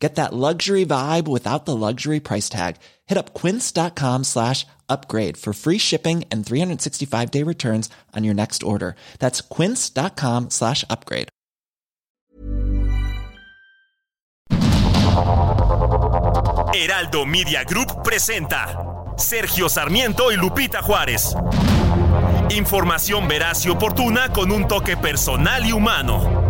Get that luxury vibe without the luxury price tag. Hit up quince.com slash upgrade for free shipping and 365 day returns on your next order. That's quince.com slash upgrade. Heraldo Media Group presenta Sergio Sarmiento y Lupita Juárez. Información veraz y oportuna con un toque personal y humano.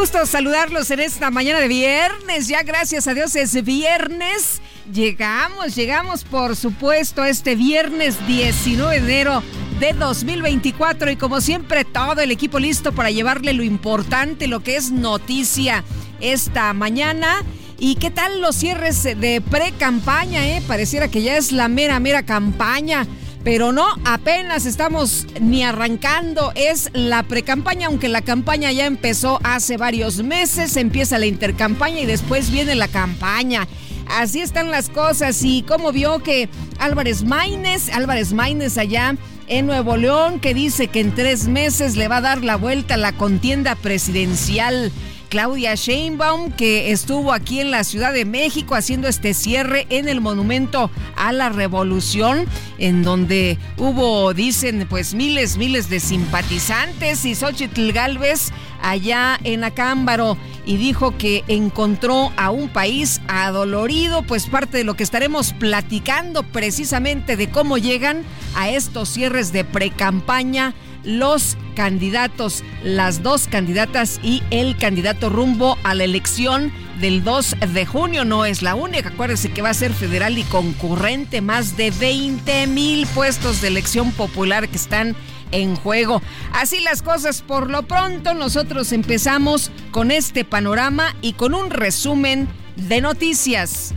Gusto saludarlos en esta mañana de viernes. Ya gracias a Dios es viernes. Llegamos, llegamos por supuesto este viernes 19 de enero de 2024 y como siempre todo el equipo listo para llevarle lo importante, lo que es noticia esta mañana. ¿Y qué tal los cierres de pre-campaña? Eh? Pareciera que ya es la mera, mera campaña. Pero no, apenas estamos ni arrancando, es la precampaña, aunque la campaña ya empezó hace varios meses, empieza la intercampaña y después viene la campaña. Así están las cosas y como vio que Álvarez Maínez, Álvarez Maínez allá en Nuevo León, que dice que en tres meses le va a dar la vuelta a la contienda presidencial. Claudia Sheinbaum, que estuvo aquí en la Ciudad de México haciendo este cierre en el Monumento a la Revolución, en donde hubo, dicen, pues miles, miles de simpatizantes y Xochitl Galvez allá en Acámbaro y dijo que encontró a un país adolorido, pues parte de lo que estaremos platicando precisamente de cómo llegan a estos cierres de precampaña los candidatos, las dos candidatas y el candidato rumbo a la elección del 2 de junio. No es la única, acuérdense que va a ser federal y concurrente, más de 20 mil puestos de elección popular que están en juego. Así las cosas por lo pronto, nosotros empezamos con este panorama y con un resumen de noticias.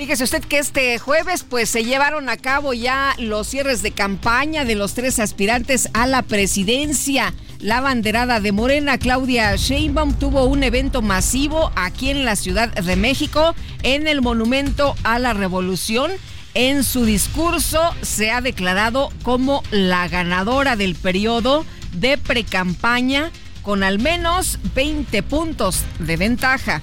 Fíjese usted que este jueves pues se llevaron a cabo ya los cierres de campaña de los tres aspirantes a la presidencia. La banderada de Morena, Claudia Sheinbaum, tuvo un evento masivo aquí en la Ciudad de México en el Monumento a la Revolución. En su discurso se ha declarado como la ganadora del periodo de precampaña con al menos 20 puntos de ventaja.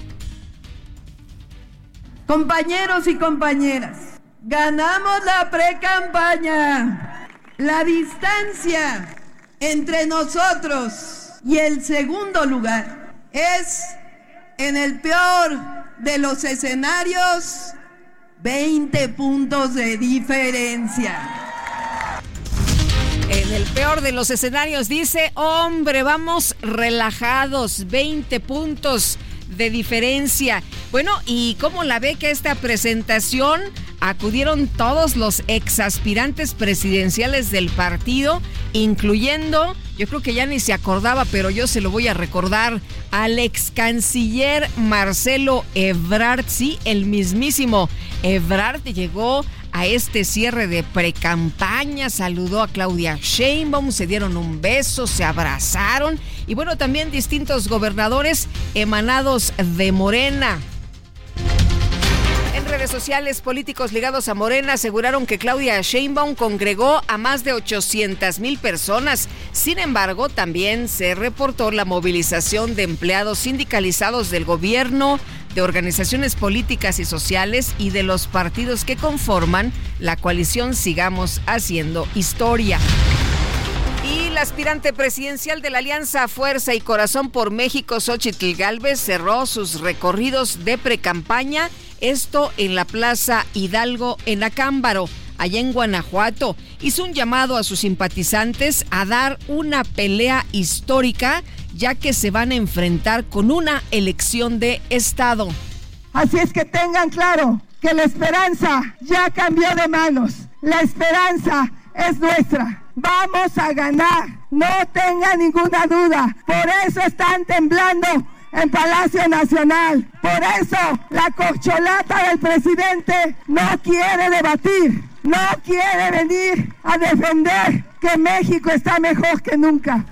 Compañeros y compañeras, ganamos la pre-campaña. La distancia entre nosotros y el segundo lugar es, en el peor de los escenarios, 20 puntos de diferencia. En el peor de los escenarios dice, hombre, vamos relajados, 20 puntos de diferencia. Bueno, ¿y cómo la ve que esta presentación acudieron todos los exaspirantes presidenciales del partido, incluyendo, yo creo que ya ni se acordaba, pero yo se lo voy a recordar, al ex canciller Marcelo Ebrard, sí, el mismísimo Ebrard llegó a este cierre de precampaña, saludó a Claudia Sheinbaum, se dieron un beso, se abrazaron y bueno, también distintos gobernadores emanados de Morena. En redes sociales, políticos ligados a Morena aseguraron que Claudia Sheinbaum congregó a más de 800 mil personas. Sin embargo, también se reportó la movilización de empleados sindicalizados del gobierno, de organizaciones políticas y sociales y de los partidos que conforman la coalición Sigamos Haciendo Historia. Y la aspirante presidencial de la Alianza Fuerza y Corazón por México, Xochitl Galvez, cerró sus recorridos de precampaña, esto en la Plaza Hidalgo en Acámbaro. allá en Guanajuato. Hizo un llamado a sus simpatizantes a dar una pelea histórica, ya que se van a enfrentar con una elección de Estado. Así es que tengan claro que la esperanza ya cambió de manos. La esperanza es nuestra. Vamos a ganar. No tengan ninguna duda. Por eso están temblando en Palacio Nacional. Por eso la corcholata del presidente no quiere debatir, no quiere venir a defender que México está mejor que nunca.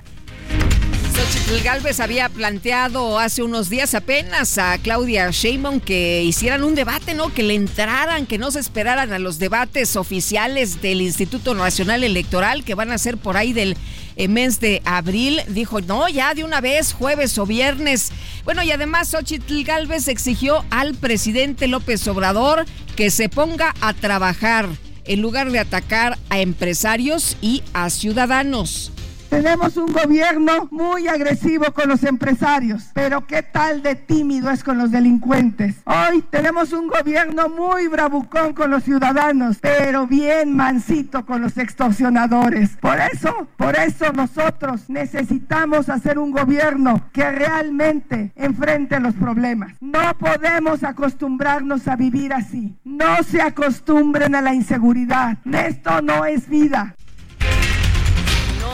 Xochitl Galvez había planteado hace unos días apenas a Claudia Sheinbaum que hicieran un debate, ¿no? Que le entraran, que no se esperaran a los debates oficiales del Instituto Nacional Electoral que van a ser por ahí del eh, mes de abril. Dijo, no, ya de una vez, jueves o viernes. Bueno, y además Xochitl Galvez exigió al presidente López Obrador que se ponga a trabajar en lugar de atacar a empresarios y a ciudadanos. Tenemos un gobierno muy agresivo con los empresarios, pero ¿qué tal de tímido es con los delincuentes? Hoy tenemos un gobierno muy bravucón con los ciudadanos, pero bien mansito con los extorsionadores. Por eso, por eso nosotros necesitamos hacer un gobierno que realmente enfrente los problemas. No podemos acostumbrarnos a vivir así. No se acostumbren a la inseguridad. Esto no es vida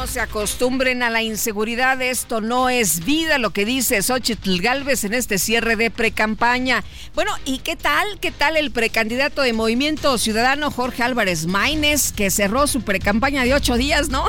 se acostumbren a la inseguridad. Esto no es vida, lo que dice Xochitl Galvez en este cierre de precampaña. Bueno, ¿y qué tal? ¿Qué tal el precandidato de Movimiento Ciudadano Jorge Álvarez Maínez, que cerró su precampaña de ocho días, ¿no?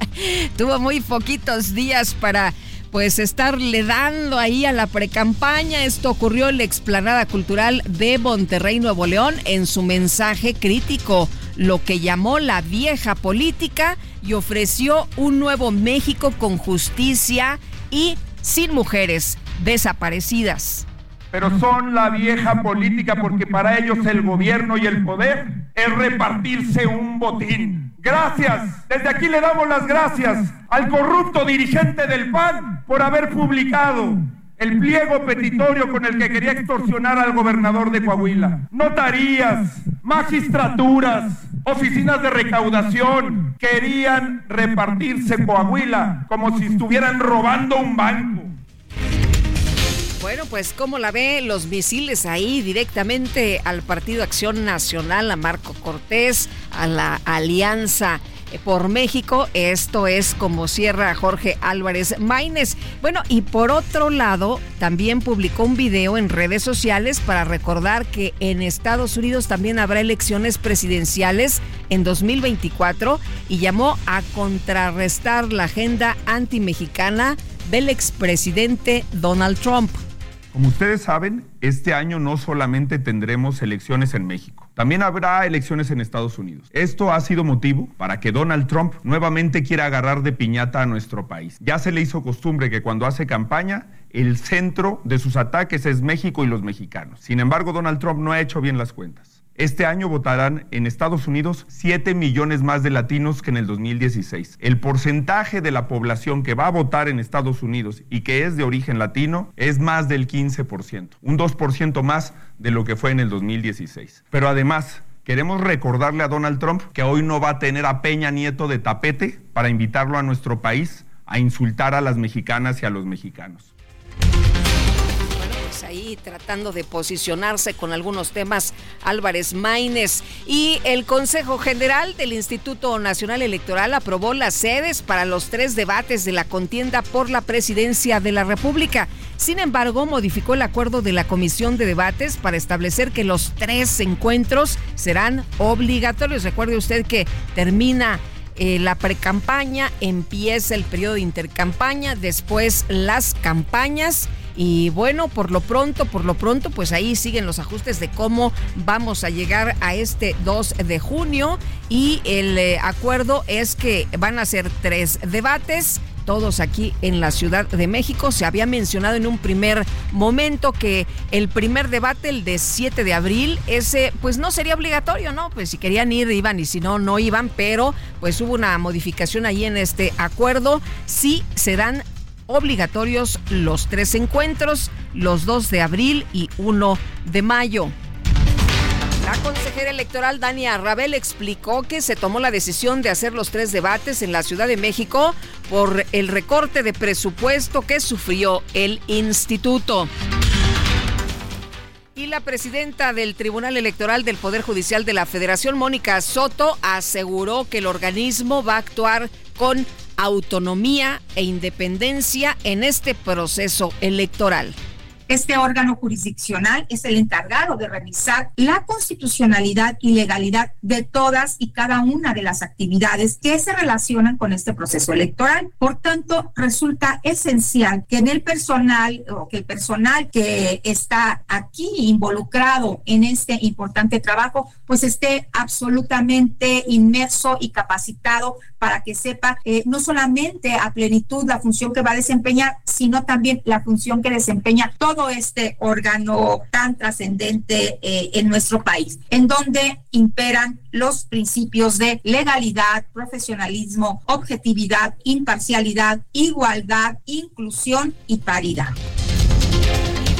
Tuvo muy poquitos días para pues estarle dando ahí a la precampaña. Esto ocurrió en la explanada cultural de Monterrey, Nuevo León, en su mensaje crítico, lo que llamó la vieja política y ofreció un nuevo México con justicia y sin mujeres desaparecidas. Pero son la vieja política porque para ellos el gobierno y el poder es repartirse un botín. Gracias, desde aquí le damos las gracias al corrupto dirigente del PAN por haber publicado el pliego petitorio con el que quería extorsionar al gobernador de Coahuila. Notarías, magistraturas, oficinas de recaudación querían repartirse Coahuila como si estuvieran robando un banco. Bueno, pues como la ve los misiles ahí directamente al Partido Acción Nacional, a Marco Cortés, a la Alianza por México. Esto es como cierra Jorge Álvarez Maínez. Bueno, y por otro lado, también publicó un video en redes sociales para recordar que en Estados Unidos también habrá elecciones presidenciales en 2024 y llamó a contrarrestar la agenda antimexicana del expresidente Donald Trump. Como ustedes saben, este año no solamente tendremos elecciones en México, también habrá elecciones en Estados Unidos. Esto ha sido motivo para que Donald Trump nuevamente quiera agarrar de piñata a nuestro país. Ya se le hizo costumbre que cuando hace campaña, el centro de sus ataques es México y los mexicanos. Sin embargo, Donald Trump no ha hecho bien las cuentas. Este año votarán en Estados Unidos 7 millones más de latinos que en el 2016. El porcentaje de la población que va a votar en Estados Unidos y que es de origen latino es más del 15%, un 2% más de lo que fue en el 2016. Pero además, Queremos recordarle a Donald Trump que hoy no va a tener a Peña Nieto de tapete para invitarlo a nuestro país a insultar a las mexicanas y a los mexicanos ahí tratando de posicionarse con algunos temas Álvarez Maínez. Y el Consejo General del Instituto Nacional Electoral aprobó las sedes para los tres debates de la contienda por la presidencia de la República. Sin embargo, modificó el acuerdo de la Comisión de Debates para establecer que los tres encuentros serán obligatorios. Recuerde usted que termina eh, la precampaña, empieza el periodo de intercampaña, después las campañas y bueno, por lo pronto, por lo pronto, pues ahí siguen los ajustes de cómo vamos a llegar a este 2 de junio. Y el eh, acuerdo es que van a ser tres debates todos aquí en la Ciudad de México. Se había mencionado en un primer momento que el primer debate, el de 7 de abril, ese pues no sería obligatorio, ¿no? Pues si querían ir, iban y si no, no iban, pero pues hubo una modificación ahí en este acuerdo. Sí se dan obligatorios los tres encuentros, los 2 de abril y 1 de mayo. La consejera electoral Dania Rabel explicó que se tomó la decisión de hacer los tres debates en la Ciudad de México por el recorte de presupuesto que sufrió el instituto. Y la presidenta del Tribunal Electoral del Poder Judicial de la Federación, Mónica Soto, aseguró que el organismo va a actuar con autonomía e independencia en este proceso electoral. Este órgano jurisdiccional es el encargado de revisar la constitucionalidad y legalidad de todas y cada una de las actividades que se relacionan con este proceso electoral. Por tanto, resulta esencial que en el personal o que el personal que está aquí involucrado en este importante trabajo, pues esté absolutamente inmerso y capacitado para que sepa eh, no solamente a plenitud la función que va a desempeñar, sino también la función que desempeña todo este órgano tan trascendente eh, en nuestro país, en donde imperan los principios de legalidad, profesionalismo, objetividad, imparcialidad, igualdad, inclusión y paridad.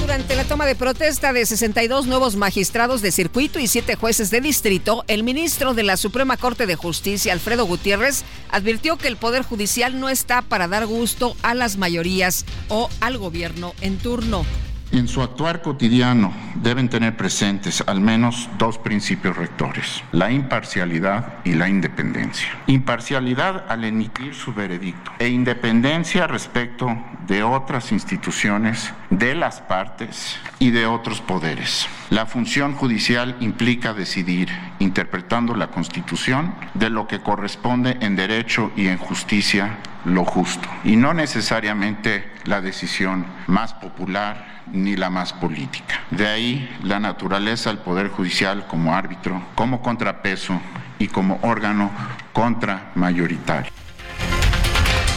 Durante la toma de protesta de 62 nuevos magistrados de circuito y siete jueces de distrito, el ministro de la Suprema Corte de Justicia, Alfredo Gutiérrez, advirtió que el Poder Judicial no está para dar gusto a las mayorías o al gobierno en turno. En su actuar cotidiano deben tener presentes al menos dos principios rectores, la imparcialidad y la independencia. Imparcialidad al emitir su veredicto e independencia respecto de otras instituciones, de las partes y de otros poderes. La función judicial implica decidir, interpretando la Constitución, de lo que corresponde en derecho y en justicia lo justo, y no necesariamente la decisión más popular ni la más política. De ahí la naturaleza del Poder Judicial como árbitro, como contrapeso y como órgano contramayoritario.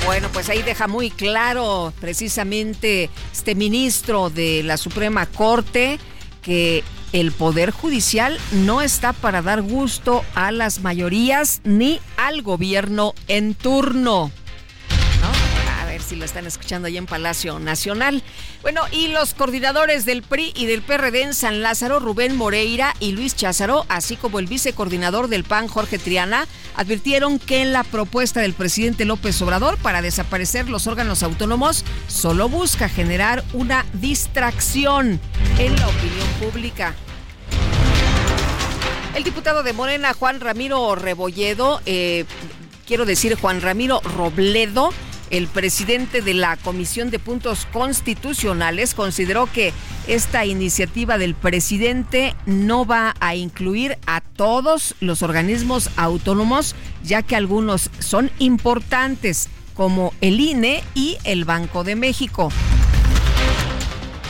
Bueno, pues ahí deja muy claro precisamente este ministro de la Suprema Corte que el Poder Judicial no está para dar gusto a las mayorías ni al gobierno en turno si lo están escuchando ahí en Palacio Nacional. Bueno, y los coordinadores del PRI y del PRD en San Lázaro, Rubén Moreira y Luis Cházaro, así como el vicecoordinador del PAN, Jorge Triana, advirtieron que la propuesta del presidente López Obrador para desaparecer los órganos autónomos solo busca generar una distracción en la opinión pública. El diputado de Morena, Juan Ramiro Rebolledo, eh, quiero decir Juan Ramiro Robledo, el presidente de la Comisión de Puntos Constitucionales consideró que esta iniciativa del presidente no va a incluir a todos los organismos autónomos, ya que algunos son importantes, como el INE y el Banco de México.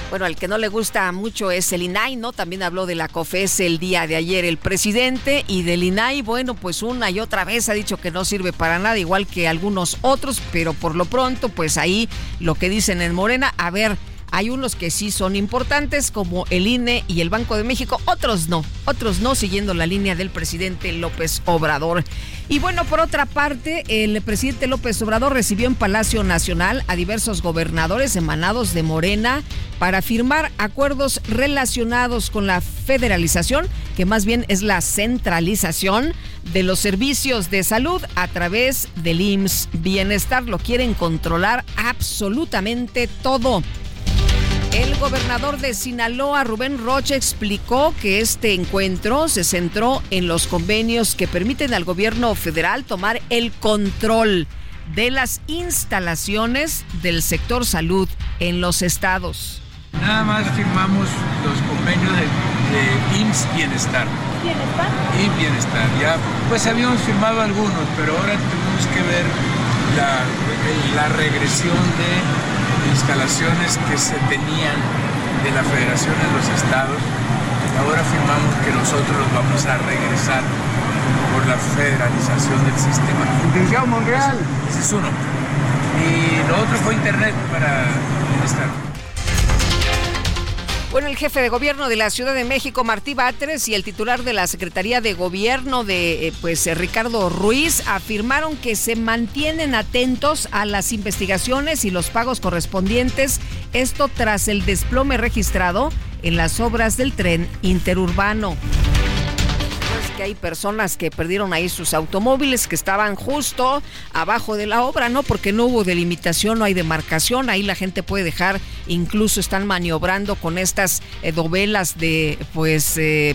Bueno, al que no le gusta mucho es el INAI, ¿no? También habló de la COFES el día de ayer el presidente y del INAI, bueno, pues una y otra vez ha dicho que no sirve para nada, igual que algunos otros, pero por lo pronto, pues ahí lo que dicen en Morena, a ver, hay unos que sí son importantes, como el INE y el Banco de México, otros no, otros no, siguiendo la línea del presidente López Obrador. Y bueno, por otra parte, el presidente López Obrador recibió en Palacio Nacional a diversos gobernadores emanados de Morena para firmar acuerdos relacionados con la federalización, que más bien es la centralización de los servicios de salud a través del IMSS Bienestar. Lo quieren controlar absolutamente todo. El gobernador de Sinaloa, Rubén Rocha, explicó que este encuentro se centró en los convenios que permiten al gobierno federal tomar el control de las instalaciones del sector salud en los estados. Nada más firmamos los convenios de, de IMSS Bienestar. ¿Bienestar? Y Bienestar. Ya, pues habíamos firmado algunos, pero ahora tenemos que ver la, la regresión de instalaciones que se tenían de la federación en los estados. Ahora afirmamos que nosotros los vamos a regresar por la federalización del sistema. Monreal. Ese es uno. Y lo otro fue internet para el estado. Bueno, el jefe de gobierno de la Ciudad de México, Martí Báteres, y el titular de la Secretaría de Gobierno de eh, pues eh, Ricardo Ruiz afirmaron que se mantienen atentos a las investigaciones y los pagos correspondientes, esto tras el desplome registrado en las obras del tren interurbano. Que hay personas que perdieron ahí sus automóviles que estaban justo abajo de la obra, ¿no? Porque no hubo delimitación, no hay demarcación, ahí la gente puede dejar, incluso están maniobrando con estas eh, dovelas de pues eh,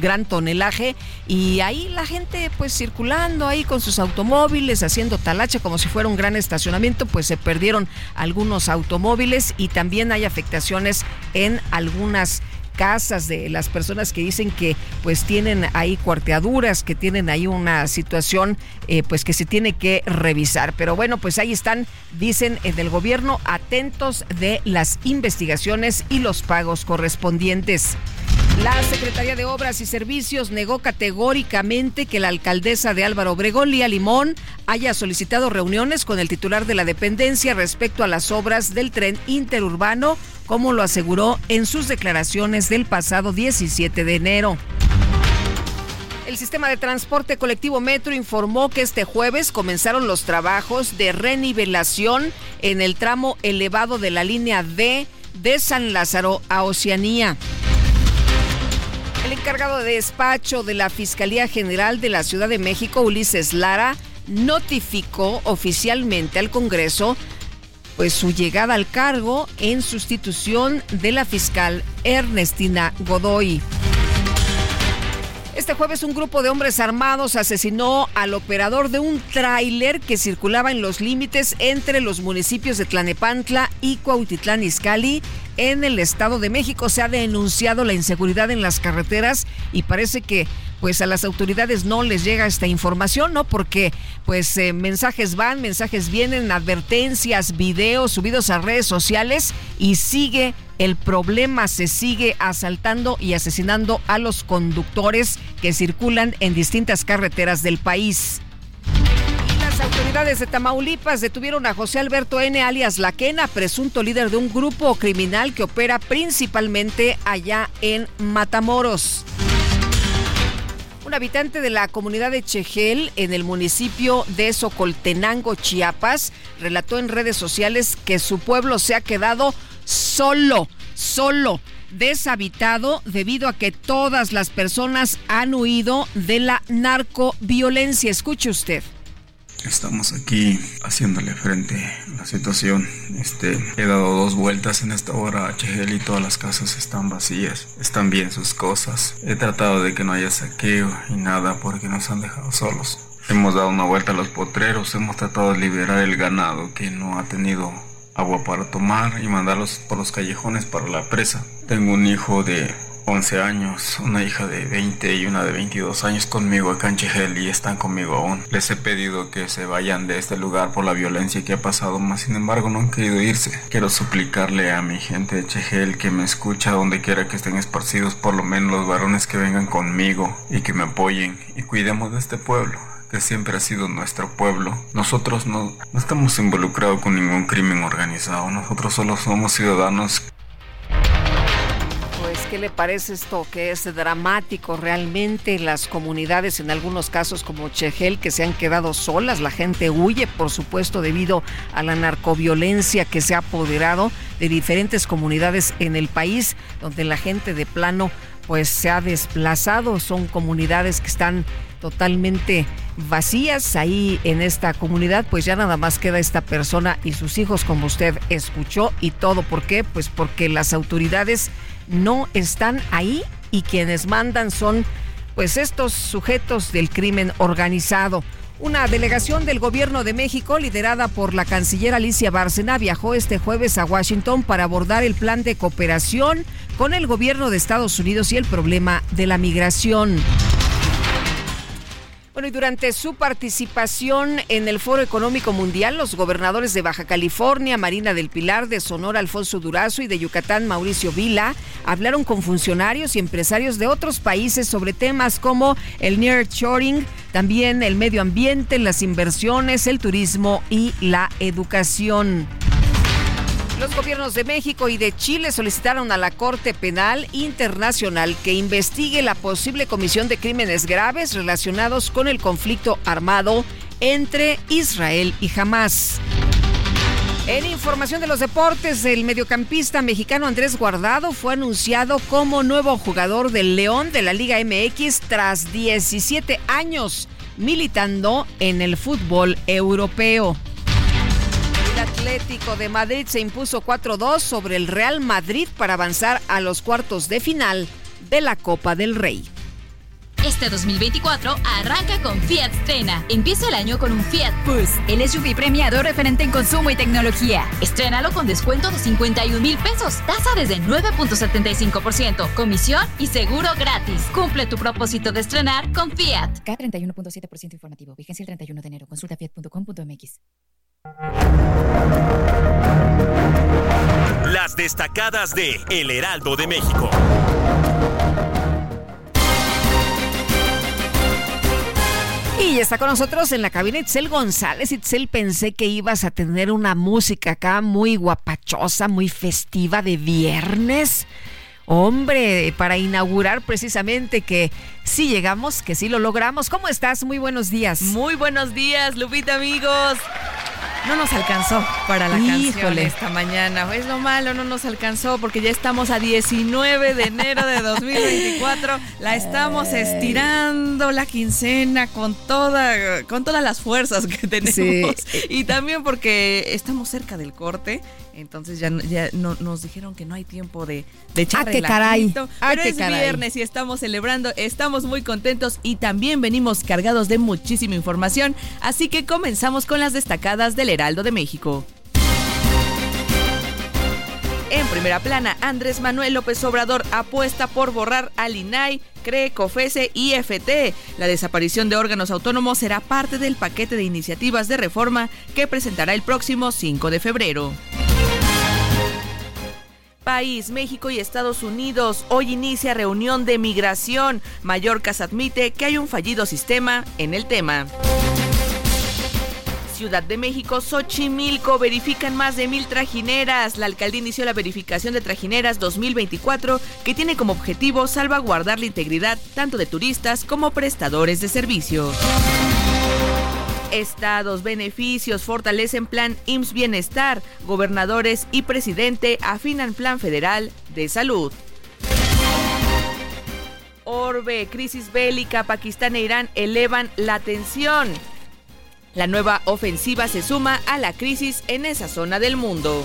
gran tonelaje y ahí la gente pues circulando ahí con sus automóviles, haciendo talacha como si fuera un gran estacionamiento, pues se perdieron algunos automóviles y también hay afectaciones en algunas casas de las personas que dicen que pues tienen ahí cuarteaduras, que tienen ahí una situación eh, pues que se tiene que revisar. Pero bueno, pues ahí están, dicen en el gobierno, atentos de las investigaciones y los pagos correspondientes. La Secretaría de Obras y Servicios negó categóricamente que la alcaldesa de Álvaro Obregón, Lía Limón, haya solicitado reuniones con el titular de la dependencia respecto a las obras del tren interurbano, como lo aseguró en sus declaraciones del pasado 17 de enero. El sistema de transporte colectivo Metro informó que este jueves comenzaron los trabajos de renivelación en el tramo elevado de la línea D de San Lázaro a Oceanía. El encargado de despacho de la Fiscalía General de la Ciudad de México, Ulises Lara, notificó oficialmente al Congreso pues su llegada al cargo en sustitución de la fiscal Ernestina Godoy. Este jueves un grupo de hombres armados asesinó al operador de un tráiler que circulaba en los límites entre los municipios de Tlanepantla y Cuautitlán Izcalli en el Estado de México. Se ha denunciado la inseguridad en las carreteras y parece que pues a las autoridades no les llega esta información, ¿no? Porque pues eh, mensajes van, mensajes vienen, advertencias, videos subidos a redes sociales y sigue el problema se sigue asaltando y asesinando a los conductores que circulan en distintas carreteras del país. Las autoridades de Tamaulipas detuvieron a José Alberto N. alias Laquena, presunto líder de un grupo criminal que opera principalmente allá en Matamoros. Un habitante de la comunidad de Chejel, en el municipio de Socoltenango, Chiapas, relató en redes sociales que su pueblo se ha quedado solo, solo, deshabitado debido a que todas las personas han huido de la narcoviolencia. Escuche usted. Estamos aquí haciéndole frente a la situación. Este, he dado dos vueltas en esta hora a Chegel y todas las casas están vacías. Están bien sus cosas. He tratado de que no haya saqueo y nada porque nos han dejado solos. Hemos dado una vuelta a los potreros, hemos tratado de liberar el ganado que no ha tenido agua para tomar y mandarlos por los callejones para la presa. Tengo un hijo de 11 años, una hija de 20 y una de 22 años conmigo acá en Chejel y están conmigo aún. Les he pedido que se vayan de este lugar por la violencia que ha pasado, mas sin embargo no han querido irse. Quiero suplicarle a mi gente de Chejel que me escucha donde quiera que estén esparcidos, por lo menos los varones que vengan conmigo y que me apoyen y cuidemos de este pueblo que siempre ha sido nuestro pueblo. Nosotros no, no estamos involucrados con ningún crimen organizado, nosotros solo somos ciudadanos ¿qué le parece esto que es dramático realmente? Las comunidades, en algunos casos como Chegel, que se han quedado solas, la gente huye, por supuesto, debido a la narcoviolencia que se ha apoderado de diferentes comunidades en el país, donde la gente de plano pues se ha desplazado. Son comunidades que están totalmente vacías ahí en esta comunidad, pues ya nada más queda esta persona y sus hijos, como usted escuchó, y todo. ¿Por qué? Pues porque las autoridades no están ahí y quienes mandan son pues estos sujetos del crimen organizado. Una delegación del gobierno de México, liderada por la canciller Alicia Bárcena, viajó este jueves a Washington para abordar el plan de cooperación con el gobierno de Estados Unidos y el problema de la migración. Bueno, y durante su participación en el Foro Económico Mundial, los gobernadores de Baja California, Marina del Pilar, de Sonora, Alfonso Durazo y de Yucatán, Mauricio Vila, hablaron con funcionarios y empresarios de otros países sobre temas como el nearshoring, también el medio ambiente, las inversiones, el turismo y la educación. Los gobiernos de México y de Chile solicitaron a la Corte Penal Internacional que investigue la posible comisión de crímenes graves relacionados con el conflicto armado entre Israel y Hamas. En información de los deportes, el mediocampista mexicano Andrés Guardado fue anunciado como nuevo jugador del León de la Liga MX tras 17 años militando en el fútbol europeo. Atlético de Madrid se impuso 4-2 sobre el Real Madrid para avanzar a los cuartos de final de la Copa del Rey. Este 2024 arranca con Fiat Strena. Empieza el año con un Fiat Pulse, el SUV premiado referente en consumo y tecnología. Estrénalo con descuento de 51 mil pesos, tasa desde 9.75%, comisión y seguro gratis. Cumple tu propósito de estrenar con Fiat. K31.7% informativo. Vigencia el 31 de enero. Consulta fiat.com.mx. Las destacadas de El Heraldo de México. Y está con nosotros en la cabina Itzel González. Itzel, pensé que ibas a tener una música acá muy guapachosa, muy festiva de viernes. Hombre, para inaugurar precisamente que sí llegamos, que sí lo logramos. ¿Cómo estás? Muy buenos días. Muy buenos días, Lupita, amigos. No nos alcanzó para la canción esta mañana. Es lo malo, no nos alcanzó porque ya estamos a 19 de enero de 2024. La estamos estirando la quincena con toda con todas las fuerzas que tenemos y también porque estamos cerca del corte. Entonces ya, ya no, nos dijeron que no hay tiempo de, de echar ah, qué caray. Ah, Pero es viernes y estamos celebrando, estamos muy contentos y también venimos cargados de muchísima información. Así que comenzamos con las destacadas del Heraldo de México. En primera plana, Andrés Manuel López Obrador apuesta por borrar al INAI, CRE, COFESE y FT. La desaparición de órganos autónomos será parte del paquete de iniciativas de reforma que presentará el próximo 5 de febrero país, México y Estados Unidos. Hoy inicia reunión de migración. Mallorca admite que hay un fallido sistema en el tema. Ciudad de México, Xochimilco, verifican más de mil trajineras. La alcaldía inició la verificación de trajineras 2024 que tiene como objetivo salvaguardar la integridad tanto de turistas como prestadores de servicios. Estados, beneficios, fortalecen plan IMSS Bienestar, gobernadores y presidente afinan plan federal de salud. Orbe, crisis bélica, Pakistán e Irán elevan la tensión. La nueva ofensiva se suma a la crisis en esa zona del mundo.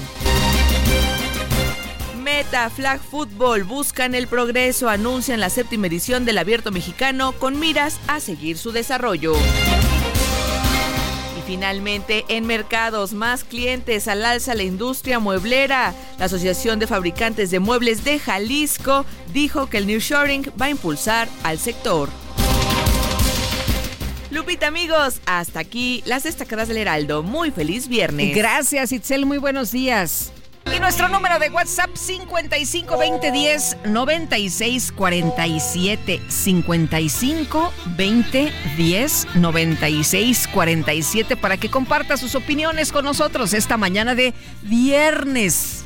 Meta Flag Football buscan el progreso, anuncian la séptima edición del Abierto Mexicano con miras a seguir su desarrollo. Finalmente, en mercados, más clientes al alza la industria mueblera. La Asociación de Fabricantes de Muebles de Jalisco dijo que el New Shoring va a impulsar al sector. Lupita, amigos, hasta aquí las destacadas del Heraldo. Muy feliz viernes. Gracias, Itzel. Muy buenos días. Y nuestro número de WhatsApp 55 20 10 96 47 55 20 10 96 47 para que comparta sus opiniones con nosotros esta mañana de viernes.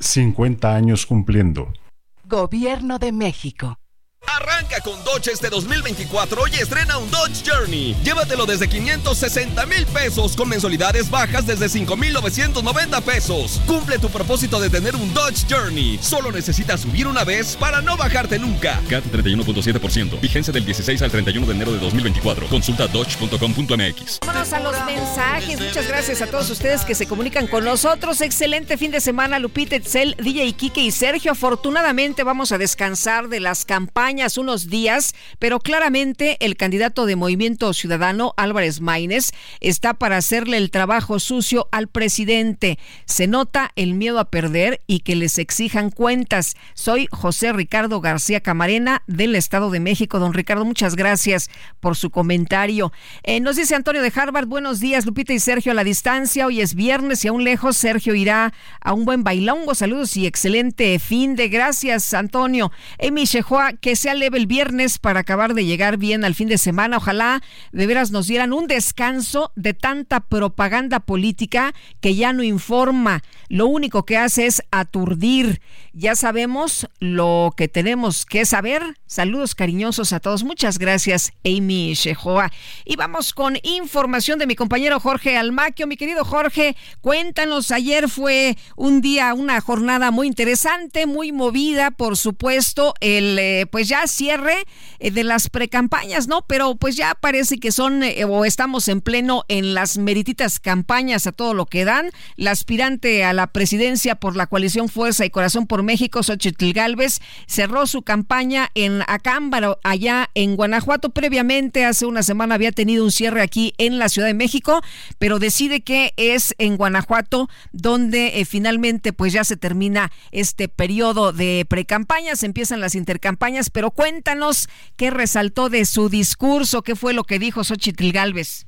50 años cumpliendo. Gobierno de México. Arranca con Dodge este 2024 y estrena un Dodge Journey. Llévatelo desde 560 mil pesos con mensualidades bajas desde 5,990 pesos. Cumple tu propósito de tener un Dodge Journey. Solo necesitas subir una vez para no bajarte nunca. CAT 31.7%. Vigencia del 16 al 31 de enero de 2024. Consulta dodge.com.mx. Vámonos a los mensajes. Muchas gracias a todos ustedes que se comunican con nosotros. Excelente fin de semana, Lupita, Etzel, DJ Kike y Sergio. Afortunadamente vamos a descansar de las campañas unos días, pero claramente el candidato de Movimiento Ciudadano, Álvarez Maínez, está para hacerle el trabajo sucio al presidente. Se nota el miedo a perder y que les exijan cuentas. Soy José Ricardo García Camarena del Estado de México. Don Ricardo, muchas gracias por su comentario. Eh, nos dice Antonio de Harvard, buenos días, Lupita y Sergio a la distancia. Hoy es viernes y aún lejos Sergio irá a un buen bailongo. Saludos y excelente fin de gracias, Antonio. Emi Shehoa, que sea leve el viernes para acabar de llegar bien al fin de semana. Ojalá de veras nos dieran un descanso de tanta propaganda política que ya no informa. Lo único que hace es aturdir. Ya sabemos lo que tenemos que saber. Saludos cariñosos a todos. Muchas gracias, Amy Shehoa. Y vamos con información de mi compañero Jorge Almaquio. Mi querido Jorge, cuéntanos. Ayer fue un día, una jornada muy interesante, muy movida, por supuesto. El, eh, pues ya cierre eh, de las precampañas, ¿no? Pero pues ya parece que son eh, o estamos en pleno en las merititas campañas a todo lo que dan. La aspirante a la presidencia por la coalición Fuerza y Corazón por México, Xochitl Galvez, cerró su campaña en Acámbaro, allá en Guanajuato. Previamente, hace una semana había tenido un cierre aquí en la Ciudad de México, pero decide que es en Guanajuato donde eh, finalmente pues ya se termina este periodo de precampañas, empiezan las intercampañas, pero cuéntanos qué resaltó de su discurso, qué fue lo que dijo Xochitl Galvez.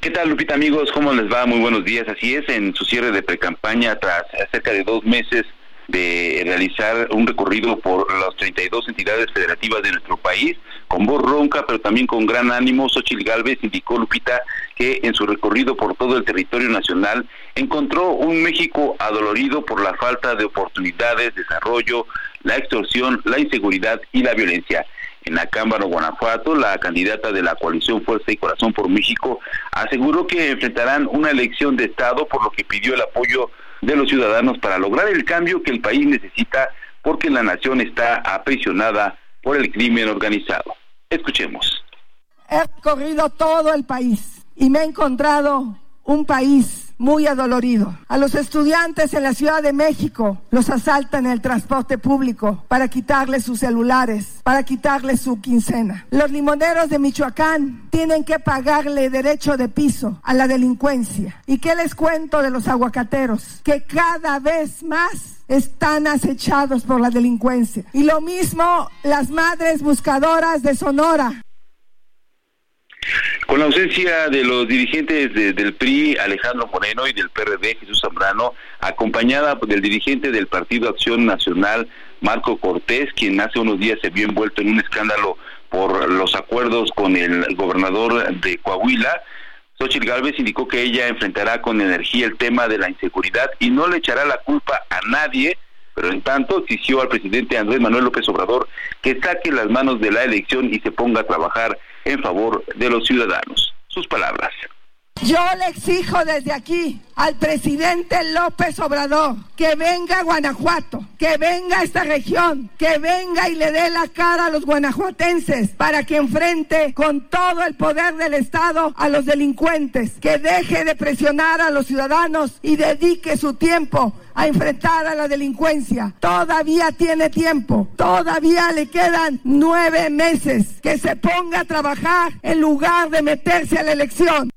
¿Qué tal, Lupita, amigos? ¿Cómo les va? Muy buenos días. Así es, en su cierre de precampaña, tras cerca de dos meses de realizar un recorrido por las 32 entidades federativas de nuestro país, con voz ronca, pero también con gran ánimo, Xochitl Galvez indicó, Lupita, que en su recorrido por todo el territorio nacional encontró un México adolorido por la falta de oportunidades, desarrollo, la extorsión, la inseguridad y la violencia. En Acámbaro, Guanajuato, la candidata de la coalición Fuerza y Corazón por México aseguró que enfrentarán una elección de Estado, por lo que pidió el apoyo de los ciudadanos para lograr el cambio que el país necesita porque la nación está aprisionada por el crimen organizado. Escuchemos. He corrido todo el país y me he encontrado un país muy adolorido. A los estudiantes en la Ciudad de México los asaltan en el transporte público para quitarles sus celulares, para quitarles su quincena. Los limoneros de Michoacán tienen que pagarle derecho de piso a la delincuencia. ¿Y qué les cuento de los aguacateros? Que cada vez más están acechados por la delincuencia. Y lo mismo las madres buscadoras de Sonora. Con la ausencia de los dirigentes del PRI, Alejandro Moreno, y del PRD, Jesús Zambrano, acompañada del dirigente del Partido Acción Nacional, Marco Cortés, quien hace unos días se vio envuelto en un escándalo por los acuerdos con el gobernador de Coahuila, Xochitl Gálvez indicó que ella enfrentará con energía el tema de la inseguridad y no le echará la culpa a nadie, pero en tanto exigió al presidente Andrés Manuel López Obrador que saque las manos de la elección y se ponga a trabajar en favor de los ciudadanos. Sus palabras. Yo le exijo desde aquí al presidente López Obrador que venga a Guanajuato, que venga a esta región, que venga y le dé la cara a los guanajuatenses para que enfrente con todo el poder del Estado a los delincuentes, que deje de presionar a los ciudadanos y dedique su tiempo a enfrentar a la delincuencia. Todavía tiene tiempo, todavía le quedan nueve meses que se ponga a trabajar en lugar de meterse a la elección.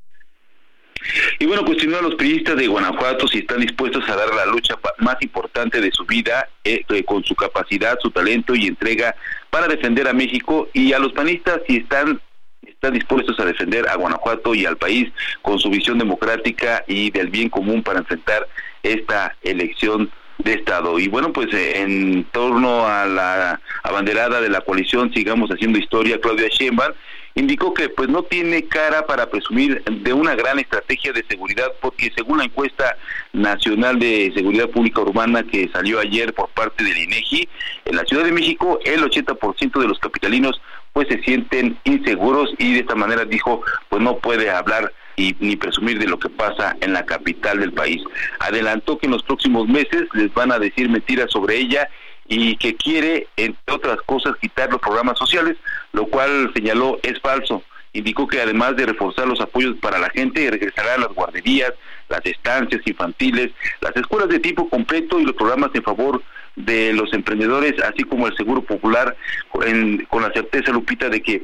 Y bueno, cuestionó a los periodistas de Guanajuato si están dispuestos a dar la lucha más importante de su vida eh, eh, con su capacidad, su talento y entrega para defender a México y a los panistas si están están dispuestos a defender a Guanajuato y al país con su visión democrática y del bien común para enfrentar esta elección de Estado. Y bueno, pues eh, en torno a la abanderada de la coalición, sigamos haciendo historia, Claudia Sheinbaum, indicó que pues no tiene cara para presumir de una gran estrategia de seguridad porque según la encuesta nacional de seguridad pública urbana que salió ayer por parte del INEGI, en la Ciudad de México el 80% de los capitalinos pues se sienten inseguros y de esta manera dijo pues no puede hablar y ni presumir de lo que pasa en la capital del país. Adelantó que en los próximos meses les van a decir mentiras sobre ella y que quiere, entre otras cosas, quitar los programas sociales, lo cual señaló es falso. Indicó que además de reforzar los apoyos para la gente, regresará a las guarderías, las estancias infantiles, las escuelas de tipo completo y los programas en favor de los emprendedores, así como el Seguro Popular, con la certeza, Lupita, de que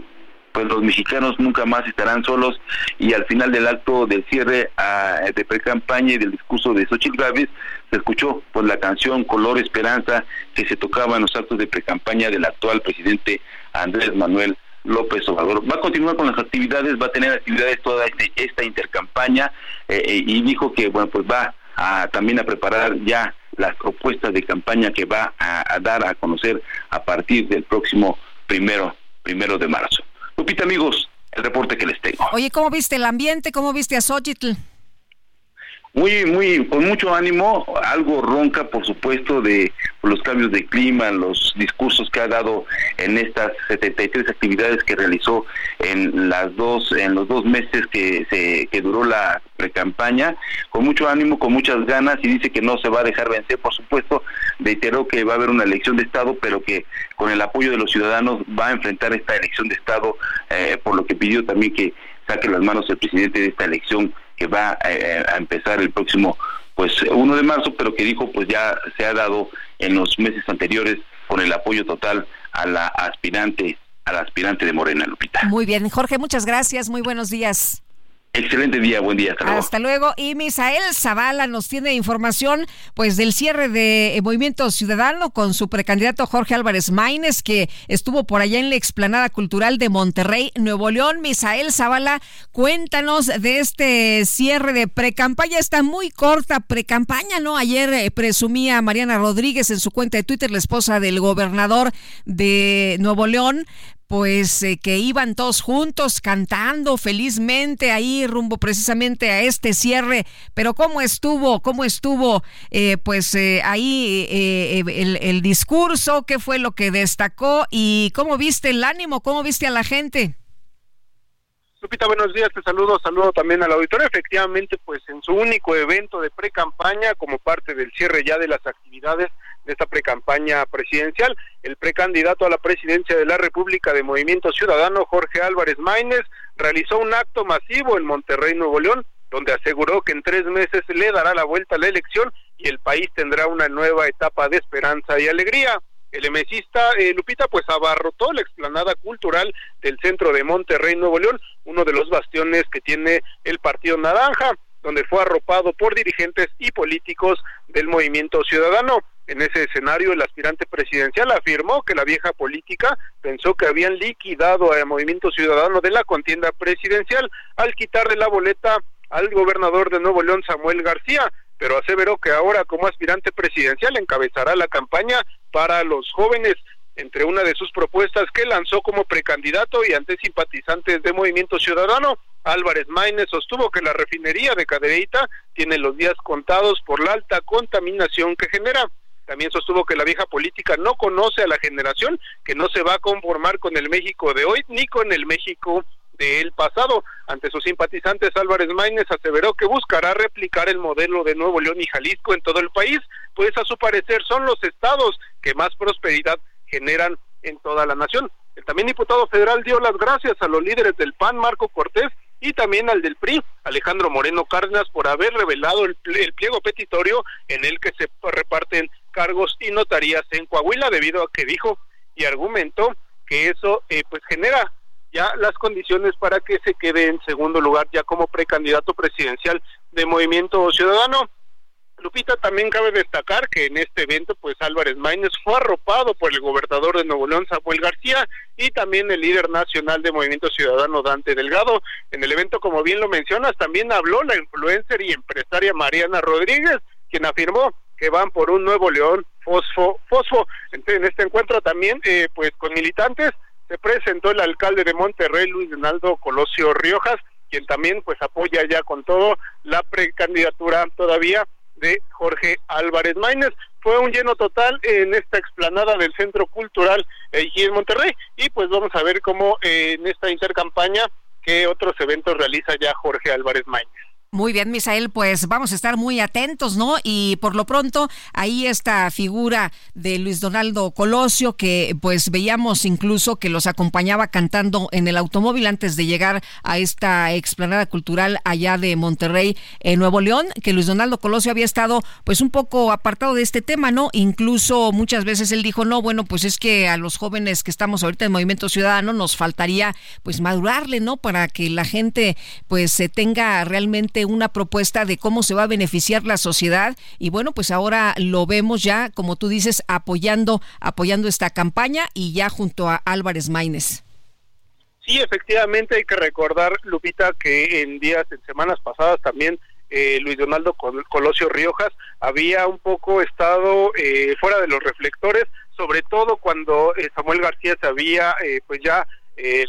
pues los mexicanos nunca más estarán solos y al final del acto del cierre ah, de pre-campaña y del discurso de Xochitl Gávez se escuchó pues la canción Color Esperanza que se tocaba en los actos de pre-campaña del actual presidente Andrés Manuel López Obrador. Va a continuar con las actividades, va a tener actividades toda este, esta intercampaña eh, eh, y dijo que bueno pues va a, también a preparar ya las propuestas de campaña que va a, dar a conocer a partir del próximo primero primero de marzo. Lupita, amigos, el reporte que les tengo. Oye, ¿cómo viste el ambiente? ¿Cómo viste a Xochitl? Muy, muy, con mucho ánimo, algo ronca, por supuesto, de los cambios de clima, los discursos que ha dado en estas 73 actividades que realizó en las dos, en los dos meses que se que duró la precampaña, con mucho ánimo, con muchas ganas y dice que no se va a dejar vencer, por supuesto, reiteró que va a haber una elección de Estado, pero que con el apoyo de los ciudadanos va a enfrentar esta elección de Estado, eh, por lo que pidió también que saque las manos el presidente de esta elección que va eh, a empezar el próximo pues 1 de marzo, pero que dijo pues ya se ha dado en los meses anteriores con el apoyo total a la aspirante a la aspirante de Morena, Lupita. Muy bien, Jorge, muchas gracias, muy buenos días. Excelente día, buen día. Hasta luego. Y Misael Zavala nos tiene información pues del cierre de eh, Movimiento Ciudadano con su precandidato Jorge Álvarez Maínez, que estuvo por allá en la explanada cultural de Monterrey, Nuevo León. Misael Zavala, cuéntanos de este cierre de precampaña. Está muy corta precampaña, ¿no? Ayer eh, presumía Mariana Rodríguez en su cuenta de Twitter, la esposa del gobernador de Nuevo León, pues eh, que iban todos juntos cantando felizmente ahí rumbo precisamente a este cierre. Pero cómo estuvo, cómo estuvo, eh, pues eh, ahí el, el, discurso, qué fue lo que destacó y cómo viste el ánimo, cómo viste a la gente. Lupita, buenos días, te saludo, saludo también al auditorio. Efectivamente, pues en su único evento de pre-campaña, como parte del cierre ya de las actividades de esta precampaña presidencial. El precandidato a la presidencia de la República de Movimiento Ciudadano, Jorge Álvarez Maínez, realizó un acto masivo en Monterrey, Nuevo León, donde aseguró que en tres meses le dará la vuelta a la elección y el país tendrá una nueva etapa de esperanza y alegría. El emesista eh, Lupita pues abarrotó la explanada cultural del centro de Monterrey, Nuevo León, uno de los bastiones que tiene el Partido Naranja, donde fue arropado por dirigentes y políticos del movimiento ciudadano. En ese escenario, el aspirante presidencial afirmó que la vieja política pensó que habían liquidado al Movimiento Ciudadano de la contienda presidencial al quitarle la boleta al gobernador de Nuevo León, Samuel García, pero aseveró que ahora como aspirante presidencial encabezará la campaña para los jóvenes entre una de sus propuestas que lanzó como precandidato y ante simpatizantes de Movimiento Ciudadano, Álvarez Maínez sostuvo que la refinería de Cadereyta tiene los días contados por la alta contaminación que genera. También sostuvo que la vieja política no conoce a la generación, que no se va a conformar con el México de hoy ni con el México del pasado. Ante sus simpatizantes, Álvarez Maínez aseveró que buscará replicar el modelo de Nuevo León y Jalisco en todo el país, pues a su parecer son los estados que más prosperidad generan en toda la nación. El también diputado federal dio las gracias a los líderes del PAN, Marco Cortés, y también al del PRI, Alejandro Moreno Cárdenas, por haber revelado el, pliego petitorio en el que se reparten cargos y notarías en Coahuila, debido a que dijo y argumentó que eso eh, pues genera ya las condiciones para que se quede en segundo lugar ya como precandidato presidencial de Movimiento Ciudadano. Lupita, también cabe destacar que en este evento, pues Álvarez Maínez fue arropado por el gobernador de Nuevo León, Samuel García, y también el líder nacional de Movimiento Ciudadano, Dante Delgado. En el evento, como bien lo mencionas, también habló la influencer y empresaria Mariana Rodríguez, quien afirmó que van por un Nuevo León fosfo, fosfo. En este encuentro también, eh, pues con militantes, se presentó el alcalde de Monterrey, Luis Donaldo Colosio Riojas, quien también pues apoya ya con todo la precandidatura todavía de Jorge Álvarez Maínez. Fue un lleno total en esta explanada del Centro Cultural aquí en Monterrey y pues vamos a ver cómo eh, en esta intercampaña qué otros eventos realiza ya Jorge Álvarez Maínez. Muy bien, Misael, pues vamos a estar muy atentos, ¿no? Y por lo pronto, ahí esta figura de Luis Donaldo Colosio, que pues veíamos incluso que los acompañaba cantando en el automóvil antes de llegar a esta explanada cultural allá de Monterrey, en Nuevo León, que Luis Donaldo Colosio había estado pues un poco apartado de este tema, ¿no? Incluso muchas veces él dijo, no, bueno, pues es que a los jóvenes que estamos ahorita en Movimiento Ciudadano nos faltaría pues madurarle, ¿no? Para que la gente pues se tenga realmente una propuesta de cómo se va a beneficiar la sociedad y bueno, pues ahora lo vemos ya, como tú dices, apoyando, apoyando esta campaña y ya junto a Álvarez Maínez. Sí, efectivamente hay que recordar, Lupita, que en días, en semanas pasadas también eh, Luis Donaldo Colosio Riojas había un poco estado eh, fuera de los reflectores, sobre todo cuando eh, Samuel García se había pues ya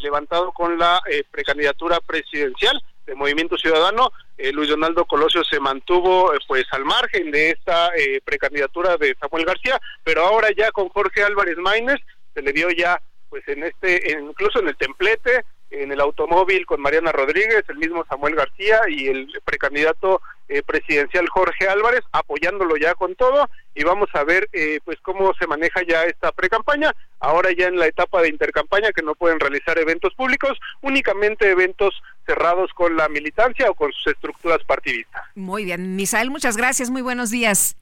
levantado con la precandidatura presidencial de Movimiento Ciudadano. Eh, Luis Donaldo Colosio se mantuvo eh, pues al margen de esta eh, precandidatura de Samuel García, pero ahora ya con Jorge Álvarez Maínez se le dio ya pues en este, incluso en el templete, en el automóvil con Mariana Rodríguez, el mismo Samuel García y el precandidato eh, presidencial Jorge Álvarez, apoyándolo ya con todo y vamos a ver eh, pues cómo se maneja ya esta precampaña, ahora ya en la etapa de intercampaña que no pueden realizar eventos públicos, únicamente eventos cerrados con la militancia o con sus estructuras partidistas. Muy bien, Misael, muchas gracias, muy buenos días.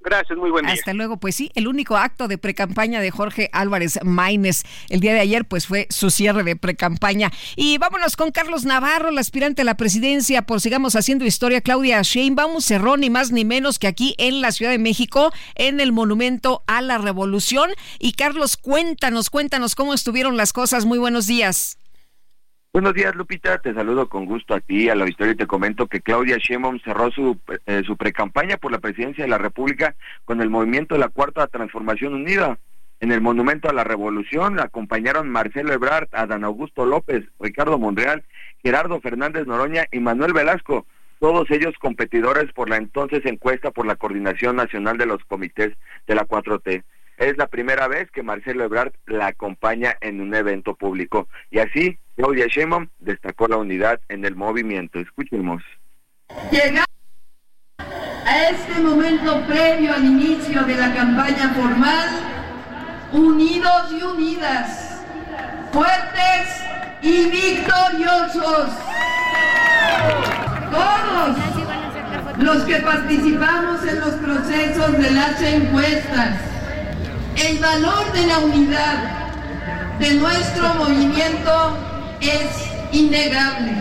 Gracias, muy buen día. Hasta luego, pues sí, el único acto de precampaña de Jorge Álvarez Maínez el día de ayer, pues fue su cierre de precampaña. Y vámonos con Carlos Navarro, el aspirante a la presidencia por Sigamos Haciendo Historia, Claudia Sheinbaum, cerró ni más ni menos que aquí en la Ciudad de México, en el Monumento a la Revolución. Y Carlos, cuéntanos, cuéntanos cómo estuvieron las cosas. Muy buenos días. Buenos días, Lupita. Te saludo con gusto a ti, a la historia y te comento que Claudia Sheinbaum cerró su, eh, su precampaña por la presidencia de la República con el movimiento de la Cuarta Transformación Unida. En el Monumento a la Revolución acompañaron Marcelo Ebrard, Adán Augusto López, Ricardo Monreal, Gerardo Fernández Noroña y Manuel Velasco, todos ellos competidores por la entonces encuesta por la Coordinación Nacional de los Comités de la 4T. Es la primera vez que Marcelo Ebrard la acompaña en un evento público. Y así, Claudia Sheinbaum destacó la unidad en el movimiento. Escuchemos. Llegar a este momento previo al inicio de la campaña formal, unidos y unidas, fuertes y victoriosos. Todos los que participamos en los procesos de las encuestas, el valor de la unidad de nuestro movimiento innegable.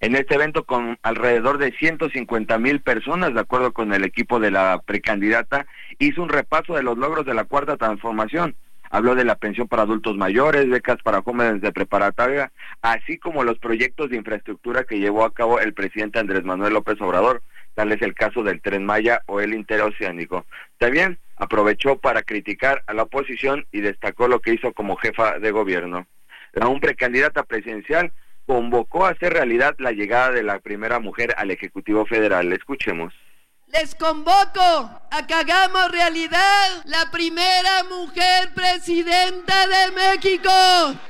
En este evento con alrededor de 150 mil personas, de acuerdo con el equipo de la precandidata, hizo un repaso de los logros de la cuarta transformación. Habló de la pensión para adultos mayores, becas para jóvenes de preparatoria, así como los proyectos de infraestructura que llevó a cabo el presidente Andrés Manuel López Obrador, tal es el caso del Tren Maya o el Interoceánico. También aprovechó para criticar a la oposición y destacó lo que hizo como jefa de gobierno la un precandidata presidencial convocó a hacer realidad la llegada de la primera mujer al Ejecutivo Federal. Escuchemos. Les convoco a que hagamos realidad la primera mujer presidenta de México.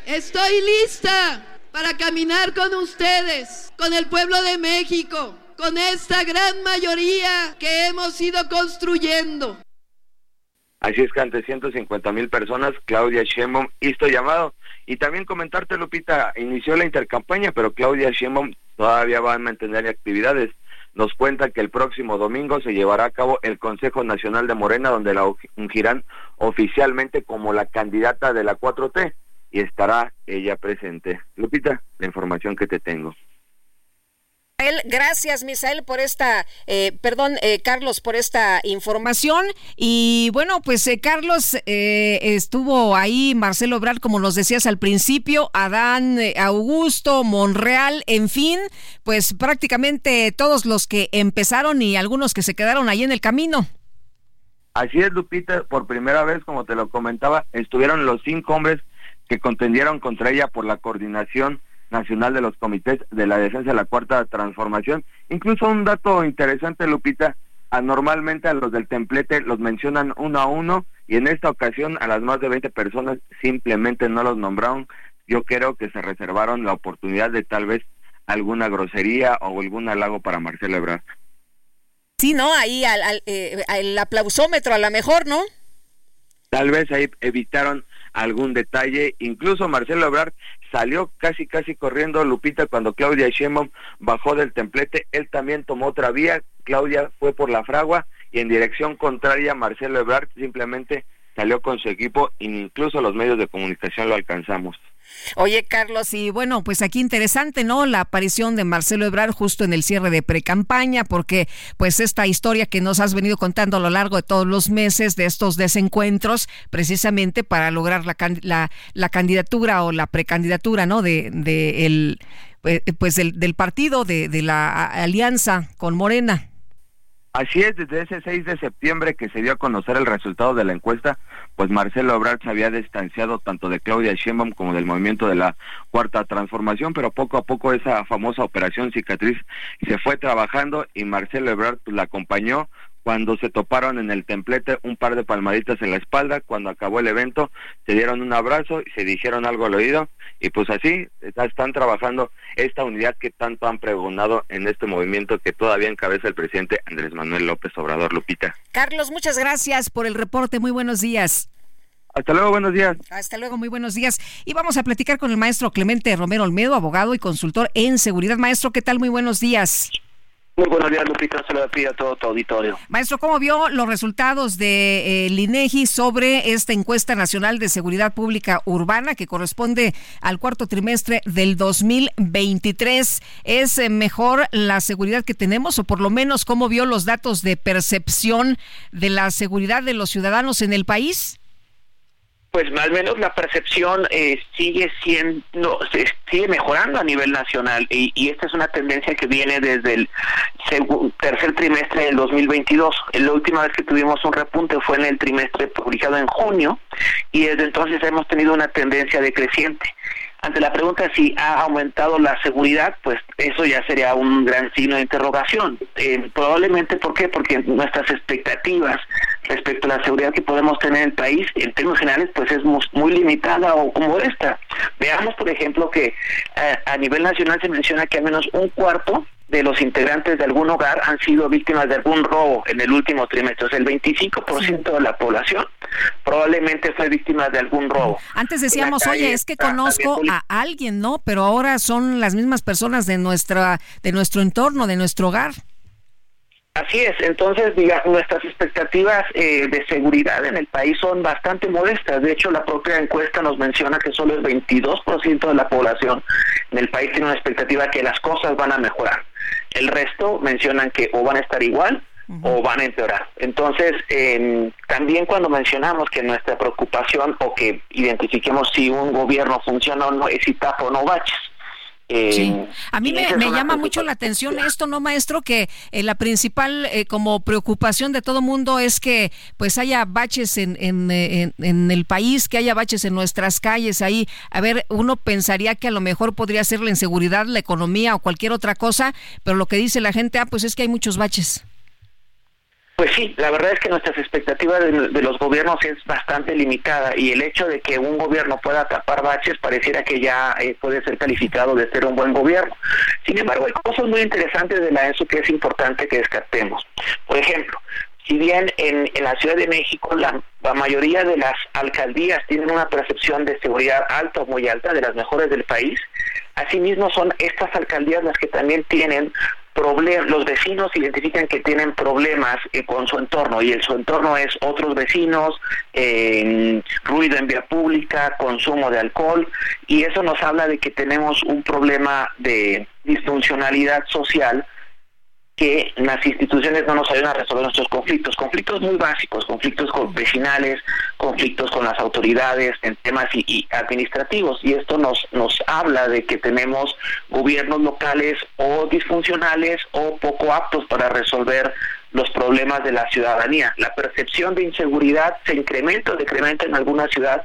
Estoy lista para caminar con ustedes, con el pueblo de México, con esta gran mayoría que hemos ido construyendo. Así es que ante 150 mil personas, Claudia Sheinbaum hizo llamado y también comentarte, Lupita, inició la intercampaña, pero Claudia Sheinbaum todavía va a mantener actividades. Nos cuenta que el próximo domingo se llevará a cabo el Consejo Nacional de Morena, donde la ungirán oficialmente como la candidata de la 4T y estará ella presente. Lupita, la información que te tengo. Gracias, Misael, por esta, eh, perdón, eh, Carlos, por esta información. Y bueno, pues eh, Carlos estuvo ahí, Marcelo Obral, como nos decías al principio, Adán Augusto, Monreal, en fin, pues prácticamente todos los que empezaron y algunos que se quedaron ahí en el camino. Así es, Lupita, por primera vez, como te lo comentaba, estuvieron los cinco hombres que contendieron contra ella por la coordinación nacional de los comités de la defensa de la cuarta transformación. Incluso un dato interesante, Lupita, anormalmente a los del templete los mencionan uno a uno y en esta ocasión a las más de 20 personas simplemente no los nombraron. Yo creo que se reservaron la oportunidad de tal vez alguna grosería o algún halago para Marcelo Ebrard. Sí, ¿no? Ahí al, al eh, el aplausómetro a lo mejor, ¿no? Tal vez ahí evitaron algún detalle. Incluso Marcelo Ebrard salió casi casi corriendo Lupita cuando Claudia Sheinbaum bajó del templete. Él también tomó otra vía. Claudia fue por la fragua y en dirección contraria Marcelo Ebrard simplemente salió con su equipo. Incluso los medios de comunicación lo alcanzamos. Oye, Carlos, y bueno, pues aquí interesante, ¿no? La aparición de Marcelo Ebrard justo en el cierre de precampaña, porque pues esta historia que nos has venido contando a lo largo de todos los meses de estos desencuentros, precisamente para lograr la, la, la candidatura o la precandidatura, ¿no? De, de el, eh, pues del, del partido, de, de la alianza con Morena. Así es, desde ese 6 de septiembre que se dio a conocer el resultado de la encuesta, pues Marcelo Ebrard se había distanciado tanto de Claudia Sheinbaum como del movimiento de la Cuarta Transformación, pero poco a poco esa famosa operación cicatriz se fue trabajando y Marcelo Ebrard pues, la acompañó cuando se toparon en el templete un par de palmaditas en la espalda, cuando acabó el evento, se dieron un abrazo y se dijeron algo al oído, y pues así están trabajando esta unidad que tanto han pregonado en este movimiento que todavía encabeza el presidente Andrés Manuel López Obrador Lupita. Carlos, muchas gracias por el reporte, muy buenos días. Hasta luego, buenos días. Hasta luego, muy buenos días. Y vamos a platicar con el maestro Clemente Romero Olmedo, abogado y consultor en seguridad. Maestro, ¿qué tal? Muy buenos días. Muy buenos días, Lupita. Se lo a todo tu auditorio. Maestro, ¿cómo vio los resultados de eh, sobre esta encuesta nacional de seguridad pública urbana que corresponde al cuarto trimestre del 2023? ¿Es eh, mejor la seguridad que tenemos o por lo menos cómo vio los datos de percepción de la seguridad de los ciudadanos en el país? Pues al menos la percepción eh, sigue siendo sigue mejorando a nivel nacional. Y, esta es una tendencia que viene desde el tercer trimestre del 2022 la última vez que tuvimos un repunte fue en el trimestre publicado en junio y desde entonces hemos tenido una tendencia decreciente ante la pregunta si ha aumentado la seguridad, pues eso ya sería un gran signo de interrogación. Eh, probablemente, ¿por qué? Porque nuestras expectativas respecto a la seguridad que podemos tener en el país, en términos generales, pues es muy, limitada o como esta. Veamos, por ejemplo, que eh, a nivel nacional se menciona que al menos un cuarto de los integrantes de algún hogar han sido víctimas de algún robo en el último trimestre. O sea, el 25% de la población probablemente fue víctima de algún robo. Antes decíamos, oye, es que conozco a alguien, ¿no? Pero ahora son las mismas personas de nuestra, de nuestro entorno, de nuestro hogar. Así es, entonces diga, nuestras expectativas eh, de seguridad en el país son bastante modestas. De hecho, la propia encuesta nos menciona que solo el 22% de la población en el país tiene una expectativa que las cosas van a mejorar. El resto mencionan que o van a estar igual o van a empeorar. Entonces, también cuando mencionamos que nuestra preocupación o que identifiquemos si un gobierno funciona o no es si tapa o no baches sí. Eh, a mí me, llama mucho la atención esto, ¿no, maestro? Que eh, la principal eh, como preocupación de todo mundo es que pues haya baches en, en, en, el país, que haya baches en nuestras calles ahí. A ver, uno pensaría que a lo mejor podría ser la inseguridad, la economía o cualquier otra cosa, pero lo que dice la gente, ah, pues es que hay muchos baches. Pues sí, la verdad es que nuestras expectativas de, los gobiernos es bastante limitada y el hecho de que un gobierno pueda tapar baches pareciera que ya eh, puede ser calificado de ser un buen gobierno. Sin embargo, hay cosas muy interesantes de la ESO que es importante que descartemos. Por ejemplo, si bien en, la Ciudad de México la, la, mayoría de las alcaldías tienen una percepción de seguridad alta o muy alta, de las mejores del país, asimismo son estas alcaldías las que también tienen los vecinos identifican que tienen problemas eh, con su entorno y el su entorno es otros vecinos, ruido en vía pública, consumo de alcohol y eso nos habla de que tenemos un problema de disfuncionalidad social que las instituciones no nos ayudan a resolver nuestros conflictos, conflictos muy básicos, conflictos con vecinales, conflictos con las autoridades en temas y, administrativos. Y esto nos nos habla de que tenemos gobiernos locales o disfuncionales o poco aptos para resolver los problemas de la ciudadanía. La percepción de inseguridad se incrementa o decrementa en alguna ciudad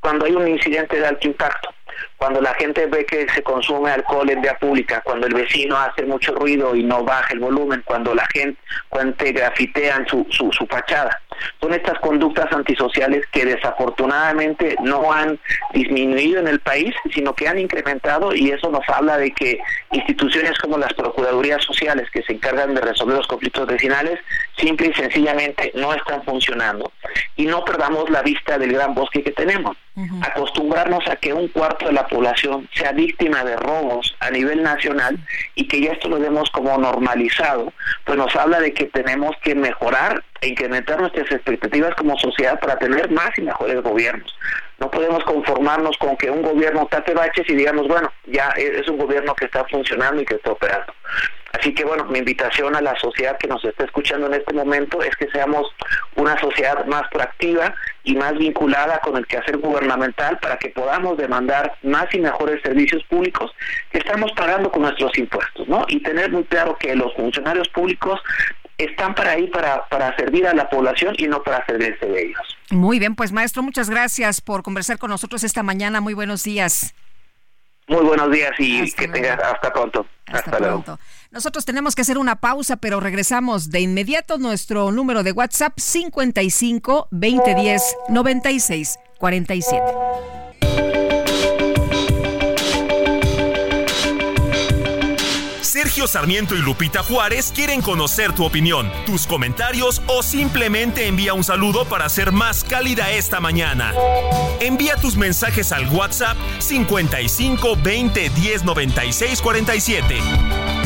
cuando hay un incidente de alto impacto cuando la gente ve que se consume alcohol en vía pública, cuando el vecino hace mucho ruido y no baja el volumen, cuando la gente, cuando grafitean su, su, su fachada. Son estas conductas antisociales que desafortunadamente no han disminuido en el país, sino que han incrementado y eso nos habla de que instituciones como las Procuradurías Sociales que se encargan de resolver los conflictos vecinales simple y sencillamente no están funcionando y no perdamos la vista del gran bosque que tenemos. Acostumbrarnos a que un cuarto de la población sea víctima de robos a nivel nacional y que ya esto lo vemos como normalizado, pues nos habla de que tenemos que mejorar e incrementar nuestras expectativas como sociedad para tener más y mejores gobiernos. No podemos conformarnos con que un gobierno tape baches y digamos, bueno, ya es un gobierno que está funcionando y que está operando. Así que bueno, mi invitación a la sociedad que nos está escuchando en este momento es que seamos una sociedad más proactiva y más vinculada con el quehacer gubernamental para que podamos demandar más y mejores servicios públicos que estamos pagando con nuestros impuestos, ¿no? Y tener muy claro que los funcionarios públicos están para ahí para, para servir a la población y no para servirse de ellos. Muy bien, pues maestro, muchas gracias por conversar con nosotros esta mañana. Muy buenos días. Muy buenos días y que tengas hasta pronto. Hasta, pronto. Nosotros tenemos que hacer una pausa, pero regresamos de inmediato. Nuestro número de WhatsApp 55 2010 96 47. Sergio Sarmiento y Lupita Juárez quieren conocer tu opinión, tus comentarios o simplemente envía un saludo para ser más cálida esta mañana. Envía tus mensajes al WhatsApp 55 20 10 96 47.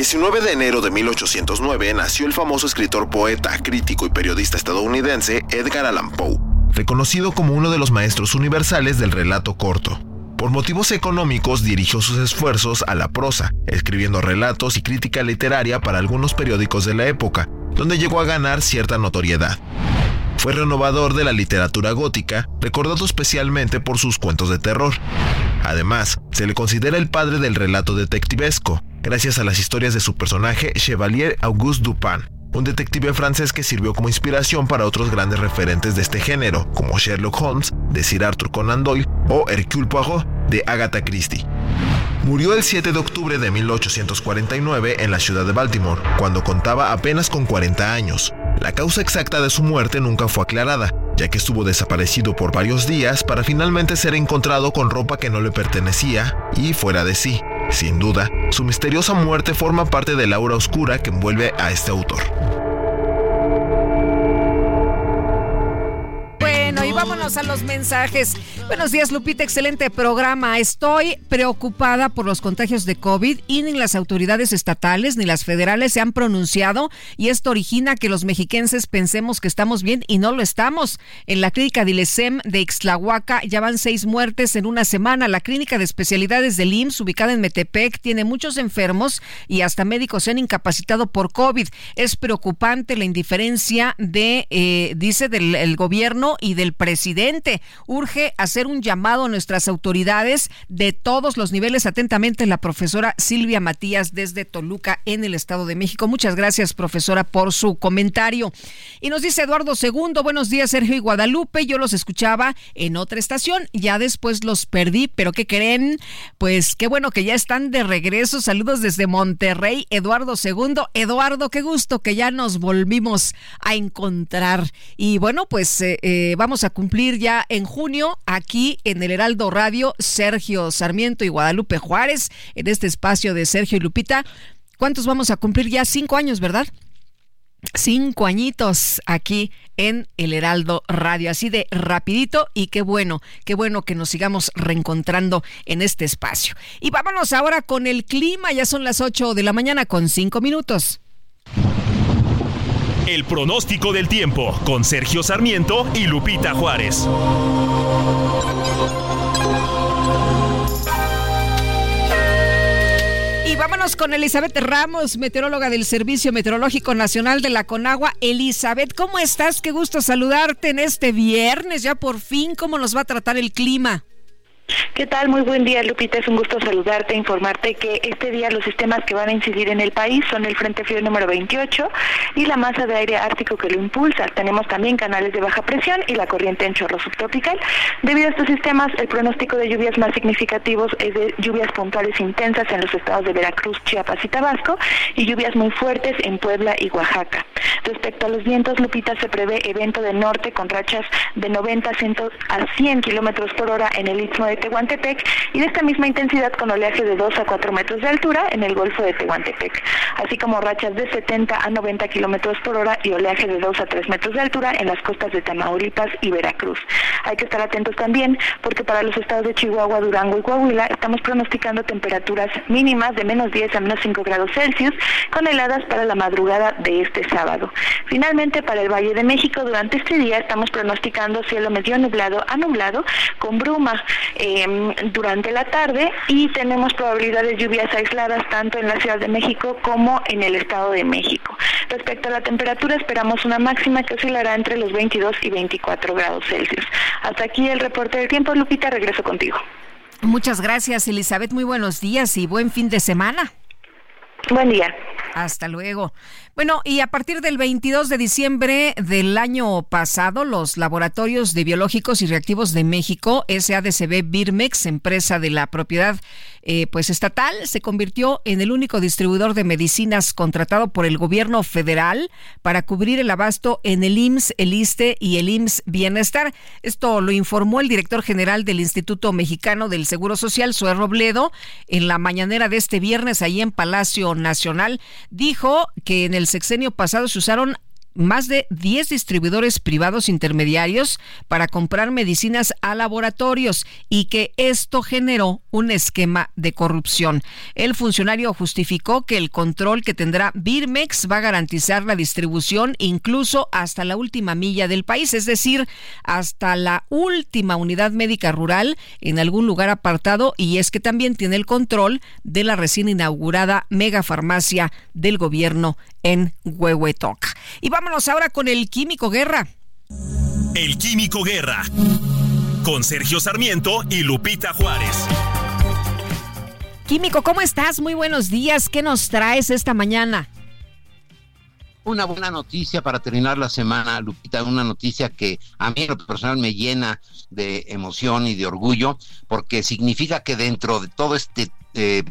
19 de enero de 1809 nació el famoso escritor, poeta, crítico y periodista estadounidense Edgar Allan Poe, reconocido como uno de los maestros universales del relato corto. Por motivos económicos dirigió sus esfuerzos a la prosa, escribiendo relatos y crítica literaria para algunos periódicos de la época, donde llegó a ganar cierta notoriedad. Fue renovador de la literatura gótica, recordado especialmente por sus cuentos de terror. Además, se le considera el padre del relato detectivesco, gracias a las historias de su personaje Chevalier Auguste Dupin, un detective francés que sirvió como inspiración para otros grandes referentes de este género, como Sherlock Holmes, de Sir Arthur Conan Doyle, o Hercule Poirot, de Agatha Christie. Murió el 7 de octubre de 1849 en la ciudad de Baltimore, cuando contaba apenas con 40 años. La causa exacta de su muerte nunca fue aclarada, ya que estuvo desaparecido por varios días para finalmente ser encontrado con ropa que no le pertenecía y fuera de sí. Sin duda, su misteriosa muerte forma parte del aura oscura que envuelve a este autor. Vámonos a los mensajes. Buenos días, Lupita. Excelente programa. Estoy preocupada por los contagios de COVID y ni las autoridades estatales ni las federales se han pronunciado y esto origina que los mexiquenses pensemos que estamos bien y no lo estamos. En la clínica de ILESEM de Ixtlahuaca ya van seis muertes en una semana. La clínica de especialidades del IMSS, ubicada en Metepec, tiene muchos enfermos y hasta médicos se han incapacitado por COVID. Es preocupante la indiferencia de, eh, dice, del el gobierno y del presidente. Urge hacer un llamado a nuestras autoridades de todos los niveles. Atentamente, la profesora Silvia Matías desde Toluca, en el Estado de México. Muchas gracias, profesora, por su comentario. Y nos dice Eduardo II, buenos días, Sergio y Guadalupe. Yo los escuchaba en otra estación, ya después los perdí, pero ¿qué creen? Pues qué bueno que ya están de regreso. Saludos desde Monterrey, Eduardo II. Eduardo, qué gusto que ya nos volvimos a encontrar. Y bueno, pues eh, eh, vamos a cumplir ya en junio aquí en el Heraldo Radio, Sergio Sarmiento y Guadalupe Juárez, en este espacio de Sergio y Lupita. ¿Cuántos vamos a cumplir ya? Cinco años, ¿verdad? Cinco añitos aquí en el Heraldo Radio, así de rapidito y qué bueno, qué bueno que nos sigamos reencontrando en este espacio. Y vámonos ahora con el clima, ya son las ocho de la mañana con cinco minutos. El pronóstico del tiempo con Sergio Sarmiento y Lupita Juárez. vámonos con Elizabeth Ramos, meteoróloga del Servicio Meteorológico Nacional de la Conagua. Elizabeth, ¿cómo estás? Qué gusto saludarte en este viernes. Ya por fin, ¿cómo nos va a tratar el clima? ¿Qué tal? Muy buen día, Lupita. Es un gusto saludarte, informarte que este día los sistemas que van a incidir en el país son el Frente Frío número 28 y la masa de aire ártico que lo impulsa. Tenemos también canales de baja presión y la corriente en chorro subtropical. Debido a estos sistemas, el pronóstico de lluvias más significativos es de lluvias puntuales intensas en los estados de Veracruz, Chiapas y Tabasco y lluvias muy fuertes en Puebla y Oaxaca. Respecto a los vientos, Lupita, se prevé evento de norte con rachas de 90 a 100 kilómetros por hora en el istmo de Tehuantepec y de esta misma intensidad con oleaje de 2 a 4 metros de altura en el Golfo de Tehuantepec, así como rachas de 70 a 90 kilómetros por hora y oleaje de 2 a 3 metros de altura en las costas de Tamaulipas y Veracruz. Hay que estar atentos también porque para los estados de Chihuahua, Durango y Coahuila estamos pronosticando temperaturas mínimas de menos 10 a menos 5 grados Celsius con heladas para la madrugada de este sábado. Finalmente, para el Valle de México, durante este día estamos pronosticando cielo medio nublado a nublado con bruma. Em, durante la tarde y tenemos probabilidad de lluvias aisladas tanto en la Ciudad de México como en el Estado de México. Respecto a la temperatura, esperamos una máxima que oscilará entre los 22 y 24 grados Celsius. Hasta aquí el reporte del tiempo. Lupita, regreso contigo. Muchas gracias, Elizabeth. Muy buenos días y buen fin de semana. Buen día. Hasta luego. Bueno, y a partir del 22 de diciembre del año pasado, los laboratorios de biológicos y reactivos de México, SADCB Birmex, empresa de la propiedad eh, pues estatal, se convirtió en el único distribuidor de medicinas contratado por el gobierno federal para cubrir el abasto en el IMSS, el ISTE y el IMSS Bienestar. Esto lo informó el director general del Instituto Mexicano del Seguro Social, Sue Robledo, en la mañanera de este viernes ahí en Palacio Nacional. Dijo que en el sexenio pasado se usaron más de 10 distribuidores privados intermediarios para comprar medicinas a laboratorios y que esto generó un esquema de corrupción. El funcionario justificó que el control que tendrá Birmex va a garantizar la distribución incluso hasta la última milla del país, es decir, hasta la última unidad médica rural en algún lugar apartado y es que también tiene el control de la recién inaugurada megafarmacia del gobierno en Huehuetoc. Y vámonos ahora con el Químico Guerra. El Químico Guerra. Con Sergio Sarmiento y Lupita Juárez. Químico, ¿cómo estás? Muy buenos días. ¿Qué nos traes esta mañana? Una buena noticia para terminar la semana, Lupita, una noticia que a mí en lo personal me llena de emoción y de orgullo, porque significa que dentro de todo este eh,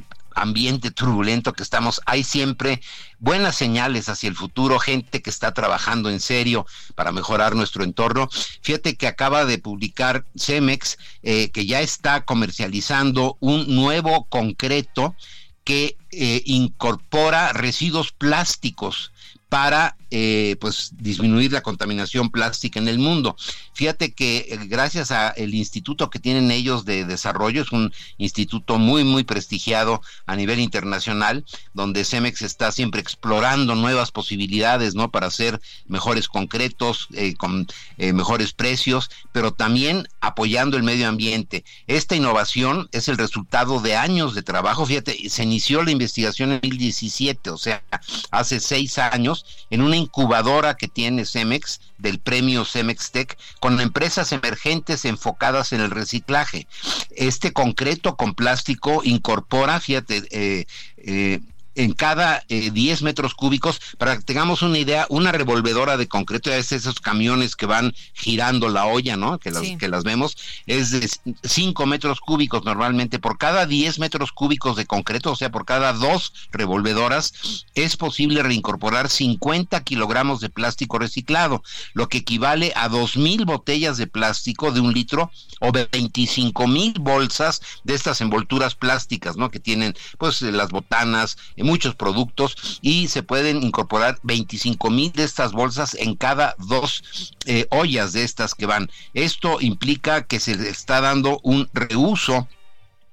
ambiente turbulento que estamos, hay siempre buenas señales hacia el futuro, gente que está trabajando en serio para mejorar nuestro entorno. Fíjate que acaba de publicar Cemex eh, que ya está comercializando un nuevo concreto que eh, incorpora residuos plásticos para eh, pues disminuir la contaminación plástica en el mundo. Fíjate que eh, gracias al instituto que tienen ellos de desarrollo, es un instituto muy, muy prestigiado a nivel internacional, donde Cemex está siempre explorando nuevas posibilidades, ¿no? Para hacer mejores concretos, eh, con mejores precios, pero también apoyando el medio ambiente. Esta innovación es el resultado de años de trabajo. Fíjate, se inició la investigación en 2017, o sea, hace seis años, en una incubadora que tiene Cemex del premio Cemex Tech con empresas emergentes enfocadas en el reciclaje. Este concreto con plástico incorpora, fíjate, eh, eh, en cada 10 eh, metros cúbicos, para que tengamos una idea, una revolvedora de concreto, es esos camiones que van girando la olla, ¿no? Que las, que las vemos, es de 5 metros cúbicos normalmente. Por cada 10 metros cúbicos de concreto, o sea, por cada dos revolvedoras, es posible reincorporar 50 kilogramos de plástico reciclado, lo que equivale a 2.000 botellas de plástico de un litro o 25 mil bolsas de estas envolturas plásticas, ¿no? Que tienen, pues, las botanas, muchos productos y se pueden incorporar 25 mil de estas bolsas en cada dos eh, ollas de estas que van. Esto implica que se está dando un reuso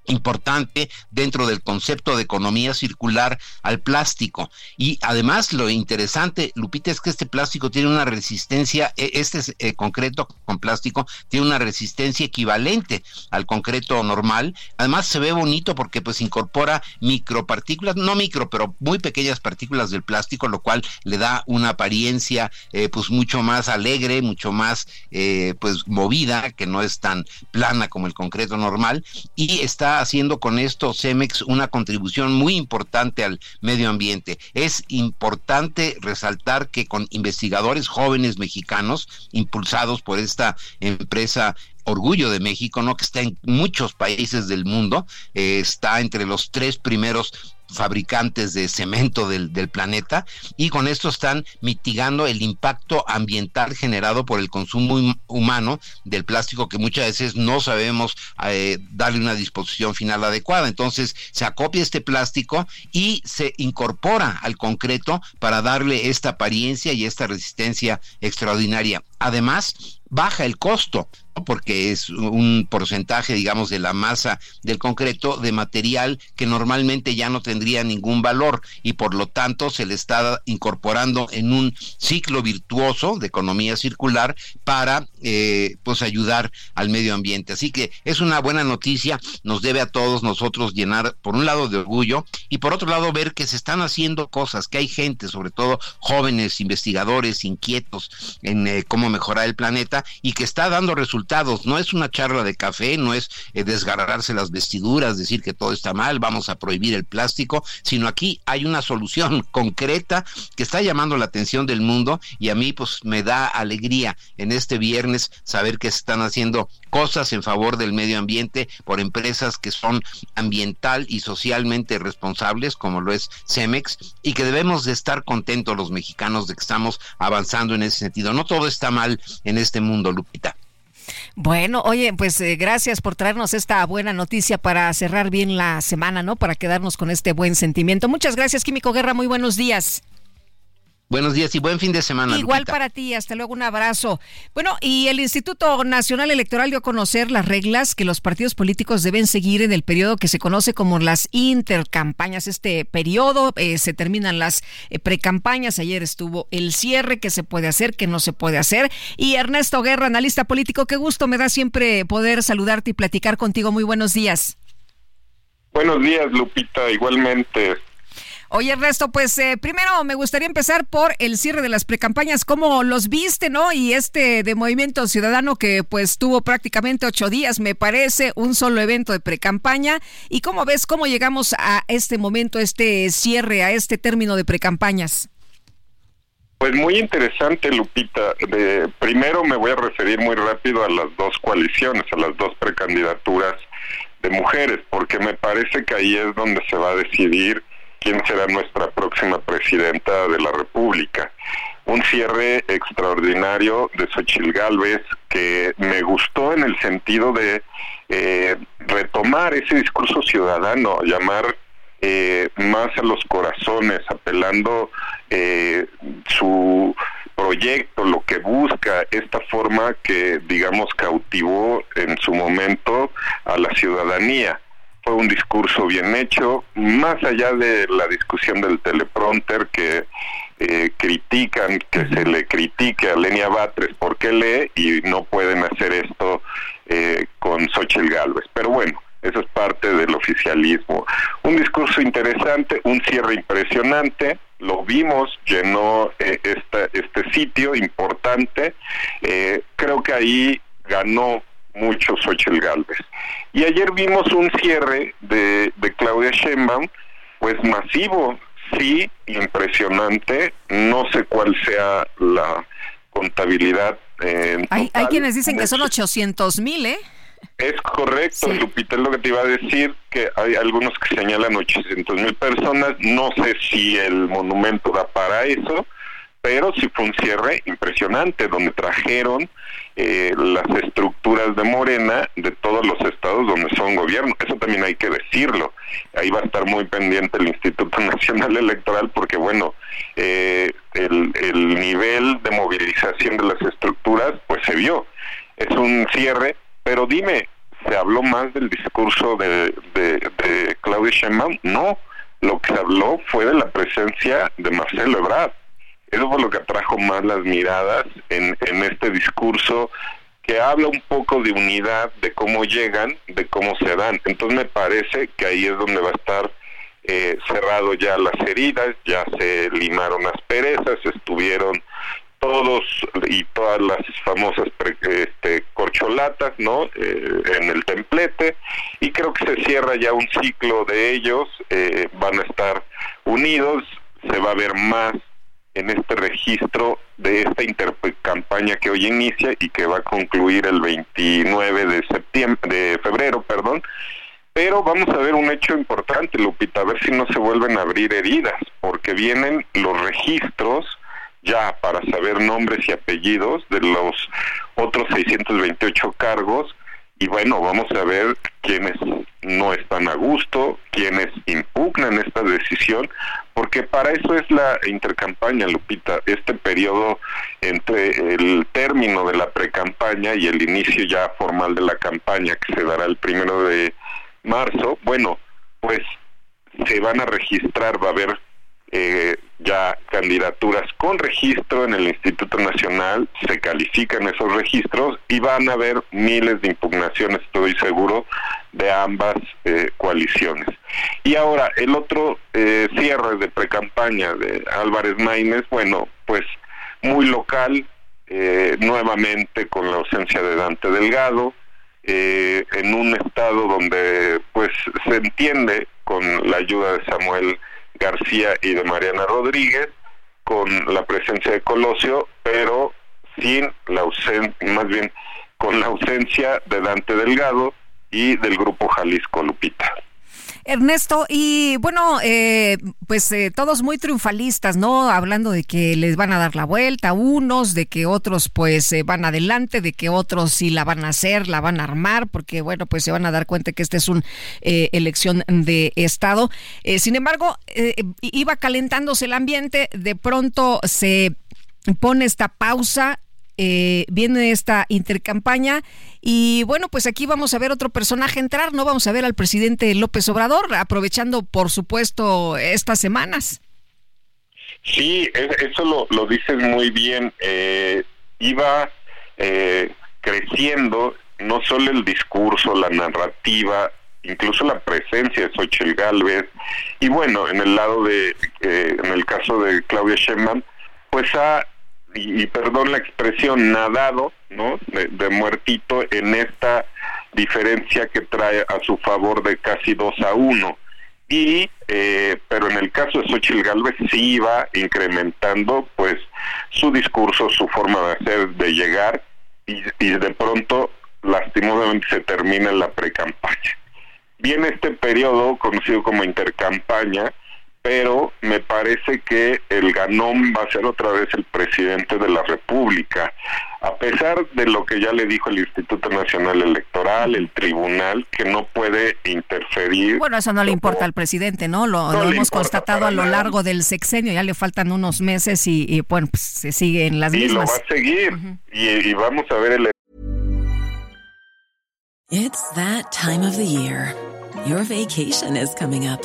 importante dentro del concepto de economía circular al plástico. Y además lo interesante, Lupita, es que este plástico tiene una resistencia, e, este eh, concreto con plástico tiene una resistencia equivalente al concreto normal. Además se ve bonito porque pues incorpora micropartículas, no micro, pero muy pequeñas partículas del plástico, lo cual le da una apariencia eh, pues mucho más alegre, mucho más eh, pues movida, que no es tan plana como el concreto normal. Y está haciendo con esto Cemex una contribución muy importante al medio ambiente. Es importante resaltar que con investigadores jóvenes mexicanos impulsados por esta empresa Orgullo de México, ¿no? Que está en muchos países del mundo, eh, está entre los tres primeros fabricantes de cemento del, planeta y con esto están mitigando el impacto ambiental generado por el consumo humano del plástico que muchas veces no sabemos eh, darle una disposición final adecuada. Entonces se acopia este plástico y se incorpora al concreto para darle esta apariencia y esta resistencia extraordinaria. Además, baja el costo porque es un porcentaje, digamos, de la masa del concreto de material que normalmente ya no tendría ningún valor y por lo tanto se le está incorporando en un ciclo virtuoso de economía circular para eh, pues ayudar al medio ambiente. Así que es una buena noticia, nos debe a todos nosotros llenar por un lado de orgullo y por otro lado ver que se están haciendo cosas, que hay gente, sobre todo jóvenes investigadores inquietos en eh, cómo mejorar el planeta y que está dando resultados no es una charla de café, no es eh, desgarrarse las vestiduras, decir que todo está mal, vamos a prohibir el plástico, sino aquí hay una solución concreta que está llamando la atención del mundo y a mí pues me da alegría en este viernes saber que se están haciendo cosas en favor del medio ambiente por empresas que son ambiental y socialmente responsables como lo es Cemex y que debemos de estar contentos los mexicanos de que estamos avanzando en ese sentido. No todo está en este mundo, Lupita. Bueno, oye, pues eh, gracias por traernos esta buena noticia para cerrar bien la semana, ¿no? Para quedarnos con este buen sentimiento. Muchas gracias, Químico Guerra. Muy buenos días. Buenos días y buen fin de semana. Igual para ti, hasta luego, un abrazo. Bueno, y el Instituto Nacional Electoral dio a conocer las reglas que los partidos políticos deben seguir en el periodo que se conoce como las intercampañas. Este periodo eh, se terminan las eh, precampañas. Ayer estuvo el cierre, que se puede hacer, que no se puede hacer. Y Ernesto Guerra, analista político, qué gusto me da siempre poder saludarte y platicar contigo. Muy buenos días. Buenos días, Lupita. Igualmente, Oye, Ernesto, pues eh, primero me gustaría empezar por el cierre de las precampañas. ¿Cómo los viste, no? Y este de Movimiento Ciudadano que pues tuvo prácticamente ocho días, me parece, un solo evento de precampaña. ¿Y cómo ves cómo llegamos a este momento, este cierre, a este término de precampañas? Pues muy interesante, Lupita. De, primero me voy a referir muy rápido a las dos coaliciones, a las dos precandidaturas de mujeres, porque me parece que ahí es donde se va a decidir quién será nuestra próxima presidenta de la República. Un cierre extraordinario de Xochil Gálvez que me gustó en el sentido de eh, retomar ese discurso ciudadano, llamar eh, más a los corazones, apelando eh, su proyecto, lo que busca, esta forma que, digamos, cautivó en su momento a la ciudadanía fue un discurso bien hecho, más allá de la discusión del teleprompter que eh, critican, que se le critique a Lenia Batres porque lee y no pueden hacer esto eh, con Xochitl Galvez. Pero bueno, eso es parte del oficialismo. Un discurso interesante, un cierre impresionante, lo vimos, llenó eh, este sitio importante. creo que ahí ganó mucho Xochitl Galvez. Y ayer vimos un cierre de, de Claudia Sheinbaum, pues masivo, sí, impresionante, no sé cuál sea la contabilidad. hay, hay quienes dicen que son 800 mil, ¿eh? Es correcto, Lupita, es lo que te iba a decir, que hay algunos que señalan 800 mil personas, no sé si el monumento da para eso, pero sí fue un cierre impresionante, donde trajeron eh, las estructuras de Morena de todos los estados donde son gobierno. Eso también hay que decirlo. Ahí va a estar muy pendiente el Instituto Nacional Electoral porque, bueno, eh, el, el nivel de movilización de las estructuras, pues se vio. Es un cierre, pero dime, se habló más del discurso de, de, Claudia Sheinbaum, no, lo que se habló fue de la presencia de Marcelo Ebrard. Eso fue lo que atrajo más las miradas en, en este discurso que habla un poco de unidad, de cómo llegan, de cómo se dan. Entonces me parece que ahí es donde va a estar eh, cerrado ya las heridas, ya se limaron las perezas, estuvieron todos y todas las famosas este, corcholatas, ¿no? Eh, en el templete y creo que se cierra ya un ciclo de ellos, eh, van a estar unidos, se va a ver más en este registro de esta intercampaña que hoy inicia y que va a concluir el 29 de septiembre, de febrero, perdón. Pero vamos a ver un hecho importante, Lupita, a ver si no se vuelven a abrir heridas, porque vienen los registros ya para saber nombres y apellidos de los otros 628 cargos y bueno, vamos a ver quiénes no están a gusto, quiénes impugnan esta decisión, porque para eso es la intercampaña, Lupita, este periodo entre el término de la precampaña y el inicio ya formal de la campaña, que se dará el primero de marzo, bueno, pues se van a registrar, va a haber eh, ya candidaturas con registro en el Instituto Nacional, se califican esos registros y van a haber miles de impugnaciones, estoy seguro, de ambas eh, coaliciones. Y ahora, el otro eh, cierre de precampaña de Álvarez Maínez, bueno, pues muy local, eh, nuevamente con la ausencia de Dante Delgado, en un estado donde pues se entiende con la ayuda de Samuel García y de Mariana Rodríguez, con la presencia de Colosio, pero sin la ausencia, más bien con la ausencia de Dante Delgado y del grupo Jalisco Lupita. Ernesto, y bueno, eh, pues eh, todos muy triunfalistas, ¿no? Hablando de que les van a dar la vuelta, unos, de que otros pues eh, van adelante, de que otros sí la van a hacer, la van a armar, porque bueno, pues se van a dar cuenta que esta es una elección de Estado. sin embargo, iba calentándose el ambiente, de pronto se pone esta pausa eh, viene esta intercampaña y bueno, pues aquí vamos a ver otro personaje entrar, ¿no? Vamos a ver al presidente López Obrador, aprovechando por supuesto estas semanas. Sí, eso lo, lo dices muy bien. Eh, iba eh, creciendo no solo el discurso, la narrativa, incluso la presencia de Xochitl Galvez, y bueno, en el lado de, eh, en el caso de Claudia Sheinbaum, pues ha y, perdón la expresión, nadado, ¿no? De, muertito en esta diferencia que trae a su favor de casi 2 a 1. Y, eh, pero en el caso de Xochitl Galvez sí iba incrementando, pues, su discurso, su forma de hacer, de llegar, y, de pronto, lastimosamente, se termina la precampaña. Viene este periodo conocido como intercampaña, pero me parece que el ganón va a ser otra vez el presidente de la República, a pesar de lo que ya le dijo el Instituto Nacional Electoral, el tribunal, que no puede interferir. Bueno, eso no le importa al presidente, ¿no? Lo, hemos constatado a lo largo del sexenio, ya le faltan unos meses y, bueno, pues se sigue en las mismas. Y lo va a seguir, y, y vamos a ver el... It's that time of the year. Your vacation is coming up.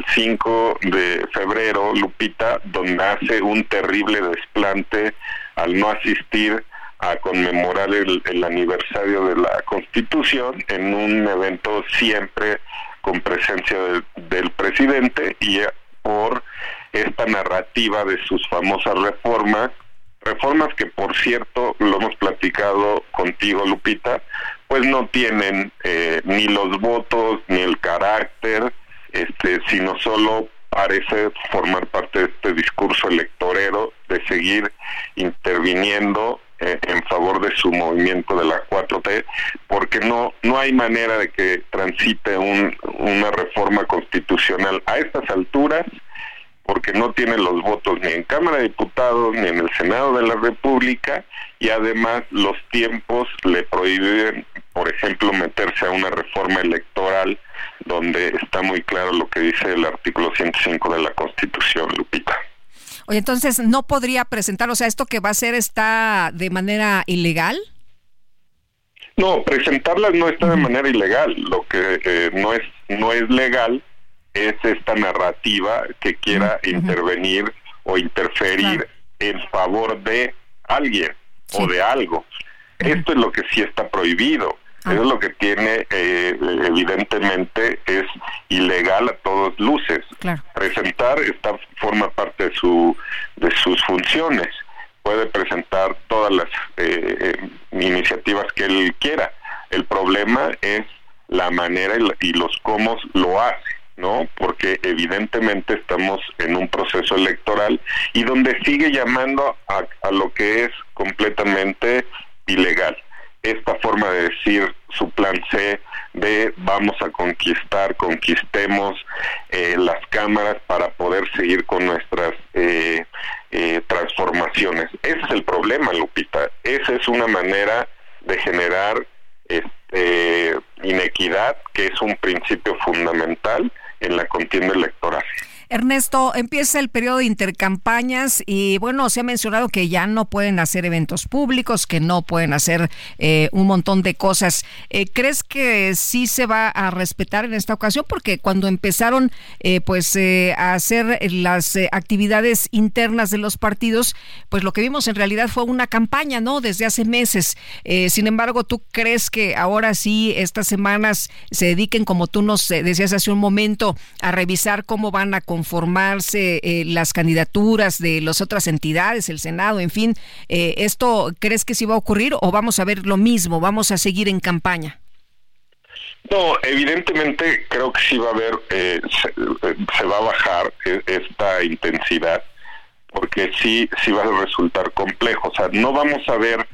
del 5 de febrero, Lupita, donde hace un terrible desplante al no asistir a conmemorar el, aniversario de la Constitución en un evento siempre con presencia del presidente y por esta narrativa de sus famosas reformas, reformas que por cierto lo hemos platicado contigo Lupita, pues no tienen eh, ni los votos ni el carácter este, sino solo parece formar parte de este discurso electorero de seguir interviniendo eh, en favor de su movimiento de la 4T, porque no, no hay manera de que transite un, una reforma constitucional a estas alturas, porque no tiene los votos ni en Cámara de Diputados ni en el Senado de la República, y además los tiempos le prohíben, por ejemplo, meterse a una reforma electoral donde está muy claro lo que dice el artículo 105 de la Constitución, Lupita. Oye, entonces no podría presentar, o sea, esto que va a hacer está de manera ilegal. No, presentarlas no está de manera ilegal. Lo que eh, no es no es legal es esta narrativa que quiera intervenir o interferir en favor de alguien o de algo. Esto es lo que sí está prohibido. Eso es lo que tiene, eh, evidentemente, es ilegal a todas luces. Presentar esta forma parte de su de sus funciones. Puede presentar todas las eh, eh, iniciativas que él quiera. El problema es la manera y, los cómo lo hace. ¿no? Porque evidentemente estamos en un proceso electoral y donde sigue llamando a lo que es completamente ilegal esta forma de decir su plan C de vamos a conquistar, conquistemos eh, las cámaras para poder seguir con nuestras eh, eh, transformaciones. Ese es el problema, Lupita. Esa es una manera de generar este, inequidad, que es un principio fundamental en la contienda electoral. Ernesto, empieza el periodo de intercampañas y bueno, se ha mencionado que ya no pueden hacer eventos públicos, que no pueden hacer eh, un montón de cosas. Eh, ¿Crees que sí se va a respetar en esta ocasión? Porque cuando empezaron eh, pues a hacer las actividades internas de los partidos, pues lo que vimos en realidad fue una campaña, ¿no? Desde hace meses. sin embargo, ¿tú crees que ahora sí estas semanas se dediquen, como tú nos decías hace un momento, a revisar cómo van a conformarse eh, las candidaturas de las otras entidades, el Senado, en fin. Eh, ¿Esto crees que sí va a ocurrir o vamos a ver lo mismo? ¿Vamos a seguir en campaña? No, evidentemente creo que sí va a haber, eh, se, va a bajar esta intensidad, porque sí, sí va a resultar complejo. O sea, no vamos a ver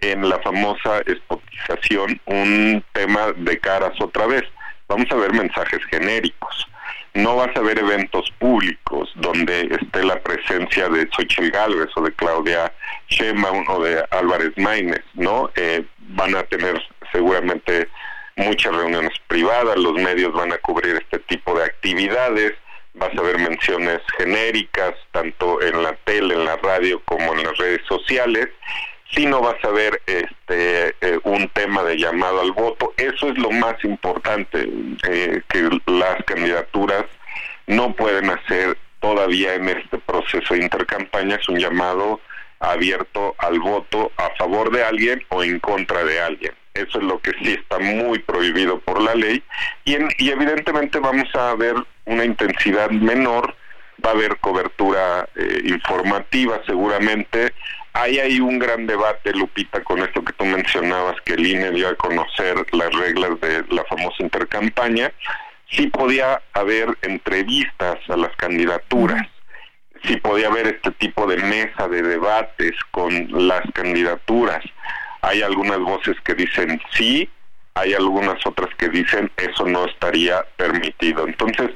en la famosa espotización un tema de caras otra vez. Vamos a ver mensajes genéricos no vas a ver eventos públicos donde esté la presencia de Xochitl Galvez o de Claudia Sheinbaum o de Álvarez Maínez, ¿no? Eh, van a tener seguramente muchas reuniones privadas, los medios van a cubrir este tipo de actividades, vas a ver menciones genéricas, tanto en la tele, en la radio, como en las redes sociales, si no vas a ver este eh, un tema de llamado al voto. Eso es lo más importante, eh, que las candidaturas no pueden hacer todavía en este proceso de intercampaña, es un llamado abierto al voto a favor de alguien o en contra de alguien. Eso es lo que sí está muy prohibido por la ley y, y evidentemente vamos a ver una intensidad menor, va a haber cobertura eh, informativa seguramente, hay ahí un gran debate, Lupita, con esto que tú mencionabas, que el INE dio a conocer las reglas de la famosa intercampaña. Sí podía haber entrevistas a las candidaturas, sí podía haber este tipo de mesa de debates con las candidaturas. Hay algunas voces que dicen sí, hay algunas otras que dicen eso no estaría permitido. Entonces,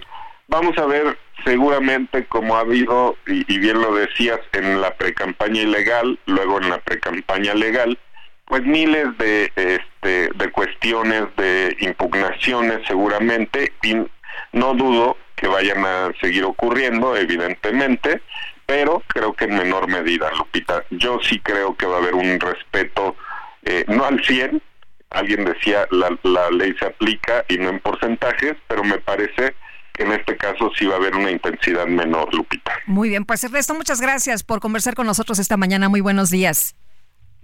vamos a ver seguramente como ha habido, y, bien lo decías, en la precampaña ilegal, luego en la precampaña legal, pues miles de, este, de cuestiones, de impugnaciones seguramente, y no dudo que vayan a seguir ocurriendo, evidentemente, pero creo que en menor medida, Lupita. Yo sí creo que va a haber un respeto, eh, no al 100, alguien decía la, la ley se aplica y no en porcentajes, pero me parece en este caso sí va a haber una intensidad menor, Lupita. Muy bien, pues Ernesto, muchas gracias por conversar con nosotros esta mañana. Muy buenos días.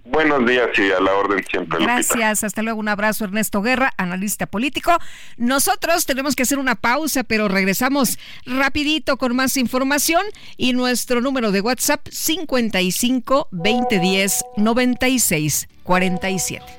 Buenos días y a la orden siempre. Gracias, hasta luego, un abrazo Ernesto Guerra, analista político. Nosotros tenemos que hacer una pausa, pero regresamos rapidito con más información y nuestro número de WhatsApp 55 2010 96 47.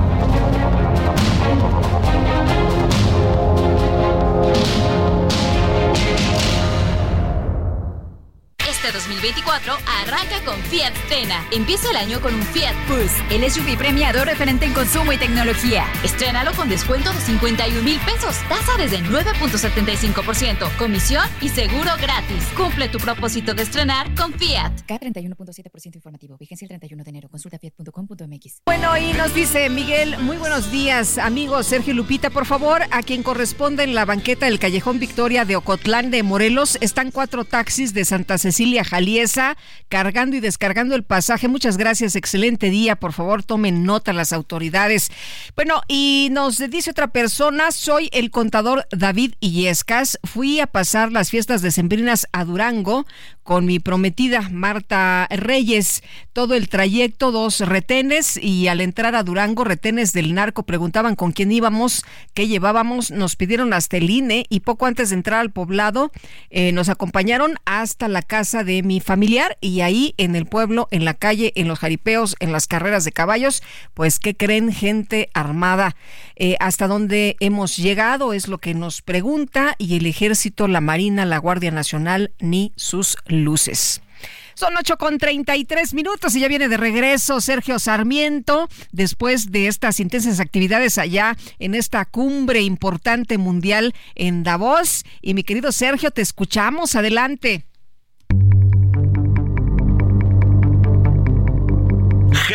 Este 2024 arranca con Fiat Stena. Empieza el año con un Fiat Pulse, el SUV premiado referente en consumo y tecnología. Estrénalo con descuento de 51 mil pesos, tasa desde 9.75%, comisión y seguro gratis. Cumple tu propósito de estrenar con Fiat. K31.7% informativo, vigencia el 31 de enero. Consulta fiat.com.mx. Bueno, y nos dice Miguel, muy buenos días, amigos Sergio y Lupita. Por favor, a quien corresponde en la banqueta del Callejón Victoria de Ocotlán de Morelos, están cuatro taxis de Santa Cecilia Jaliesa cargando y descargando el pasaje. Muchas gracias, excelente día. Por favor, tomen nota las autoridades. Bueno, y nos dice otra persona, soy el contador David Illescas. Fui a pasar las fiestas decembrinas a Durango con mi prometida Marta Reyes. Todo el trayecto, dos retenes y al entrar a Durango, retenes del narco preguntaban con quién íbamos, qué llevábamos, nos pidieron hasta el INE y poco antes de entrar al poblado eh, nos acompañaron hasta la casa de mi familiar y ahí en el pueblo, en la calle, en los jaripeos, en las carreras de caballos, pues ¿qué creen? Gente armada. Eh, ¿Hasta dónde hemos llegado? Es lo que nos pregunta y el ejército, la Marina, la Guardia Nacional, ni sus luces. Son 8 con 33 minutos y ya viene de regreso Sergio Sarmiento después de estas intensas actividades allá en esta cumbre importante mundial en Davos. Y mi querido Sergio, te escuchamos. Adelante.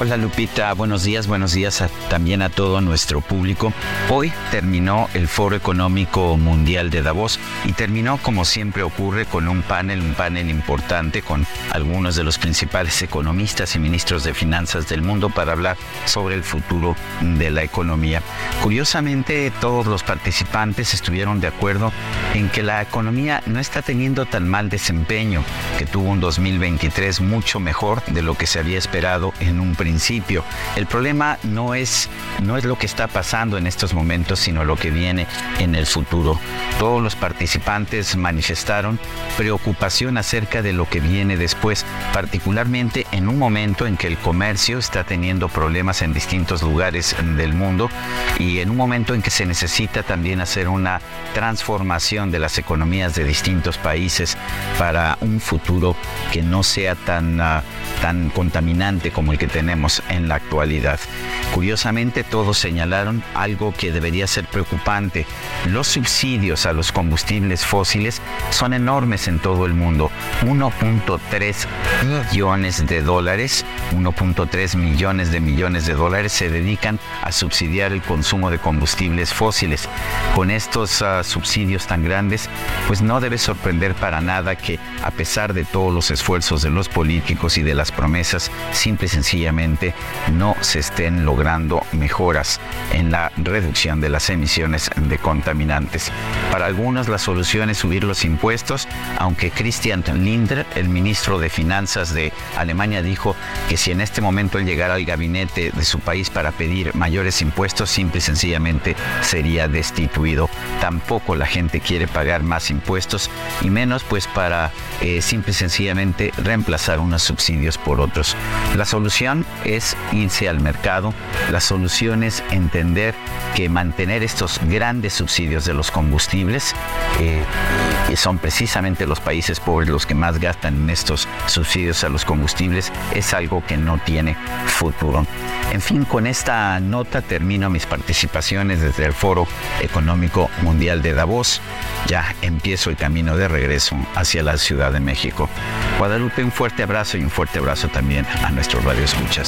Hola Lupita, buenos días, buenos días también a todo nuestro público. Hoy terminó el Foro Económico Mundial de Davos y terminó como siempre ocurre con un panel, un panel importante con algunos de los principales economistas y ministros de finanzas del mundo para hablar sobre el futuro de la economía. Curiosamente, todos los participantes estuvieron de acuerdo en que la economía no está teniendo tan mal desempeño, que tuvo un 2023 mucho mejor de lo que se había esperado en un principio El problema no es, no es lo que está pasando en estos momentos, sino lo que viene en el futuro. Todos los participantes manifestaron preocupación acerca de lo que viene después, particularmente en un momento en que el comercio está teniendo problemas en distintos lugares del mundo y en un momento en que se necesita también hacer una transformación de las economías de distintos países para un futuro que no sea tan, uh, tan contaminante como el que tenemos en la actualidad. Curiosamente, todos señalaron algo que debería ser preocupante. Los subsidios a los combustibles fósiles son enormes en todo el mundo. 1.3 millones de dólares, 1.3 millones de millones de dólares se dedican a subsidiar el consumo de combustibles fósiles. Con estos uh, subsidios tan grandes, pues no debe sorprender para nada que a pesar de todos los esfuerzos de los políticos y de las promesas, simple y sencillamente no se estén logrando mejoras en la reducción de las emisiones de contaminantes. Para algunos la solución es subir los impuestos, aunque Christian Lindner, el ministro de Finanzas de Alemania, dijo que si en este momento él llegara al gabinete de su país para pedir mayores impuestos, simple y sencillamente sería destituido. Tampoco la gente quiere pagar más impuestos y menos pues para eh, simple y sencillamente reemplazar unos subsidios por otros. La solución es irse al mercado. La solución es entender que mantener estos grandes subsidios de los combustibles, eh, que son precisamente los países pobres los que más gastan en estos subsidios a los combustibles, es algo que no tiene futuro. En fin, con esta nota termino mis participaciones desde el Foro Económico Mundial de Davos. Ya empiezo el camino de regreso hacia la Ciudad de México. Guadalupe, un fuerte abrazo y un fuerte abrazo también a nuestros radioescuchas.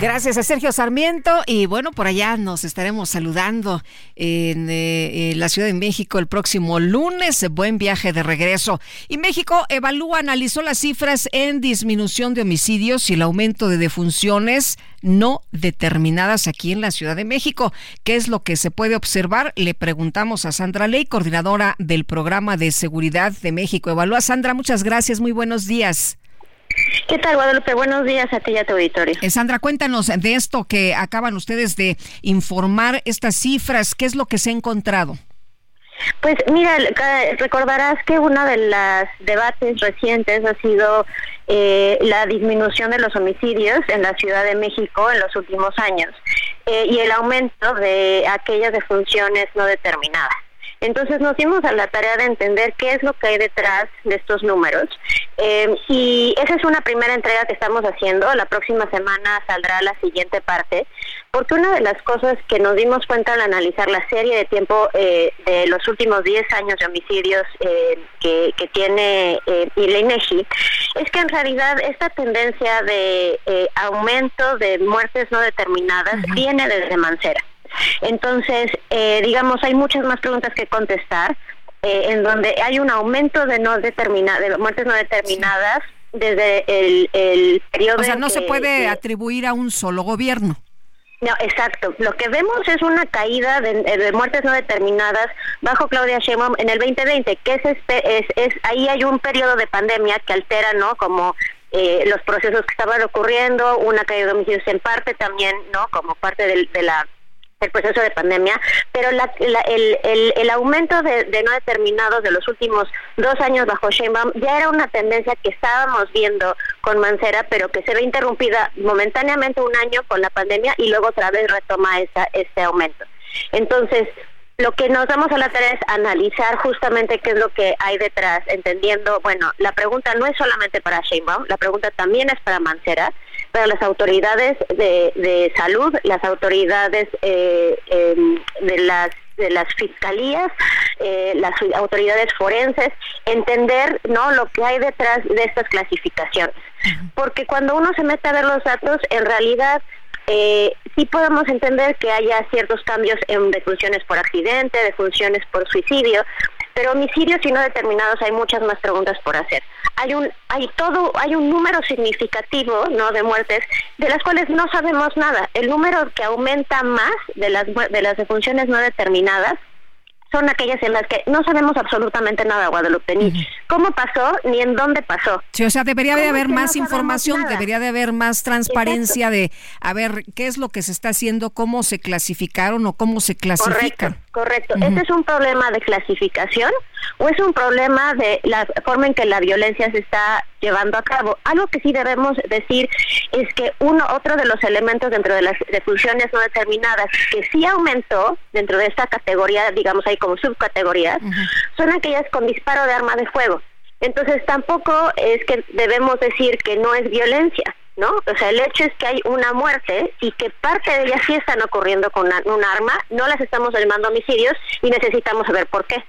Gracias a Sergio Sarmiento y bueno, por allá nos estaremos saludando en, eh, en, la Ciudad de México el próximo lunes. Buen viaje de regreso. Y México evalúa, analizó las cifras en disminución de homicidios y el aumento de defunciones no determinadas aquí en la Ciudad de México. ¿Qué es lo que se puede observar? Le preguntamos a Sandra Ley, coordinadora del programa de seguridad de México. Evalúa Sandra, muchas gracias, muy buenos días. ¿Qué tal, Guadalupe? Buenos días a ti y a tu auditorio. Eh, Sandra, cuéntanos de esto que acaban ustedes de informar, estas cifras, ¿qué es lo que se ha encontrado? Pues mira, recordarás que uno de los debates recientes ha sido eh, la disminución de los homicidios en la Ciudad de México en los últimos años eh, y el aumento de aquellas defunciones no determinadas. Entonces nos dimos a la tarea de entender qué es lo que hay detrás de estos números eh, y esa es una primera entrega que estamos haciendo. La próxima semana saldrá la siguiente parte, porque una de las cosas que nos dimos cuenta al analizar la serie de tiempo eh, de los últimos 10 años de homicidios eh, que, que, tiene eh, INEGI es que en realidad esta tendencia de aumento de muertes no determinadas viene desde Mancera. Entonces, eh, digamos, hay muchas más preguntas que contestar, eh, en donde hay un aumento de no determina, de muertes no determinadas desde el, el periodo. O sea, no que, se puede que, atribuir a un solo gobierno. no, exacto. Lo que vemos es una caída de, de, muertes no determinadas bajo Claudia Sheinbaum en el 2020, que es, este, es, es ahí hay un periodo de pandemia que altera, ¿no? Como eh, los procesos que estaban ocurriendo, una caída de homicidios en parte también, ¿no? Como parte de, de la el proceso de pandemia, pero la, la, el, el, el, aumento de, no determinados de los últimos dos años bajo Sheinbaum ya era una tendencia que estábamos viendo con Mancera, pero que se ve interrumpida momentáneamente un año con la pandemia y luego otra vez retoma esa, este aumento. Entonces, lo que nos damos a la tarea es analizar justamente qué es lo que hay detrás, entendiendo, bueno, la pregunta no es solamente para Sheinbaum, la pregunta también es para Mancera, para las autoridades de, de salud, las autoridades eh, eh, de las de las fiscalías, eh, las autoridades forenses, entender no lo que hay detrás de estas clasificaciones. Porque cuando uno se mete a ver los datos, en realidad eh, sí podemos entender que haya ciertos cambios en defunciones por accidente, defunciones por suicidio, pero homicidios y no determinados hay muchas más preguntas por hacer. Hay un hay todo hay un número significativo, ¿no? de muertes de las cuales no sabemos nada. El número que aumenta más de las de las defunciones no determinadas son aquellas en las que no sabemos absolutamente nada, Guadalupe, ni uh -huh. cómo pasó, ni en dónde pasó. Sí, o sea, debería de haber más no información, debería de haber más transparencia Exacto. de, a ver, qué es lo que se está haciendo, cómo se clasificaron o cómo se clasifican. Correcto, correcto. Uh -huh. ¿Este es un problema de clasificación o es un problema de la forma en que la violencia se está llevando a cabo? Algo que sí debemos decir es que uno, otro de los elementos dentro de las defunciones no determinadas que sí aumentó dentro de esta categoría, digamos, hay como subcategorías, uh -huh. son aquellas con disparo de arma de fuego. Entonces tampoco es que debemos decir que no es violencia, ¿no? O sea, el hecho es que hay una muerte y que parte de ellas sí están ocurriendo con una, un arma, no las estamos llamando homicidios y necesitamos saber por qué.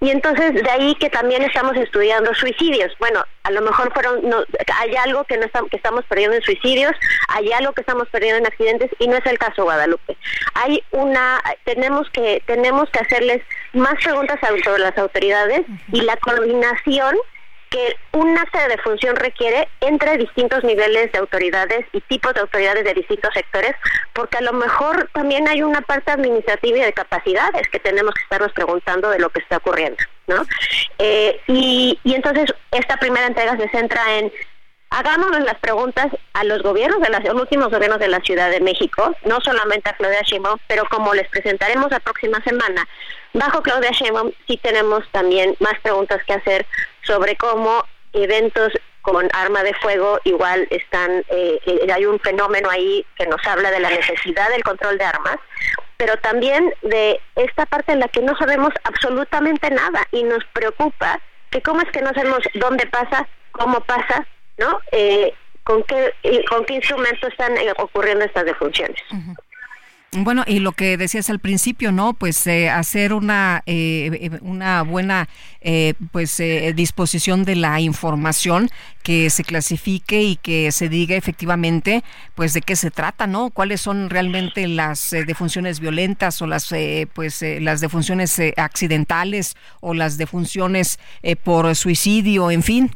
Y entonces de ahí que también estamos estudiando suicidios. Bueno, a lo mejor fueron no, hay algo que no estamos, que estamos perdiendo en suicidios, hay algo que estamos perdiendo en accidentes y no es el caso Guadalupe. Hay una tenemos que tenemos que hacerles más preguntas sobre las autoridades y la coordinación que un acta de defunción requiere entre distintos niveles de autoridades y tipos de autoridades de distintos sectores, porque a lo mejor también hay una parte administrativa y de capacidades que tenemos que estarnos preguntando de lo que está ocurriendo, ¿no? Eh, y, y entonces esta primera entrega se centra en hagámonos las preguntas a los gobiernos de los últimos gobiernos de la Ciudad de México, no solamente a Claudia Sheinbaum, pero como les presentaremos la próxima semana, bajo Claudia Sheinbaum sí tenemos también más preguntas que hacer sobre cómo eventos con arma de fuego igual están, eh, eh, hay un fenómeno ahí que nos habla de la necesidad del control de armas, pero también de esta parte en la que no sabemos absolutamente nada y nos preocupa que cómo es que no sabemos dónde pasa, cómo pasa, ¿no? Eh, con qué, con qué instrumento están ocurriendo estas defunciones. Bueno, y lo que decías al principio, ¿no? Pues eh, hacer una eh, una buena eh, pues disposición de la información que se clasifique y que se diga efectivamente pues de qué se trata, ¿no? Cuáles son realmente las defunciones violentas o las pues las defunciones accidentales o las defunciones por suicidio, en fin.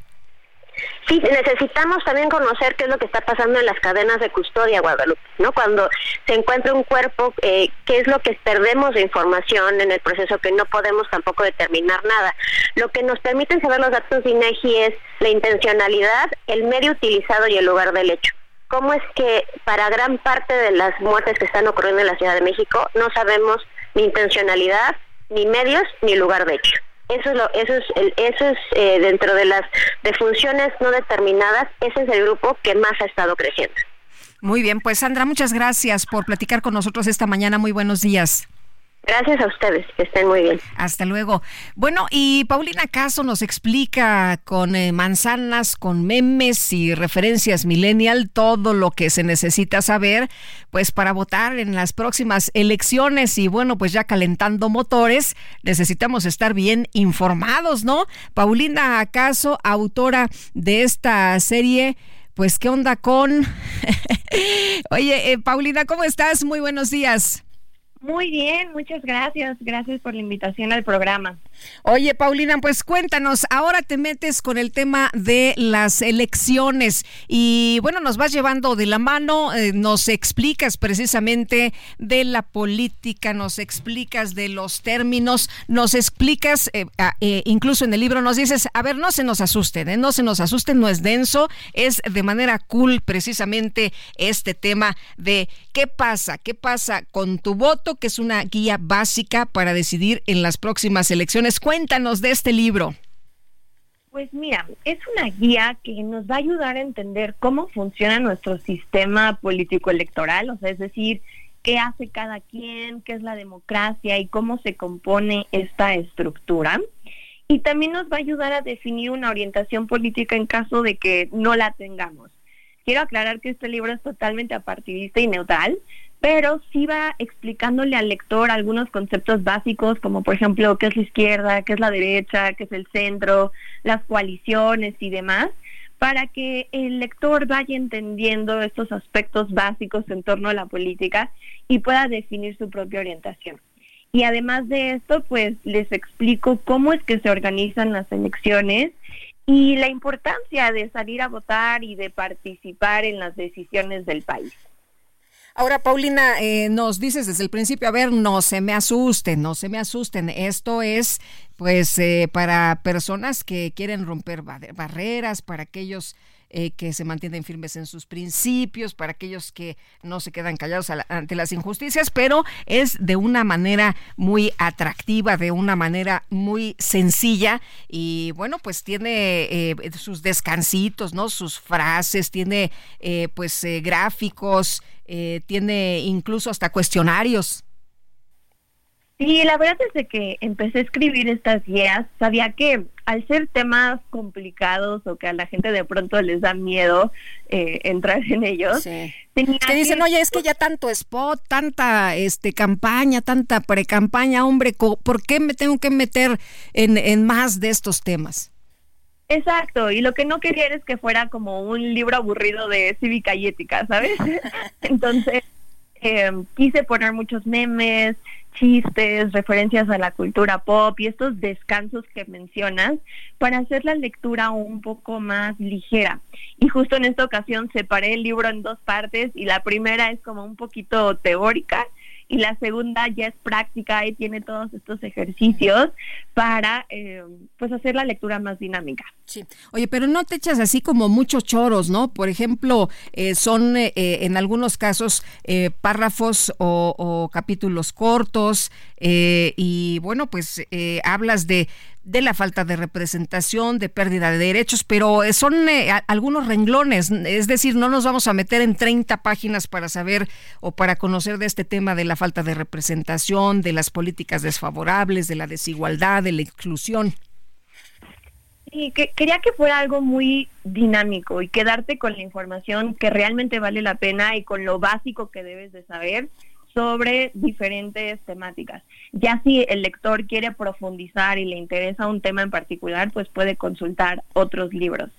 Sí, necesitamos también conocer qué es lo que está pasando en las cadenas de custodia, Guadalupe, ¿no? Cuando se encuentra un cuerpo, eh, qué es lo que perdemos de información en el proceso que no podemos tampoco determinar nada. Lo que nos permiten saber los datos de INEGI es la intencionalidad, el medio utilizado y el lugar del hecho. ¿Cómo es que para gran parte de las muertes que están ocurriendo en la Ciudad de México no sabemos ni intencionalidad, ni medios, ni lugar de hecho? Eso es, lo, eso es, el, eso es eh, dentro de las defunciones no determinadas, ese es el grupo que más ha estado creciendo. Muy bien, pues Sandra, muchas gracias por platicar con nosotros esta mañana. Muy buenos días. Gracias a ustedes, que estén muy bien. Hasta luego. Bueno, y Paulina Caso nos explica con eh, manzanas, con memes y referencias millennial todo lo que se necesita saber, pues para votar en las próximas elecciones. Y bueno, pues ya calentando motores, necesitamos estar bien informados, ¿no? Paulina Caso, autora de esta serie. Pues, ¿qué onda con... Oye, eh, Paulina, ¿cómo estás? Muy buenos días. Muy bien, muchas gracias. Gracias por la invitación al programa. Oye, Paulina, pues cuéntanos, ahora te metes con el tema de las elecciones y bueno, nos vas llevando de la mano, eh, nos explicas precisamente de la política, nos explicas de los términos, nos explicas, eh, eh, incluso en el libro nos dices, a ver, no se nos asusten, no se nos asusten, no es denso, es de manera cool precisamente este tema de qué pasa, qué pasa con tu voto, que es una guía básica para decidir en las próximas elecciones Cuéntanos de este libro. Pues mira, es una guía que nos va a ayudar a entender cómo funciona nuestro sistema político electoral, o sea, es decir, qué hace cada quien, qué es la democracia y cómo se compone esta estructura. Y también nos va a ayudar a definir una orientación política en caso de que no la tengamos. Quiero aclarar que este libro es totalmente apartidista y neutral, pero sí va explicándole al lector algunos conceptos básicos, como por ejemplo qué es la izquierda, qué es la derecha, qué es el centro, las coaliciones y demás, para que el lector vaya entendiendo estos aspectos básicos en torno a la política y pueda definir su propia orientación. Y además de esto, pues les explico cómo es que se organizan las elecciones y la importancia de salir a votar y de participar en las decisiones del país. Ahora, Paulina, eh, nos dices desde el principio, a ver, no se me asusten, no se me asusten. Esto es, pues, eh, para personas que quieren romper barreras, para aquellos eh, que se mantienen firmes en sus principios, para aquellos que no se quedan callados ante las injusticias, pero es de una manera muy atractiva, de una manera muy sencilla y bueno, pues tiene sus descansitos, ¿no? Sus frases, tiene pues gráficos. Eh, tiene incluso hasta cuestionarios. Sí, la verdad es que empecé a escribir estas guías, sabía que al ser temas complicados o que a la gente de pronto les da miedo eh, entrar en ellos, que dicen, oye, es que ya tanto spot, tanta este campaña, tanta pre-campaña, hombre, ¿por qué me tengo que meter en, en más de estos temas? Exacto, y lo que no quería es que fuera como un libro aburrido de cívica y ética, ¿sabes? Entonces, eh, quise poner muchos memes, chistes, referencias a la cultura pop y estos descansos que mencionas para hacer la lectura un poco más ligera. Y justo en esta ocasión separé el libro en dos partes y la primera es como un poquito teórica y la segunda ya es práctica y tiene todos estos ejercicios para eh, pues hacer la lectura más dinámica. Sí. Oye, pero no te echas así como muchos choros, ¿no? Por ejemplo, eh, son eh, en algunos casos párrafos o, o, capítulos cortos y bueno, pues hablas de de la falta de representación, de pérdida de derechos, pero eh, son eh, algunos renglones, es decir, no nos vamos a meter en 30 páginas para saber o para conocer de este tema de la falta de representación, de las políticas desfavorables, de la desigualdad, de la inclusión. Sí, que quería que fuera algo muy dinámico y quedarte con la información que realmente vale la pena y con lo básico que debes de saber sobre diferentes temáticas. Ya si el lector quiere profundizar y le interesa un tema en particular, pues puede consultar otros libros.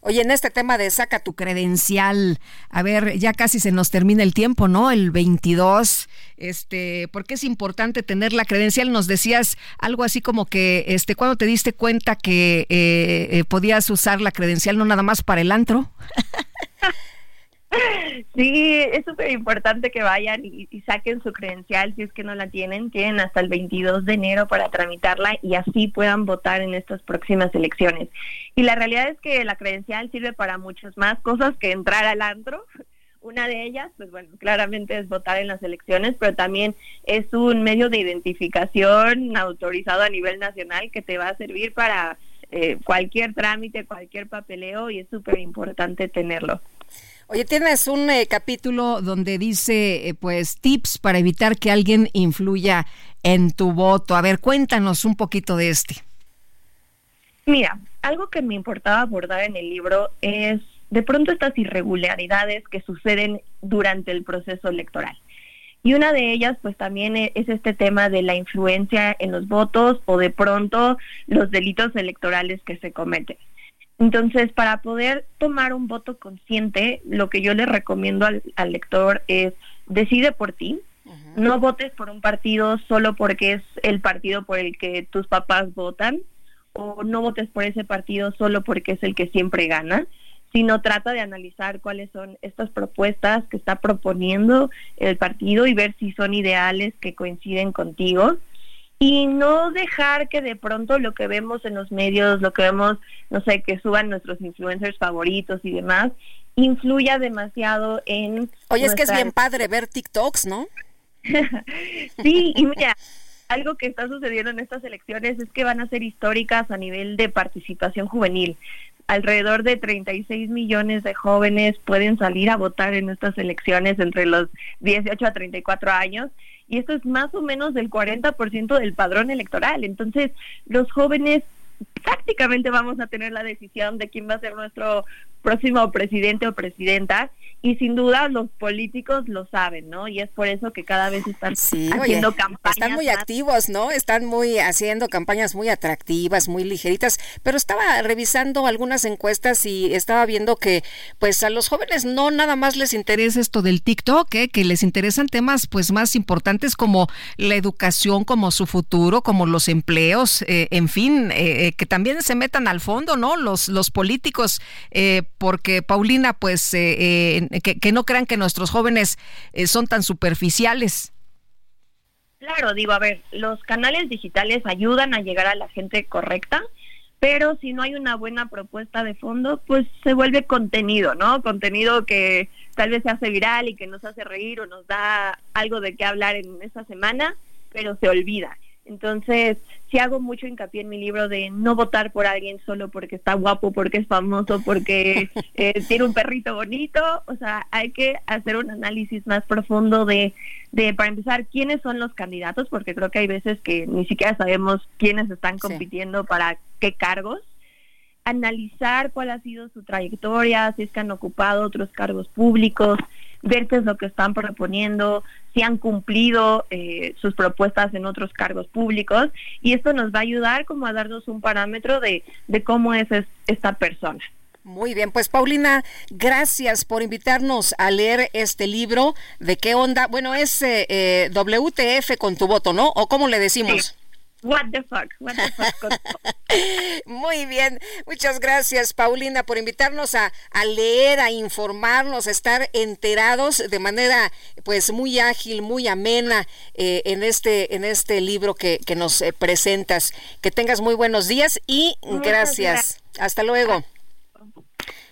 Oye, en este tema de saca tu credencial, a ver, ya casi se nos termina el tiempo, ¿no? El 22, este, ¿por qué es importante tener la credencial? Nos decías algo así como que, este, cuando te diste cuenta que eh, eh, podías usar la credencial no nada más para el antro? Sí, es súper importante que vayan y, saquen su credencial si es que no la tienen. Tienen hasta el 22 de enero para tramitarla y así puedan votar en estas próximas elecciones. Y la realidad es que la credencial sirve para muchas más cosas que entrar al antro. Una de ellas, pues bueno, claramente es votar en las elecciones, pero también es un medio de identificación autorizado a nivel nacional que te va a servir para eh, cualquier trámite, cualquier papeleo y es súper importante tenerlo. Oye, tienes un eh, capítulo donde dice, eh, pues, tips para evitar que alguien influya en tu voto. A ver, cuéntanos un poquito de este. Mira, algo que me importaba abordar en el libro es de pronto estas irregularidades que suceden durante el proceso electoral. Y una de ellas, pues también e, es este tema de la influencia en los votos o de pronto los delitos electorales que se cometen. Entonces, para poder tomar un voto consciente, lo que yo le recomiendo al, lector es decide por ti, no votes por un partido solo porque es el partido por el que tus papás votan, o no votes por ese partido solo porque es el que siempre gana, sino trata de analizar cuáles son estas propuestas que está proponiendo el partido y ver si son ideales que coinciden contigo y no dejar que de pronto lo que vemos en los medios, lo que vemos, no sé, que suban nuestros influencers favoritos y demás, influya demasiado en... Oye, es que es bien padre ver TikToks, ¿no? sí, y mira, algo que está sucediendo en estas elecciones es que van a ser históricas a nivel de participación juvenil. Alrededor de 36 millones de jóvenes pueden salir a votar en estas elecciones entre los 18 a 34 años y esto es más o menos del 40% del padrón electoral. Entonces, los jóvenes prácticamente vamos a tener la decisión de quién va a ser nuestro próximo presidente o presidenta y sin duda los políticos lo saben, ¿no? Y es por eso que cada vez están haciendo campañas. Están muy activos, ¿no? Están muy haciendo campañas muy atractivas, muy ligeritas, pero estaba revisando algunas encuestas y estaba viendo que pues a los jóvenes no nada más les interesa esto del TikTok, ¿eh? que les interesan temas pues más importantes como la educación, como su futuro, como los empleos, eh, en fin, eh, que también se metan al fondo, ¿no? Los, los políticos, porque Paulina pues que, no crean que nuestros jóvenes eh, son tan superficiales. Claro, digo, a ver, los canales digitales ayudan a llegar a la gente correcta, pero si no hay una buena propuesta de fondo, pues se vuelve contenido, ¿no? Contenido que tal vez se hace viral y que nos hace reír o nos da algo de qué hablar en esa semana, pero se olvida. Entonces, si hago mucho hincapié en mi libro de no votar por alguien solo porque está guapo, porque es famoso, porque eh, tiene un perrito bonito. O sea, hay que hacer un análisis más profundo de, de, para empezar, quiénes son los candidatos, porque creo que hay veces que ni siquiera sabemos quiénes están compitiendo para qué cargos analizar cuál ha sido su trayectoria, si es que han ocupado otros cargos públicos, ver qué es lo que están proponiendo, si han cumplido eh, sus propuestas en otros cargos públicos y esto nos va a ayudar como a darnos un parámetro de, de cómo es, esta persona. Muy bien, pues Paulina, gracias por invitarnos a leer este libro. ¿De qué onda? Bueno, es eh, eh WTF con tu voto, ¿no? ¿O cómo le decimos? What the fuck, what the fuck. Muy bien, muchas gracias Paulina por invitarnos a, leer, a informarnos, a estar enterados de manera pues muy ágil, muy amena eh, en este en este libro que, que nos eh, presentas. Que tengas muy buenos días y gracias. Hasta luego.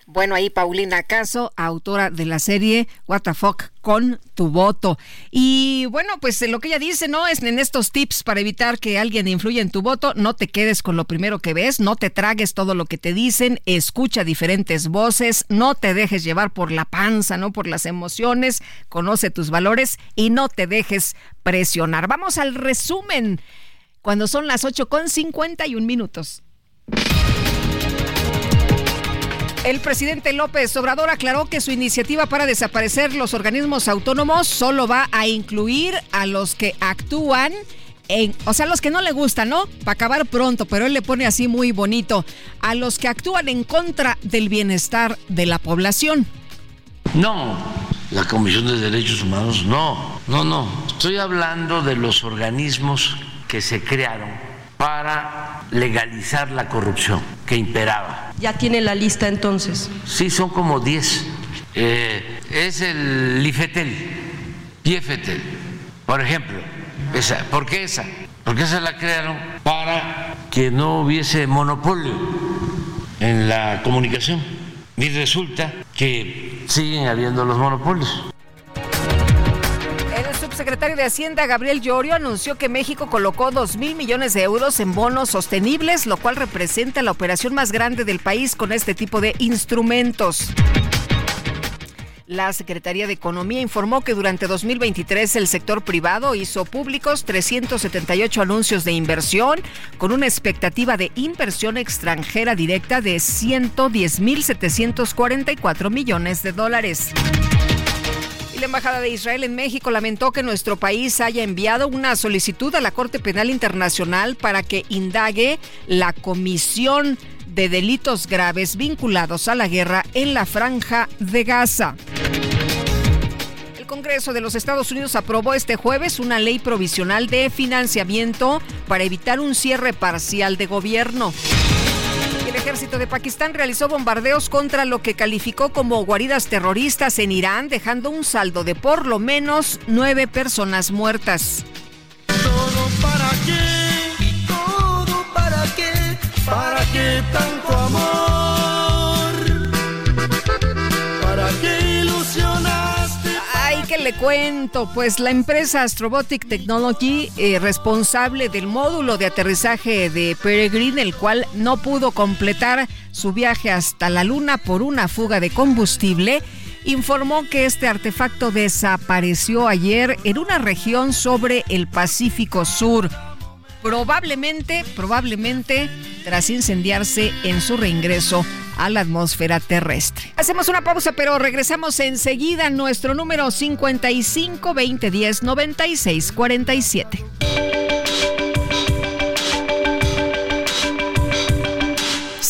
Bueno, ahí Paulina Caso, autora de la serie What the Fuck con tu voto. Y bueno, pues lo que ella dice, ¿no? Es en estos tips para evitar que alguien influya en tu voto, no te quedes con lo primero que ves, no te tragues todo lo que te dicen, escucha diferentes voces, no te dejes llevar por la panza, ¿no? Por las emociones, conoce tus valores y no te dejes presionar. Vamos al resumen cuando son las 8 con 51 minutos. El presidente López Obrador aclaró que su iniciativa para desaparecer los organismos autónomos solo va a incluir a los que actúan en, o sea, los que no le gustan, ¿no? Para acabar pronto, pero él le pone así muy bonito, a los que actúan en contra del bienestar de la población. No, la Comisión de Derechos Humanos, no, no, no. Estoy hablando de los organismos que se crearon para legalizar la corrupción que imperaba. ¿Ya tiene la lista entonces? Sí, son como 10. Eh, es el IFETEL, IFETEL, por ejemplo. Esa. ¿Por qué esa? Porque esa la crearon para que no hubiese monopolio en la comunicación. Y resulta que siguen habiendo los monopolios. Subsecretario de Hacienda, Gabriel Llorio, anunció que México colocó 2 mil millones de euros en bonos sostenibles, lo cual representa la operación más grande del país con este tipo de instrumentos. La Secretaría de Economía informó que durante 2023 el sector privado hizo públicos 378 anuncios de inversión con una expectativa de inversión extranjera directa de 110.744 millones de dólares. La Embajada de Israel en México lamentó que nuestro país haya enviado una solicitud a la Corte Penal Internacional para que indague la comisión de delitos graves vinculados a la guerra en la franja de Gaza. El Congreso de los Estados Unidos aprobó este jueves una ley provisional de financiamiento para evitar un cierre parcial de gobierno. Ejército de Pakistán realizó bombardeos contra lo que calificó como guaridas terroristas en Irán, dejando un saldo de por lo menos nueve personas muertas. ¿Todo para qué? ¿Y todo para qué? ¿Para qué tanto amor? Le cuento, pues la empresa Astrobotic Technology, eh, responsable del módulo de aterrizaje de Peregrine, el cual no pudo completar su viaje hasta la Luna por una fuga de combustible, informó que este artefacto desapareció ayer en una región sobre el Pacífico Sur probablemente, probablemente tras incendiarse en su reingreso a la atmósfera terrestre. Hacemos una pausa, pero regresamos enseguida. Nuestro número 55 2010 96 47.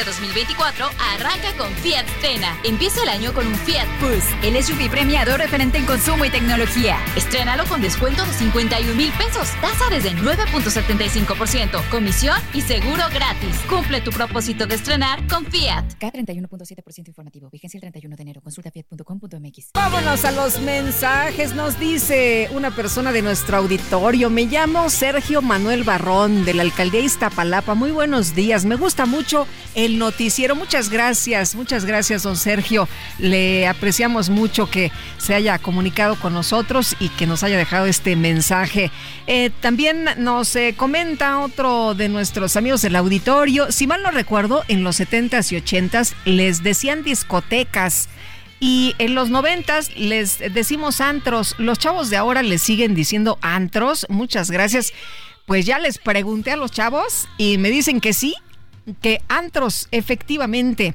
Este 2024 arranca con Fiat Tena. Empieza el año con un Fiat Bus, el SUV premiado referente en consumo y tecnología. Estrénalo con descuento de 51 mil pesos, tasa desde 9.75%, comisión y seguro gratis. Cumple tu propósito de estrenar con Fiat. K31.7% informativo. Vigencia el 31 de enero. Consulta fiat.com.mx. Vámonos a los mensajes. Nos dice una persona de nuestro auditorio. Me llamo Sergio Manuel Barrón de la alcaldía Iztapalapa. Muy buenos días. Me gusta mucho el noticiero. Muchas gracias, muchas gracias, don Sergio. Le apreciamos mucho que se haya comunicado con nosotros y que nos haya dejado este mensaje. Eh, también nos eh, comenta otro de nuestros amigos del auditorio. Si mal no recuerdo, en los 70s y 80s les decían discotecas. Y en los noventas les decimos antros. Los chavos de ahora les siguen diciendo antros. Muchas gracias. Pues ya les pregunté a los chavos y me dicen que sí, que antros, efectivamente.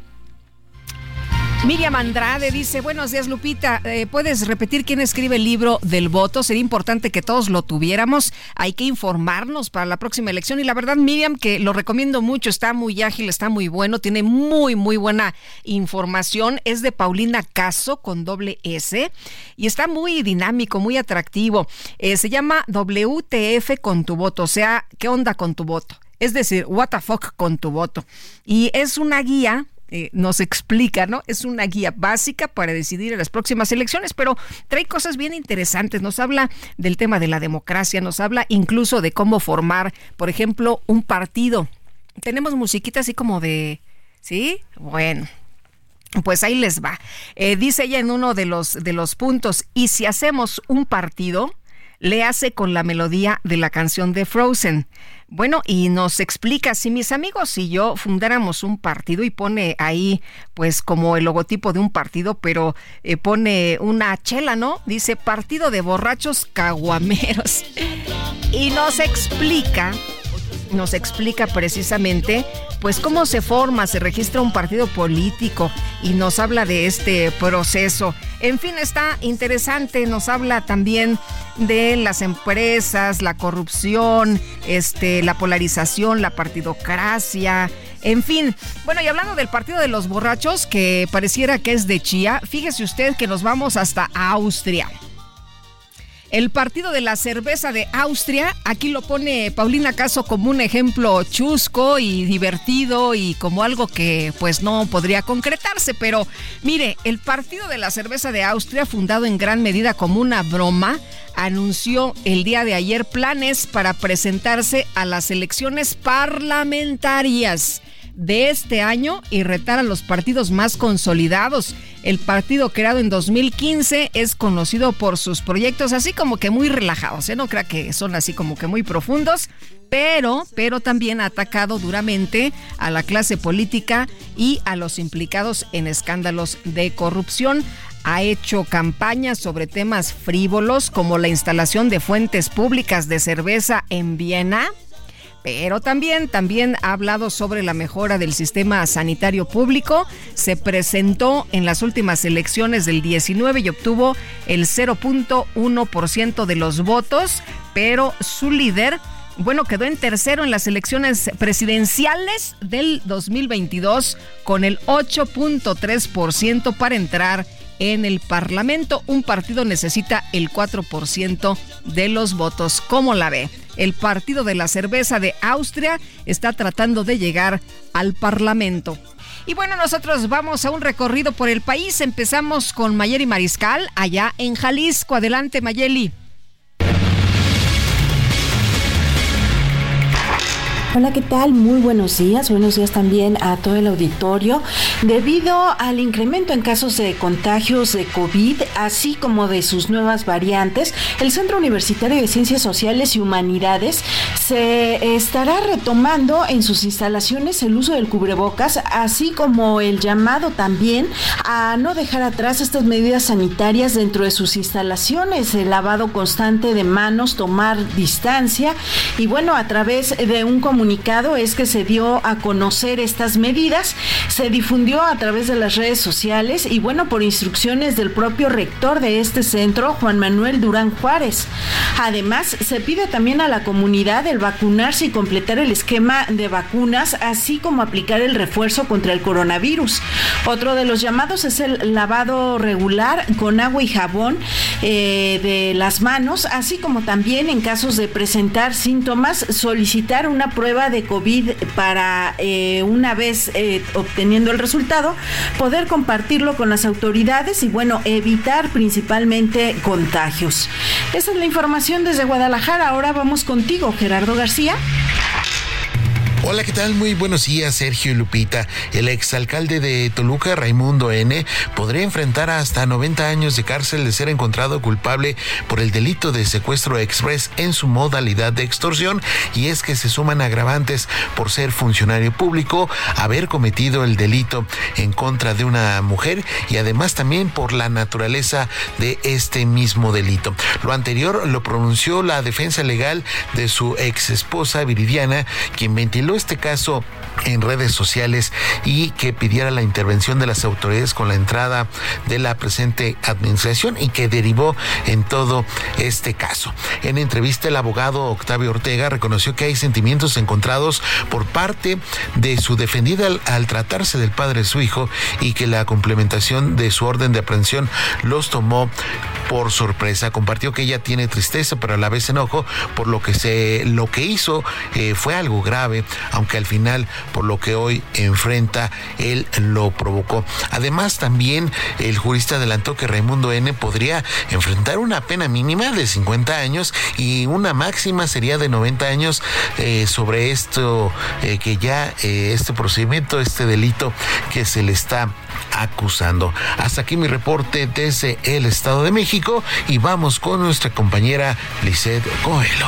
Miriam Andrade dice, buenos días Lupita, eh, ¿puedes repetir quién escribe el libro del voto? Sería importante que todos lo tuviéramos, hay que informarnos para la próxima elección y la verdad Miriam que lo recomiendo mucho, está muy ágil, está muy bueno, tiene muy muy buena información, es de Paulina Caso con doble S y está muy dinámico, muy atractivo, Eh, se llama WTF con tu voto, o sea, ¿qué onda con tu voto? Es decir, what the fuck con tu voto. Y es una guía eh, nos explica, ¿no? Es una guía básica para decidir en las próximas elecciones, pero trae cosas bien interesantes. Nos habla del tema de la democracia, nos habla incluso de cómo formar, por ejemplo, un partido. Tenemos musiquita así como de, ¿sí? Bueno, pues ahí les va. Eh, dice ella en uno de los, de los puntos, y si hacemos un partido, le hace con la melodía de la canción de Frozen. Bueno, y nos explica si mis amigos y yo fundáramos un partido y pone ahí pues como el logotipo de un partido, pero eh, pone una chela, ¿no? Dice Partido de Borrachos Caguameros. Y nos explica nos explica precisamente pues cómo se forma, se registra un partido político y nos habla de este proceso. En fin, está interesante, nos habla también de las empresas, la corrupción, este, la polarización, la partidocracia, en fin, bueno, y hablando del partido de los borrachos, que pareciera que es de Chía, fíjese usted que nos vamos hasta Austria. El partido de la cerveza de Austria, aquí lo pone Paulina Caso como un ejemplo chusco y divertido y como algo que pues no podría concretarse, pero mire, el partido de la cerveza de Austria, fundado en gran medida como una broma, anunció el día de ayer planes para presentarse a las elecciones parlamentarias de este año y retar a los partidos más consolidados. El partido creado en 2015 es conocido por sus proyectos así como que muy relajados, ¿eh? no crea que son así como que muy profundos, pero, pero también ha atacado duramente a la clase política y a los implicados en escándalos de corrupción ha hecho campañas sobre temas frívolos como la instalación de fuentes públicas de cerveza en Viena, pero también, también ha hablado sobre la mejora del sistema sanitario público. Se presentó en las últimas elecciones del 19 y obtuvo el 0.1% de los votos, pero su líder bueno, quedó en tercero en las elecciones presidenciales del 2022 con el 8.3% para entrar en el Parlamento. Un partido necesita el 4% de los votos. ¿Cómo la ve? El Partido de la Cerveza de Austria está tratando de llegar al Parlamento. Y bueno, nosotros vamos a un recorrido por el país. Empezamos con Mayeli Mariscal, allá en Jalisco. Adelante, Mayeli. Hola, ¿qué tal? Muy buenos días. Buenos días también a todo el auditorio. Debido al incremento en casos de contagios de COVID, así como de sus nuevas variantes, el Centro Universitario de Ciencias Sociales y Humanidades se estará retomando en sus instalaciones el uso del cubrebocas, así como el llamado también a no dejar atrás estas medidas sanitarias dentro de sus instalaciones, el lavado constante de manos, tomar distancia y bueno, a través de un comunicado es que se dio a conocer estas medidas, se difundió a través de las redes sociales y bueno, por instrucciones del propio rector de este centro, Juan Manuel Durán Juárez. Además, se pide también a la comunidad el vacunarse y completar el esquema de vacunas, así como aplicar el refuerzo contra el coronavirus. Otro de los llamados es el lavado regular con agua y jabón eh, de las manos, así como también en casos de presentar síntomas, solicitar una prueba de COVID para eh, una vez eh, obteniendo el resultado, poder compartirlo con las autoridades y bueno, evitar principalmente contagios. Esa es la información desde Guadalajara. Ahora vamos contigo, Gerardo García. Hola, ¿qué tal? Muy buenos días, Sergio y Lupita. El exalcalde de Toluca, Raimundo N., podría enfrentar hasta 90 años de cárcel de ser encontrado culpable por el delito de secuestro express en su modalidad de extorsión. Y es que se suman agravantes por ser funcionario público, haber cometido el delito en contra de una mujer y además también por la naturaleza de este mismo delito. Lo anterior lo pronunció la defensa legal de su ex esposa Viridiana, quien ventiló este caso en redes sociales y que pidiera la intervención de las autoridades con la entrada de la presente administración y que derivó en todo este caso. En entrevista el abogado Octavio Ortega reconoció que hay sentimientos encontrados por parte de su defendida al, tratarse del padre de su hijo y que la complementación de su orden de aprehensión los tomó por sorpresa. Compartió que ella tiene tristeza pero a la vez enojo por lo que se lo que hizo eh, fue algo grave aunque al final, por lo que hoy enfrenta, él lo provocó. Además, también el jurista adelantó que Raimundo N podría enfrentar una pena mínima de 50 años y una máxima sería de 90 años eh, sobre esto eh, que ya eh, este procedimiento, este delito que se le está acusando. Hasta aquí mi reporte desde el Estado de México y vamos con nuestra compañera Lisette Coelho.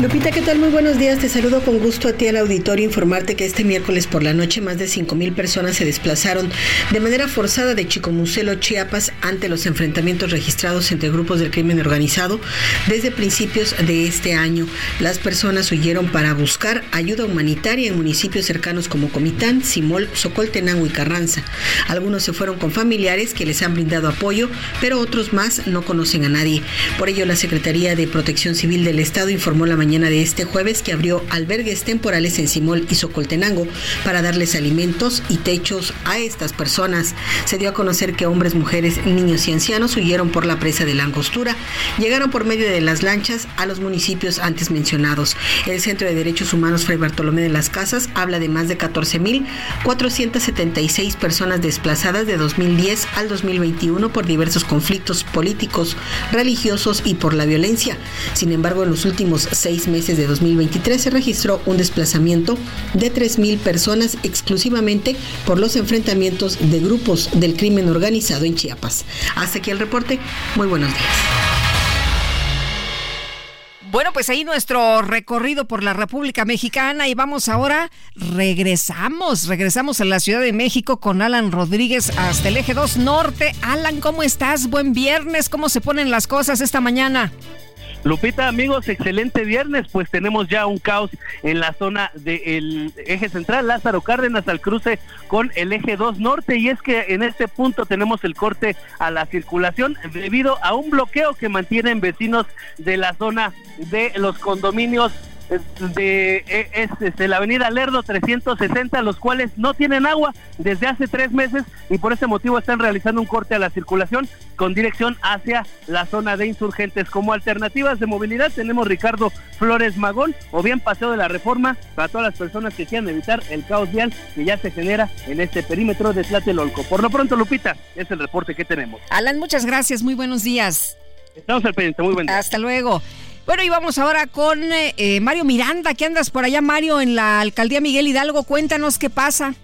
Lupita, ¿qué tal? Muy buenos días. Te saludo con gusto a ti al auditorio. Informarte que este miércoles por la noche más de 5.000 personas se desplazaron de manera forzada de Chicomucelo, Chiapas, ante los enfrentamientos registrados entre grupos del crimen organizado desde principios de este año. Las personas huyeron para buscar ayuda humanitaria en municipios cercanos como Comitán, Simol, Socoltenango y Carranza. Algunos se fueron con familiares que les han brindado apoyo, pero otros más no conocen a nadie. Por ello, la Secretaría de Protección Civil del Estado informó la mañana mañana de este jueves que abrió albergues temporales en Simol y Socoltenango para darles alimentos y techos a estas personas. Se dio a conocer que hombres, mujeres, niños y ancianos huyeron por la presa de la Angostura, llegaron por medio de las lanchas a los municipios antes mencionados. El Centro de Derechos Humanos Fray Bartolomé de las Casas habla de más de 14.476 personas desplazadas de 2010 al 2021 por diversos conflictos políticos, religiosos y por la violencia. Sin embargo, en los últimos seis meses de 2023 se registró un desplazamiento de 3.000 personas exclusivamente por los enfrentamientos de grupos del crimen organizado en Chiapas. Hasta aquí el reporte. Muy buenos días. Bueno, pues ahí nuestro recorrido por la República Mexicana y vamos ahora, regresamos, regresamos a la Ciudad de México con Alan Rodríguez hasta el eje 2 Norte. Alan, ¿cómo estás? Buen viernes, ¿cómo se ponen las cosas esta mañana? Lupita, amigos, excelente viernes, pues tenemos ya un caos en la zona del eje central, Lázaro Cárdenas al cruce con el eje 2 norte. Y es que en este punto tenemos el corte a la circulación debido a un bloqueo que mantienen vecinos de la zona de los condominios de, e, es, este, la avenida Lerdo 360, los cuales no tienen agua desde hace tres meses y por ese motivo están realizando un corte a la circulación con dirección hacia la zona de insurgentes. Como alternativas de movilidad tenemos Ricardo Flores Magón o bien Paseo de la Reforma para todas las personas que quieran evitar el caos vial que ya se genera en este perímetro de Tlatelolco. Por lo pronto, Lupita, es el reporte que tenemos. Alan, muchas gracias, muy buenos días. Estamos al pendiente, muy buen día. Hasta luego. Bueno, y vamos ahora con eh, Mario Miranda. ¿Qué andas por allá, Mario, en la alcaldía Miguel Hidalgo? Cuéntanos qué pasa.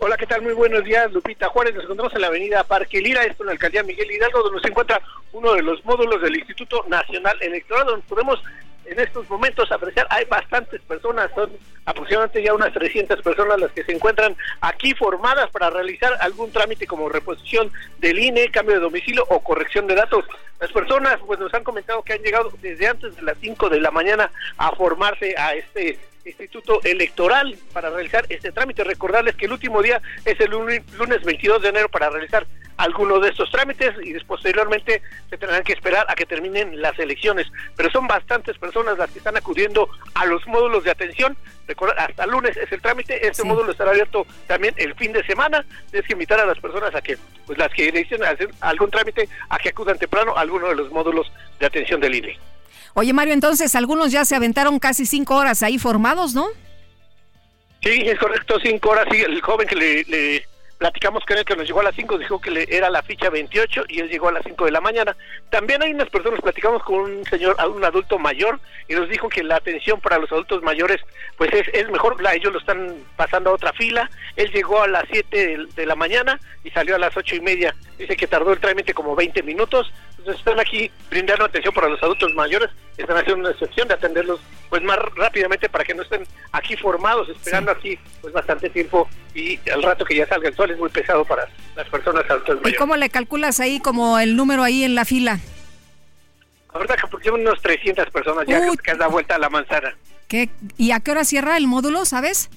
Hola, ¿qué tal? Muy buenos días, Lupita Juárez. Nos encontramos en la avenida Parque Lira, esto en la alcaldía Miguel Hidalgo, donde se encuentra uno de los módulos del Instituto Nacional Electoral, donde podemos en estos momentos apreciar, hay bastantes personas, son aproximadamente ya unas 300 personas las que se encuentran aquí formadas para realizar algún trámite como reposición del INE, cambio de domicilio o corrección de datos. Las personas pues nos han comentado que han llegado desde antes de las 5 de la mañana a formarse a este Instituto Electoral para realizar este trámite. Recordarles que el último día es el lunes 22 de enero para realizar algunos de estos trámites y posteriormente se tendrán que esperar a que terminen las elecciones. Pero son bastantes personas las que están acudiendo a los módulos de atención. Recordar, hasta lunes es el trámite. Este módulo estará abierto también el fin de semana. Tienes que invitar a las personas a que, pues las que deciden hacer algún trámite, a que acudan temprano a alguno de los módulos de atención del INE. Oye, Mario, entonces algunos ya se aventaron casi cinco horas ahí formados, ¿no? Sí, es correcto, cinco horas. Sí, el joven que le Platicamos con él que nos llegó a las 5, dijo que le, era la ficha 28 y él llegó a las 5 de la mañana. También hay unas personas, platicamos con un señor, un adulto mayor, y nos dijo que la atención para los adultos mayores pues es, es mejor, la, ellos lo están pasando a otra fila. Él llegó a las 7 de, la mañana y salió a las ocho y media. Dice que tardó el trámite como 20 minutos. Entonces están aquí brindando atención para los adultos mayores, están haciendo una excepción de atenderlos pues más rápidamente para que no estén aquí formados, esperando aquí pues bastante tiempo y al rato que ya salga el sol es muy pesado para las personas adultas mayores. ¿Y cómo le calculas ahí como el número ahí en la fila? Ahorita que unos 300 personas ya que han dado vuelta a la manzana. ¿Qué? ¿Y a qué hora cierra el módulo, sabes?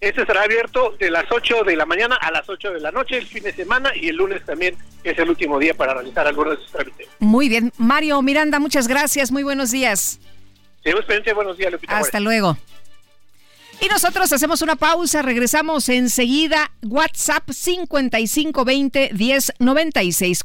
Este estará abierto de las 8 de la mañana a las 8 de la noche el fin de semana y el lunes también es el último día para realizar algunos de sus trámites. Muy bien. Mario Miranda, muchas gracias. Muy buenos días. Buenos días, Lupita. Hasta luego. Y nosotros hacemos una pausa, regresamos enseguida. WhatsApp 5520 1096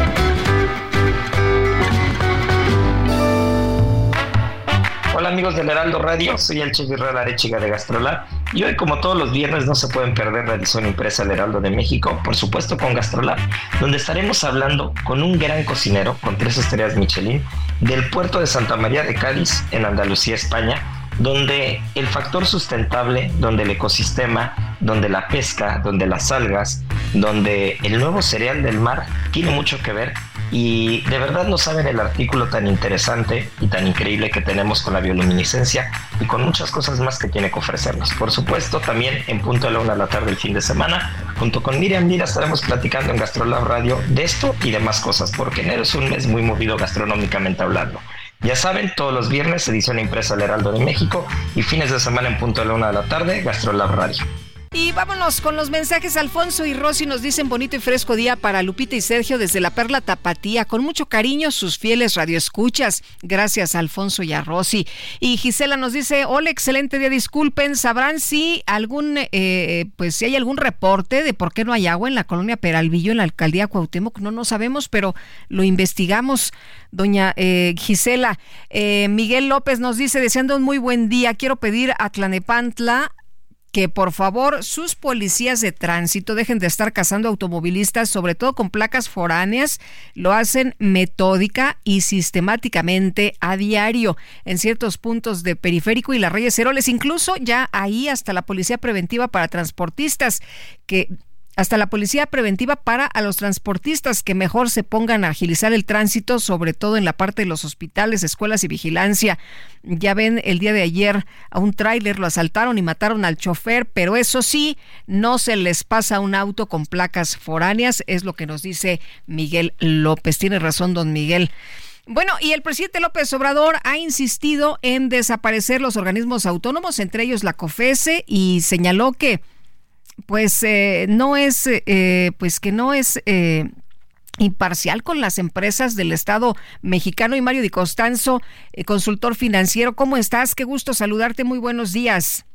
Hola amigos del Heraldo Radio, soy el chef Israel Arechiga de Gastrolab y hoy como todos los viernes no se pueden perder la edición impresa del Heraldo de México, por supuesto con Gastrolab, donde estaremos hablando con un gran cocinero con tres estrellas Michelin del puerto de Santa María de Cádiz en Andalucía, España, donde el factor sustentable, donde el ecosistema, donde la pesca, donde las algas, donde el nuevo cereal del mar tiene mucho que ver y de verdad no saben el artículo tan interesante y tan increíble que tenemos con la bioluminiscencia y con muchas cosas más que tiene que ofrecernos. Por supuesto, también en punto de la una de la tarde el fin de semana, junto con Miriam Mira estaremos platicando en Gastrolab Radio de esto y de más cosas, porque enero es un mes muy movido gastronómicamente hablando. Ya saben, todos los viernes edición impresa del Heraldo de México y fines de semana en punto de la una de la tarde, Gastrolab Radio. Y vámonos con los mensajes. Alfonso y Rosy nos dicen bonito y fresco día para Lupita y Sergio desde la Perla Tapatía. Con mucho cariño, sus fieles radioescuchas. Gracias, Alfonso y a Rosy. Y Gisela nos dice: Hola, excelente día. Disculpen, ¿sabrán si algún, eh, pues si hay algún reporte de por qué no hay agua en la colonia Peralvillo, en la alcaldía Cuauhtémoc? No, no sabemos, pero lo investigamos. Doña eh, Gisela, eh, Miguel López nos dice, deseando un muy buen día, quiero pedir a Tlanepantla que por favor sus policías de tránsito dejen de estar cazando automovilistas, sobre todo con placas foráneas, lo hacen metódica y sistemáticamente a diario en ciertos puntos de periférico y las Reyes Heroles, incluso ya ahí hasta la policía preventiva para transportistas que hasta la policía preventiva para a los transportistas que mejor se pongan a agilizar el tránsito, sobre todo en la parte de los hospitales, escuelas y vigilancia. Ya ven, el día de ayer a un tráiler lo asaltaron y mataron al chofer, pero eso sí, no se les pasa un auto con placas foráneas, es lo que nos dice Miguel López. Tiene razón, don Miguel. Bueno, y el presidente López Obrador ha insistido en desaparecer los organismos autónomos, entre ellos la COFESE, y señaló que pues eh, no es, eh, pues que no es eh, imparcial con las empresas del Estado mexicano. Y Mario Di Costanzo, consultor financiero, ¿cómo estás? Qué gusto saludarte, muy buenos días.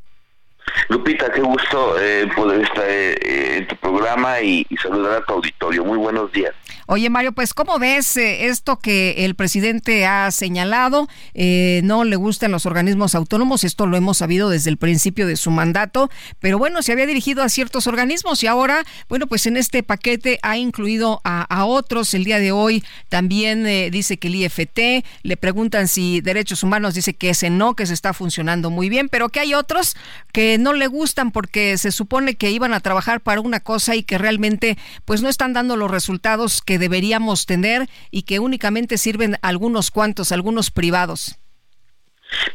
Lupita, qué gusto poder estar en tu programa y saludar a tu auditorio. Muy buenos días. Oye, Mario, pues ¿cómo ves eh, esto que el presidente ha señalado? Eh, no le gustan los organismos autónomos, esto lo hemos sabido desde el principio de su mandato, pero bueno, se había dirigido a ciertos organismos y ahora, bueno, pues en este paquete ha incluido a, otros. El día de hoy también eh, dice que el IFT, le preguntan si derechos humanos, dice que ese no, que se está funcionando muy bien, pero que hay otros que no le gustan porque se supone que iban a trabajar para una cosa y que realmente pues no están dando los resultados que deberíamos tener y que únicamente sirven algunos cuantos, algunos privados?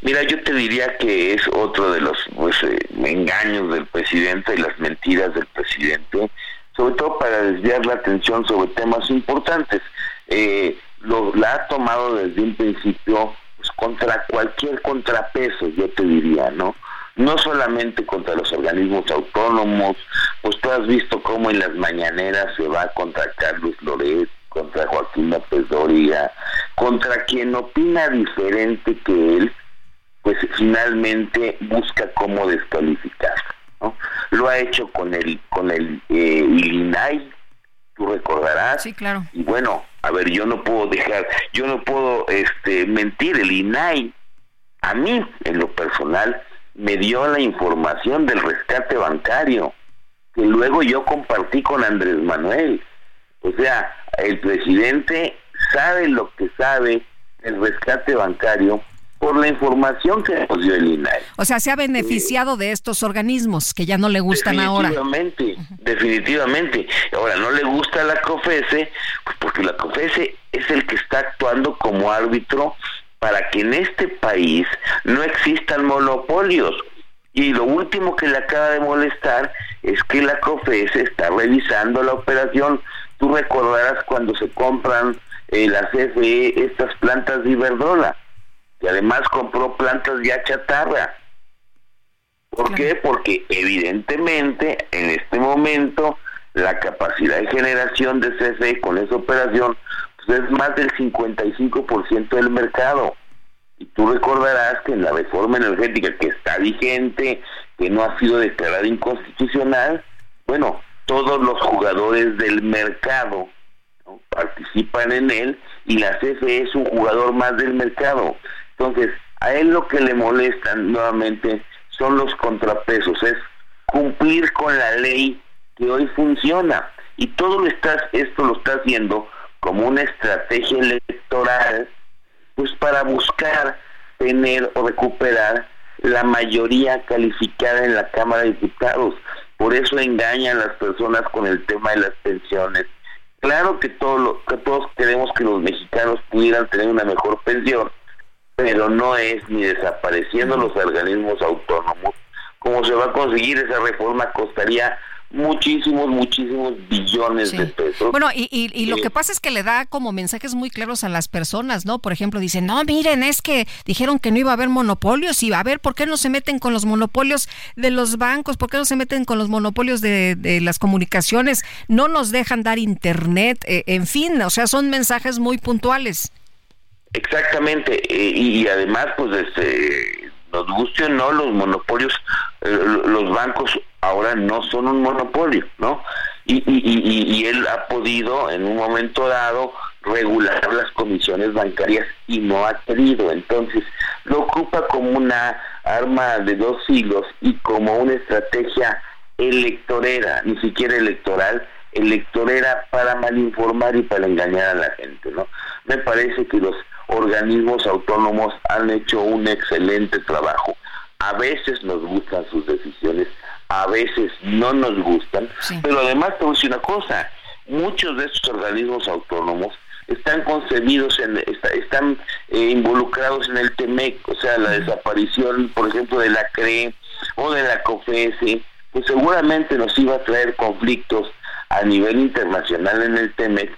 Mira, yo te diría que es otro de los pues, eh, engaños del presidente y las mentiras del presidente, sobre todo para desviar la atención sobre temas importantes. Eh, lo, la ha tomado desde un principio pues, contra cualquier contrapeso, yo te diría, ¿no? No solamente contra los organismos autónomos, pues tú has visto cómo en las mañaneras se va contra Carlos Loret, contra Joaquín López Dóriga, contra quien opina diferente que él, pues finalmente busca cómo descalificar. ¿no? Lo ha hecho con el con el eh, INAI, tú recordarás. Sí, claro. Y bueno, a ver, yo no puedo dejar, yo no puedo este mentir, el INAI a mí en lo personal me dio la información del rescate bancario, que luego yo compartí con Andrés Manuel. O sea, el presidente sabe lo que sabe el rescate bancario por la información que nos dio el INAI. O sea, se ha beneficiado de estos organismos que ya no le gustan ahora. Definitivamente, definitivamente. Ahora, no le gusta la COFESE, pues porque la COFESE es el que está actuando como árbitro para que en este país no existan monopolios. Y lo último que le acaba de molestar es que la COFESE está revisando la operación. Tú recordarás cuando se compran eh, la CFE estas plantas de Iberdrola y además compró plantas ya chatarra. ¿Por qué? Porque evidentemente en este momento la capacidad de generación de CFE con esa operación es más del 55% del mercado. Y tú recordarás que en la reforma energética que está vigente, que no ha sido declarada inconstitucional, bueno, todos los jugadores del mercado participan en él y la CFE es un jugador más del mercado. Entonces, a él lo que le molesta nuevamente son los contrapesos, es cumplir con la ley que hoy funciona. Y todo lo estás, esto lo está haciendo como una estrategia electoral, pues para buscar tener o recuperar la mayoría calificada en la Cámara de Diputados. Por eso engañan las personas con el tema de las pensiones. Claro que, todo que todos queremos que los mexicanos pudieran tener una mejor pensión, pero no es ni desapareciendo los organismos autónomos. Como se va a conseguir esa reforma costaría muchísimos, muchísimos billones de pesos. Bueno, y, y, lo que pasa es que le da como mensajes muy claros a las personas, ¿no? Por ejemplo, dicen, no, miren, es que dijeron que no iba a haber monopolios y a ver, ¿por qué no se meten con los monopolios de los bancos? ¿Por qué no se meten con los monopolios de, de las comunicaciones? No nos dejan dar internet, eh, en fin, o sea, son mensajes muy puntuales. Exactamente, eh, y, además, pues, este, nos guste o no, los monopolios, eh, los bancos ahora no son un monopolio, ¿no? Y, y, y, él ha podido, en un momento dado, regular las comisiones bancarias y no ha querido. Entonces, lo ocupa como una arma de dos hilos y como una estrategia electorera, ni siquiera electoral, electorera para malinformar y para engañar a la gente, ¿no? Me parece que los organismos autónomos han hecho un excelente trabajo. A veces nos gustan sus decisiones, a veces no nos gustan, pero además te voy a decir una cosa, muchos de estos organismos autónomos están concebidos, en, están eh, involucrados en el TEMEC, o sea, la desaparición, por ejemplo, de la CRE o de la COFESE, pues seguramente nos iba a traer conflictos a nivel internacional en el TEMEC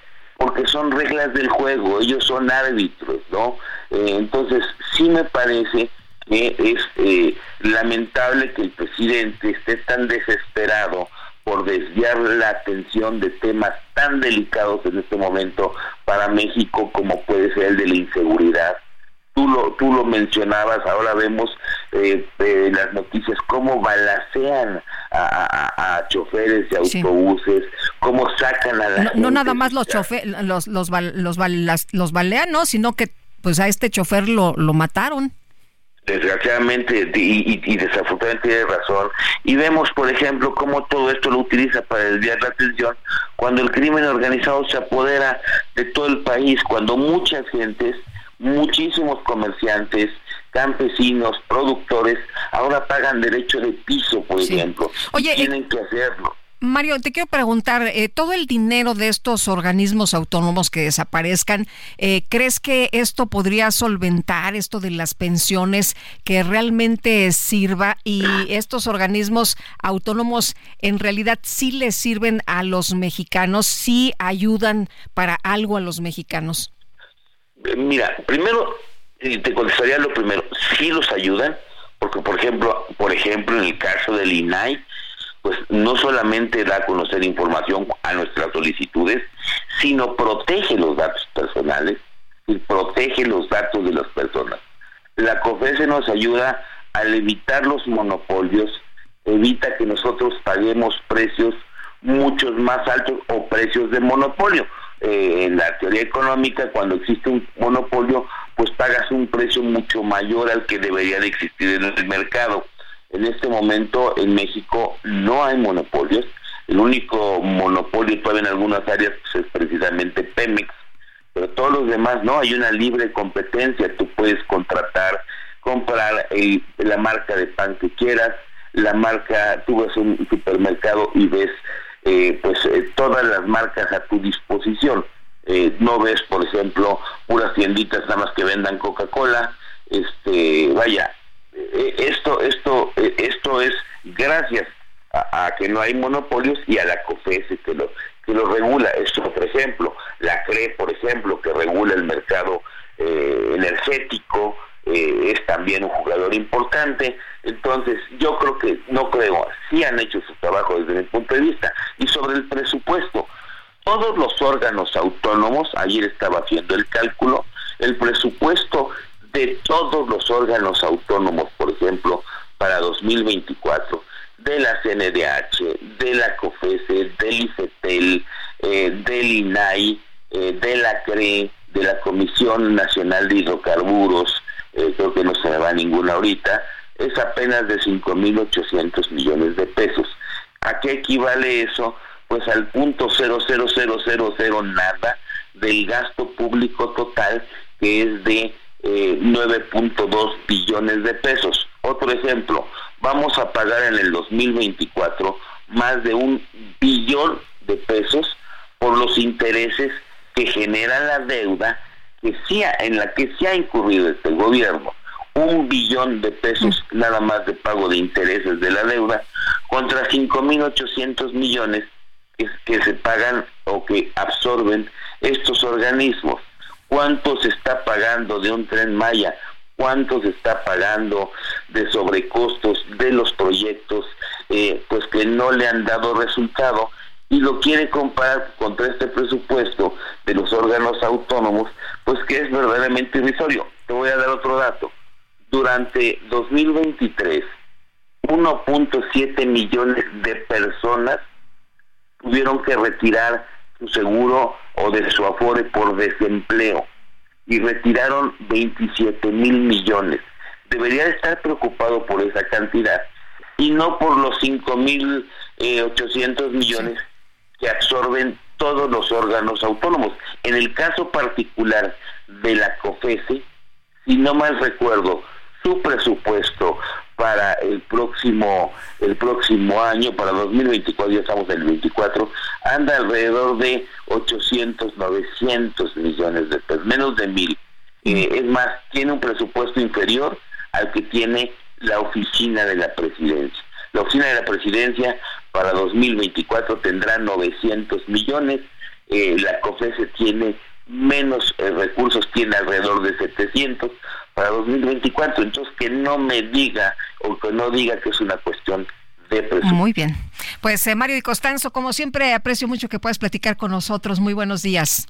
porque son reglas del juego, ellos son árbitros, ¿no? Eh, entonces, sí me parece que es eh, lamentable que el presidente esté tan desesperado por desviar la atención de temas tan delicados en este momento para México como puede ser el de la inseguridad, tú lo, tú lo mencionabas, ahora vemos eh, eh, las noticias cómo balacean a, choferes de autobuses, cómo sacan a la no, nada más los choferes, los, los, los, los balean, ¿no? sino que pues a este chofer lo, lo mataron. Desgraciadamente y, y, desafortunadamente tiene razón. Y vemos, por ejemplo, cómo todo esto lo utiliza para desviar la atención cuando el crimen organizado se apodera de todo el país, cuando muchas gentes muchísimos comerciantes, campesinos, productores, ahora pagan derecho de piso, por ejemplo. Oye, eh, tienen que hacerlo. Mario, te quiero preguntar, eh, todo el dinero de estos organismos autónomos que desaparezcan, eh, ¿crees que esto podría solventar esto de las pensiones que realmente sirva y estos organismos autónomos en realidad sí les sirven a los mexicanos, sí ayudan para algo a los mexicanos? Mira, primero te contestaría lo primero, sí los ayudan, porque por ejemplo, por ejemplo en el caso del INAI, pues no solamente da a conocer información a nuestras solicitudes, sino protege los datos personales y protege los datos de las personas. La COFESE nos ayuda al evitar los monopolios, evita que nosotros paguemos precios muchos más altos o precios de monopolio. Eh, en la teoría económica, cuando existe un monopolio, pues pagas un precio mucho mayor al que debería de existir en el mercado. En este momento en México no hay monopolios. El único monopolio todavía en algunas áreas pues, es precisamente Pemex, pero todos los demás no, hay una libre competencia. Tú puedes contratar comprar la marca de pan que quieras, la marca, tú ves un supermercado y ves eh, pues eh, todas las marcas a tu disposición. Eh, no ves, por ejemplo, unas tienditas nada más que vendan Coca-Cola, este, vaya, esto, esto, esto es gracias a, que no hay monopolios y a la COFESE que lo, que lo regula. Es otro ejemplo. La CRE, por ejemplo, que regula el mercado energético, es también un jugador importante. Entonces, yo creo que, no creo, sí han hecho su trabajo desde mi punto de vista. Y sobre el presupuesto, todos los órganos autónomos, ayer estaba haciendo el cálculo, el presupuesto de todos los órganos autónomos, por ejemplo, para 2024, de la CNDH, de la COFESE, del IFETEL, eh, del INAI, eh, de la CRE, de la Comisión Nacional de Hidrocarburos, eh, creo que no se va ninguna ahorita, es apenas de 5.800 millones de pesos. ¿A qué equivale eso? Pues al punto 00000 nada del gasto público total que es de 9.2 eh, billones de pesos. Otro ejemplo, vamos a pagar en el 2024 más de un billón de pesos por los intereses que genera la deuda que sí en la que se ha incurrido este gobierno un billón de pesos nada más de pago de intereses de la deuda contra 5.800 millones que, que se pagan o que absorben estos organismos. ¿Cuánto se está pagando de un tren Maya? ¿Cuánto se está pagando de sobrecostos de los proyectos eh, pues que no le han dado resultado? Y lo quiere comparar contra este presupuesto de los órganos autónomos, pues que es verdaderamente irrisorio. Te voy a dar otro dato durante 2023 1.7 millones de personas tuvieron que retirar su seguro o de su afore por desempleo y retiraron 27 mil millones. Debería estar preocupado por esa cantidad y no por los 5 mil 800 eh, millones que absorben todos los órganos autónomos. En el caso particular de la COFESE, si no mal recuerdo, su presupuesto para el próximo el próximo año, para 2024, ya estamos en el 24, anda alrededor de 800, 900 millones de pesos, menos de mil. Eh, es más, tiene un presupuesto inferior al que tiene la oficina de la presidencia. La oficina de la presidencia para 2024 tendrá 900 millones, eh, la COFESE tiene menos eh, recursos, tiene alrededor de 700 para 2024. Entonces, que no me diga o que no diga que es una cuestión de presupuesto. Muy bien. Pues eh, Mario y Costanzo, como siempre, aprecio mucho que puedas platicar con nosotros. Muy buenos días.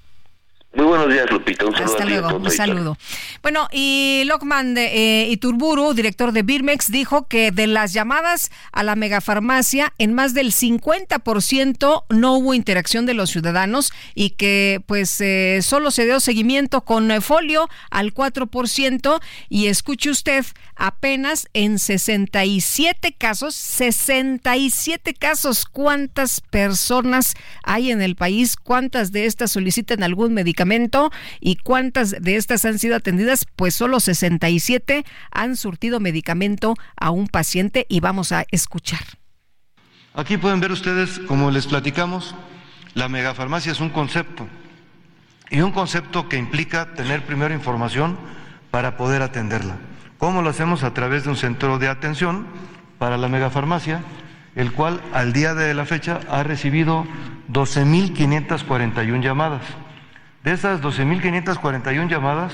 Muy buenos días, Lupita. Un saludo. Hasta luego, un saludo. Bueno, y Lockman de, eh, Iturburu, director de Birmex, dijo que de las llamadas a la megafarmacia, en más del 50% no hubo interacción de los ciudadanos y que pues eh, solo se dio seguimiento con eh, folio al 4% y escuche usted, apenas en 67 casos, 67 casos, ¿cuántas personas hay en el país? ¿Cuántas de estas solicitan algún medicamento? Y cuántas de estas han sido atendidas, pues solo 67 han surtido medicamento a un paciente y vamos a escuchar. Aquí pueden ver ustedes, como les platicamos, la megafarmacia es un concepto y un concepto que implica tener primero información para poder atenderla. ¿Cómo lo hacemos? A través de un centro de atención para la megafarmacia, el cual al día de la fecha ha recibido 12.541 llamadas. De esas 12.541 llamadas,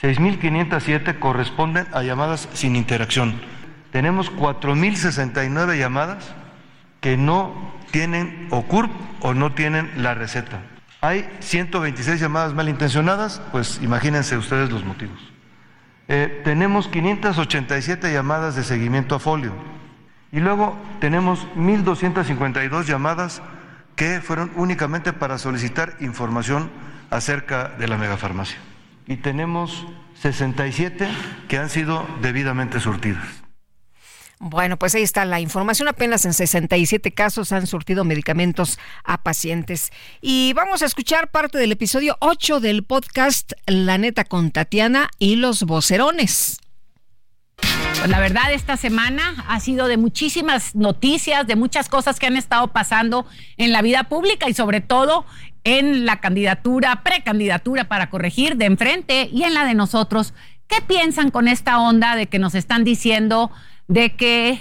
6.507 corresponden a llamadas sin interacción. Tenemos 4.069 llamadas que no tienen OCURP o no tienen la receta. Hay 126 llamadas malintencionadas, pues imagínense ustedes los motivos. Eh, tenemos 587 llamadas de seguimiento a folio y luego tenemos 1.252 llamadas que fueron únicamente para solicitar información acerca de la megafarmacia. Y tenemos 67 que han sido debidamente surtidas. Bueno, pues ahí está la información. Apenas en 67 casos han surtido medicamentos a pacientes. Y vamos a escuchar parte del episodio 8 del podcast La neta con Tatiana y los vocerones. Pues la verdad, esta semana ha sido de muchísimas noticias, de muchas cosas que han estado pasando en la vida pública y sobre todo en la candidatura, precandidatura para corregir de enfrente y en la de nosotros. ¿Qué piensan con esta onda de que nos están diciendo de que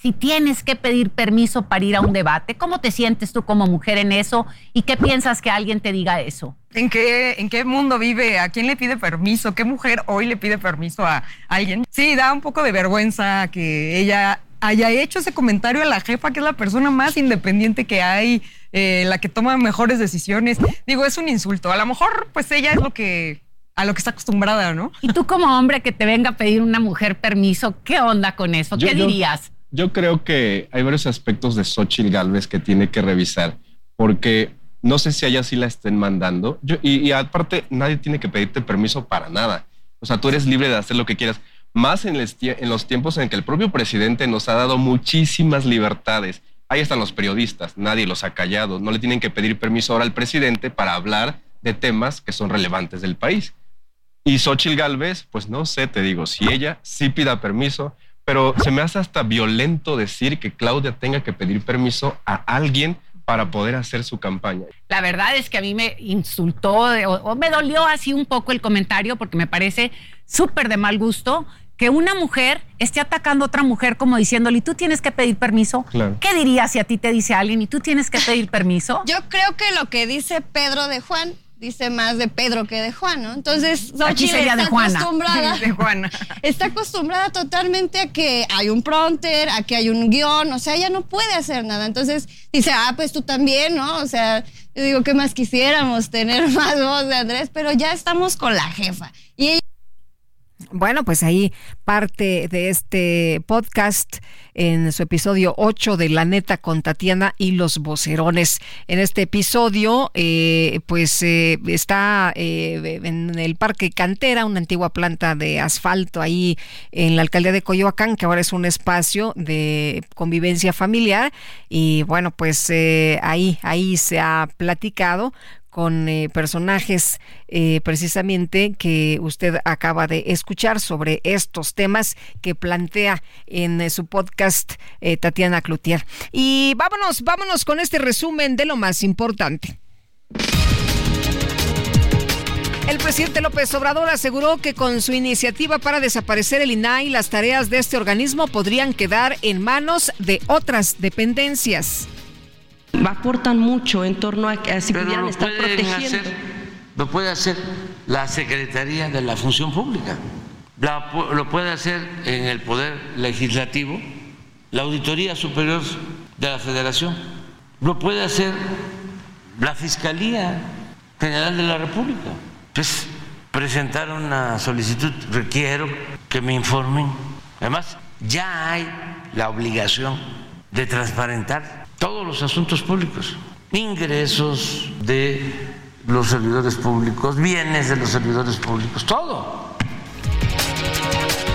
si tienes que pedir permiso para ir a un debate, ¿cómo te sientes tú como mujer en eso? ¿Y qué piensas que alguien te diga eso? ¿En qué, ¿En qué mundo vive? ¿A quién le pide permiso? ¿Qué mujer hoy le pide permiso a alguien? Sí, da un poco de vergüenza que ella haya hecho ese comentario a la jefa, que es la persona más independiente que hay, eh, la que toma mejores decisiones. Digo, es un insulto. A lo mejor, pues ella es lo que a lo que está acostumbrada, ¿no? Y tú como hombre que te venga a pedir una mujer permiso, ¿qué onda con eso? ¿Qué dirías? Yo, creo que hay varios aspectos de Xochitl Galvez que tiene que revisar, porque no sé si allá sí la estén mandando. y, aparte, nadie tiene que pedirte permiso para nada. O sea, tú eres libre de hacer lo que quieras. Más en, en los tiempos en que el propio presidente nos ha dado muchísimas libertades. Ahí están los periodistas, nadie los ha callado. No le tienen que pedir permiso ahora al presidente para hablar de temas que son relevantes del país. Y Xochitl Galvez, pues no sé, te digo, si ella sí pida permiso, pero se me hace hasta violento decir que Claudia tenga que pedir permiso a alguien para poder hacer su campaña. La verdad es que a mí me insultó o, me dolió así un poco el comentario porque me parece súper de mal gusto que una mujer esté atacando a otra mujer como diciéndole, ¿y tú tienes que pedir permiso? ¿Qué dirías si a ti te dice alguien y tú tienes que pedir permiso? Yo creo que lo que dice Pedro de Juan dice más de Pedro que de Juan, ¿no? Entonces, Xochitl está acostumbrada. De Juana. Está acostumbrada totalmente a que hay un prompter, a que hay un guion, o sea, ella no puede hacer nada. Entonces dice, ah, pues tú también, ¿no? O sea, yo digo, ¿qué más quisiéramos? Tener más voz de Andrés, pero ya estamos con la jefa. Y ella bueno, pues ahí parte de este podcast en su episodio 8 de La Neta con Tatiana y los vocerones. En este episodio, eh, pues eh, está eh, en el Parque Cantera, una antigua planta de asfalto ahí en la alcaldía de Coyoacán, que ahora es un espacio de convivencia familiar. Y bueno, pues ahí, ahí se ha platicado con eh, personajes eh, precisamente que usted acaba de escuchar sobre estos temas que plantea en eh, su podcast Tatiana Cloutier. Y vámonos, vámonos con este resumen de lo más importante. El presidente López Obrador aseguró que con su iniciativa para desaparecer el INAI, las tareas de este organismo podrían quedar en manos de otras dependencias aportan mucho en torno a que si pudieran estar protegiendo. lo puede hacer la Secretaría de la Función Pública, lo puede hacer en el Poder Legislativo, la Auditoría Superior de la Federación, lo puede hacer la Fiscalía General de la República. Pues presentar una solicitud, requiero que me informen. Además, ya hay la obligación de transparentar todos los asuntos públicos, ingresos de los servidores públicos, bienes de los servidores públicos, todo.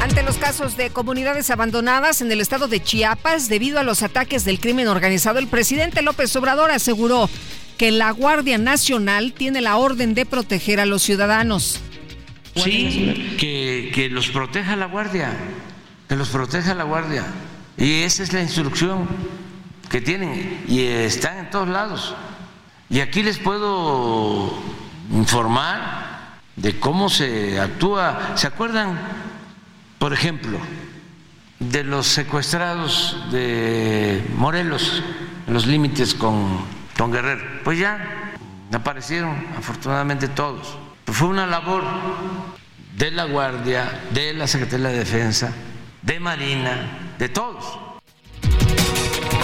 Ante los casos de comunidades abandonadas en el estado de Chiapas debido a los ataques del crimen organizado, el presidente López Obrador aseguró que la Guardia Nacional tiene la orden de proteger a los ciudadanos. Sí, que, que los proteja la Guardia, que los proteja la Guardia. Y esa es la instrucción que tienen y están en todos lados. Y aquí les puedo informar de cómo se actúa. ¿Se acuerdan, por ejemplo, de los secuestrados de Morelos, en los límites con, con Guerrero? Pues ya aparecieron afortunadamente todos. fue una labor de la Guardia, de la Secretaría de Defensa, de Marina, de todos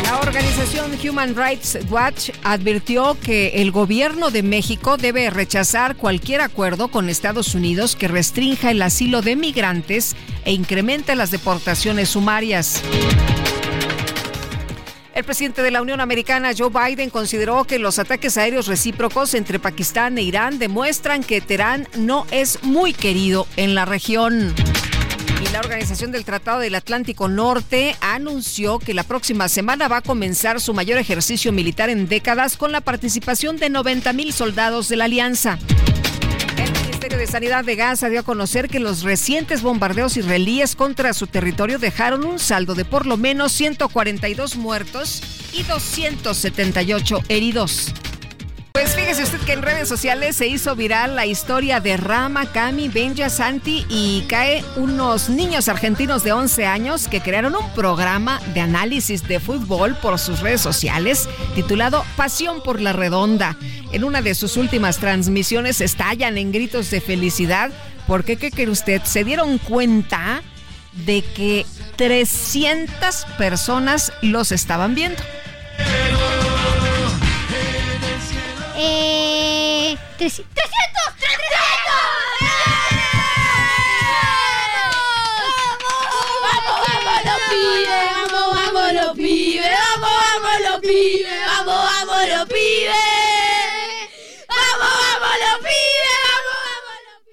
la organización Human Rights Watch advirtió que el gobierno de México debe rechazar cualquier acuerdo con Estados Unidos que restrinja el asilo de migrantes e incremente las deportaciones sumarias. El presidente de la Unión Americana, Joe Biden, consideró que los ataques aéreos recíprocos entre Pakistán e Irán demuestran que Teherán no es muy querido en la región. La Organización del Tratado del Atlántico Norte anunció que la próxima semana va a comenzar su mayor ejercicio militar en décadas con la participación de 90 mil soldados de la alianza. Ministerio de Sanidad de Gaza dio a conocer que los recientes bombardeos israelíes contra su territorio dejaron un saldo de por lo menos 142 muertos y 278 heridos. Pues fíjese usted que en redes sociales se hizo viral la historia de Rama, Cami, Benja, Santi y Cae, unos niños argentinos de 11 años que crearon un programa de análisis de fútbol por sus redes sociales titulado Pasión por la Redonda. En una de sus últimas transmisiones estallan en gritos de felicidad porque, ¿qué cree usted? Se dieron cuenta de que 300 personas los estaban viendo. Eh, 300, 300, 300. ¡Vamos, vamos los pibes! ¡Vamos, vamos los pibes! ¡Vamos, vamos los pibes! ¡Vamos, vamos los pibes! ¡Vamos, vamos los pibes!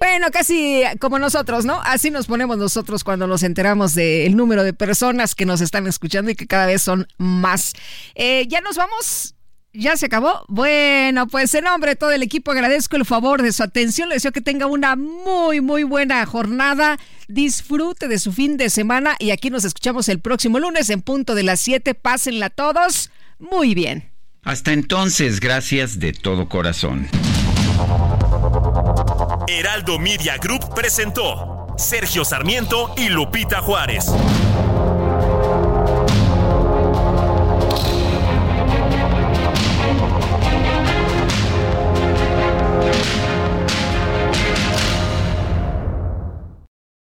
Bueno, casi como nosotros, ¿no? Así nos ponemos nosotros cuando nos enteramos del número de personas que nos están escuchando y que cada vez son más. Eh, ya nos vamos. ¿Ya se acabó? Bueno, pues en nombre de todo el equipo agradezco el favor de su atención. Le deseo que tenga una muy, muy buena jornada. Disfrute de su fin de semana y aquí nos escuchamos el próximo lunes en punto de las 7. Pásenla todos muy bien. Hasta entonces, gracias de todo corazón. Heraldo Media Group presentó Sergio Sarmiento y Lupita Juárez.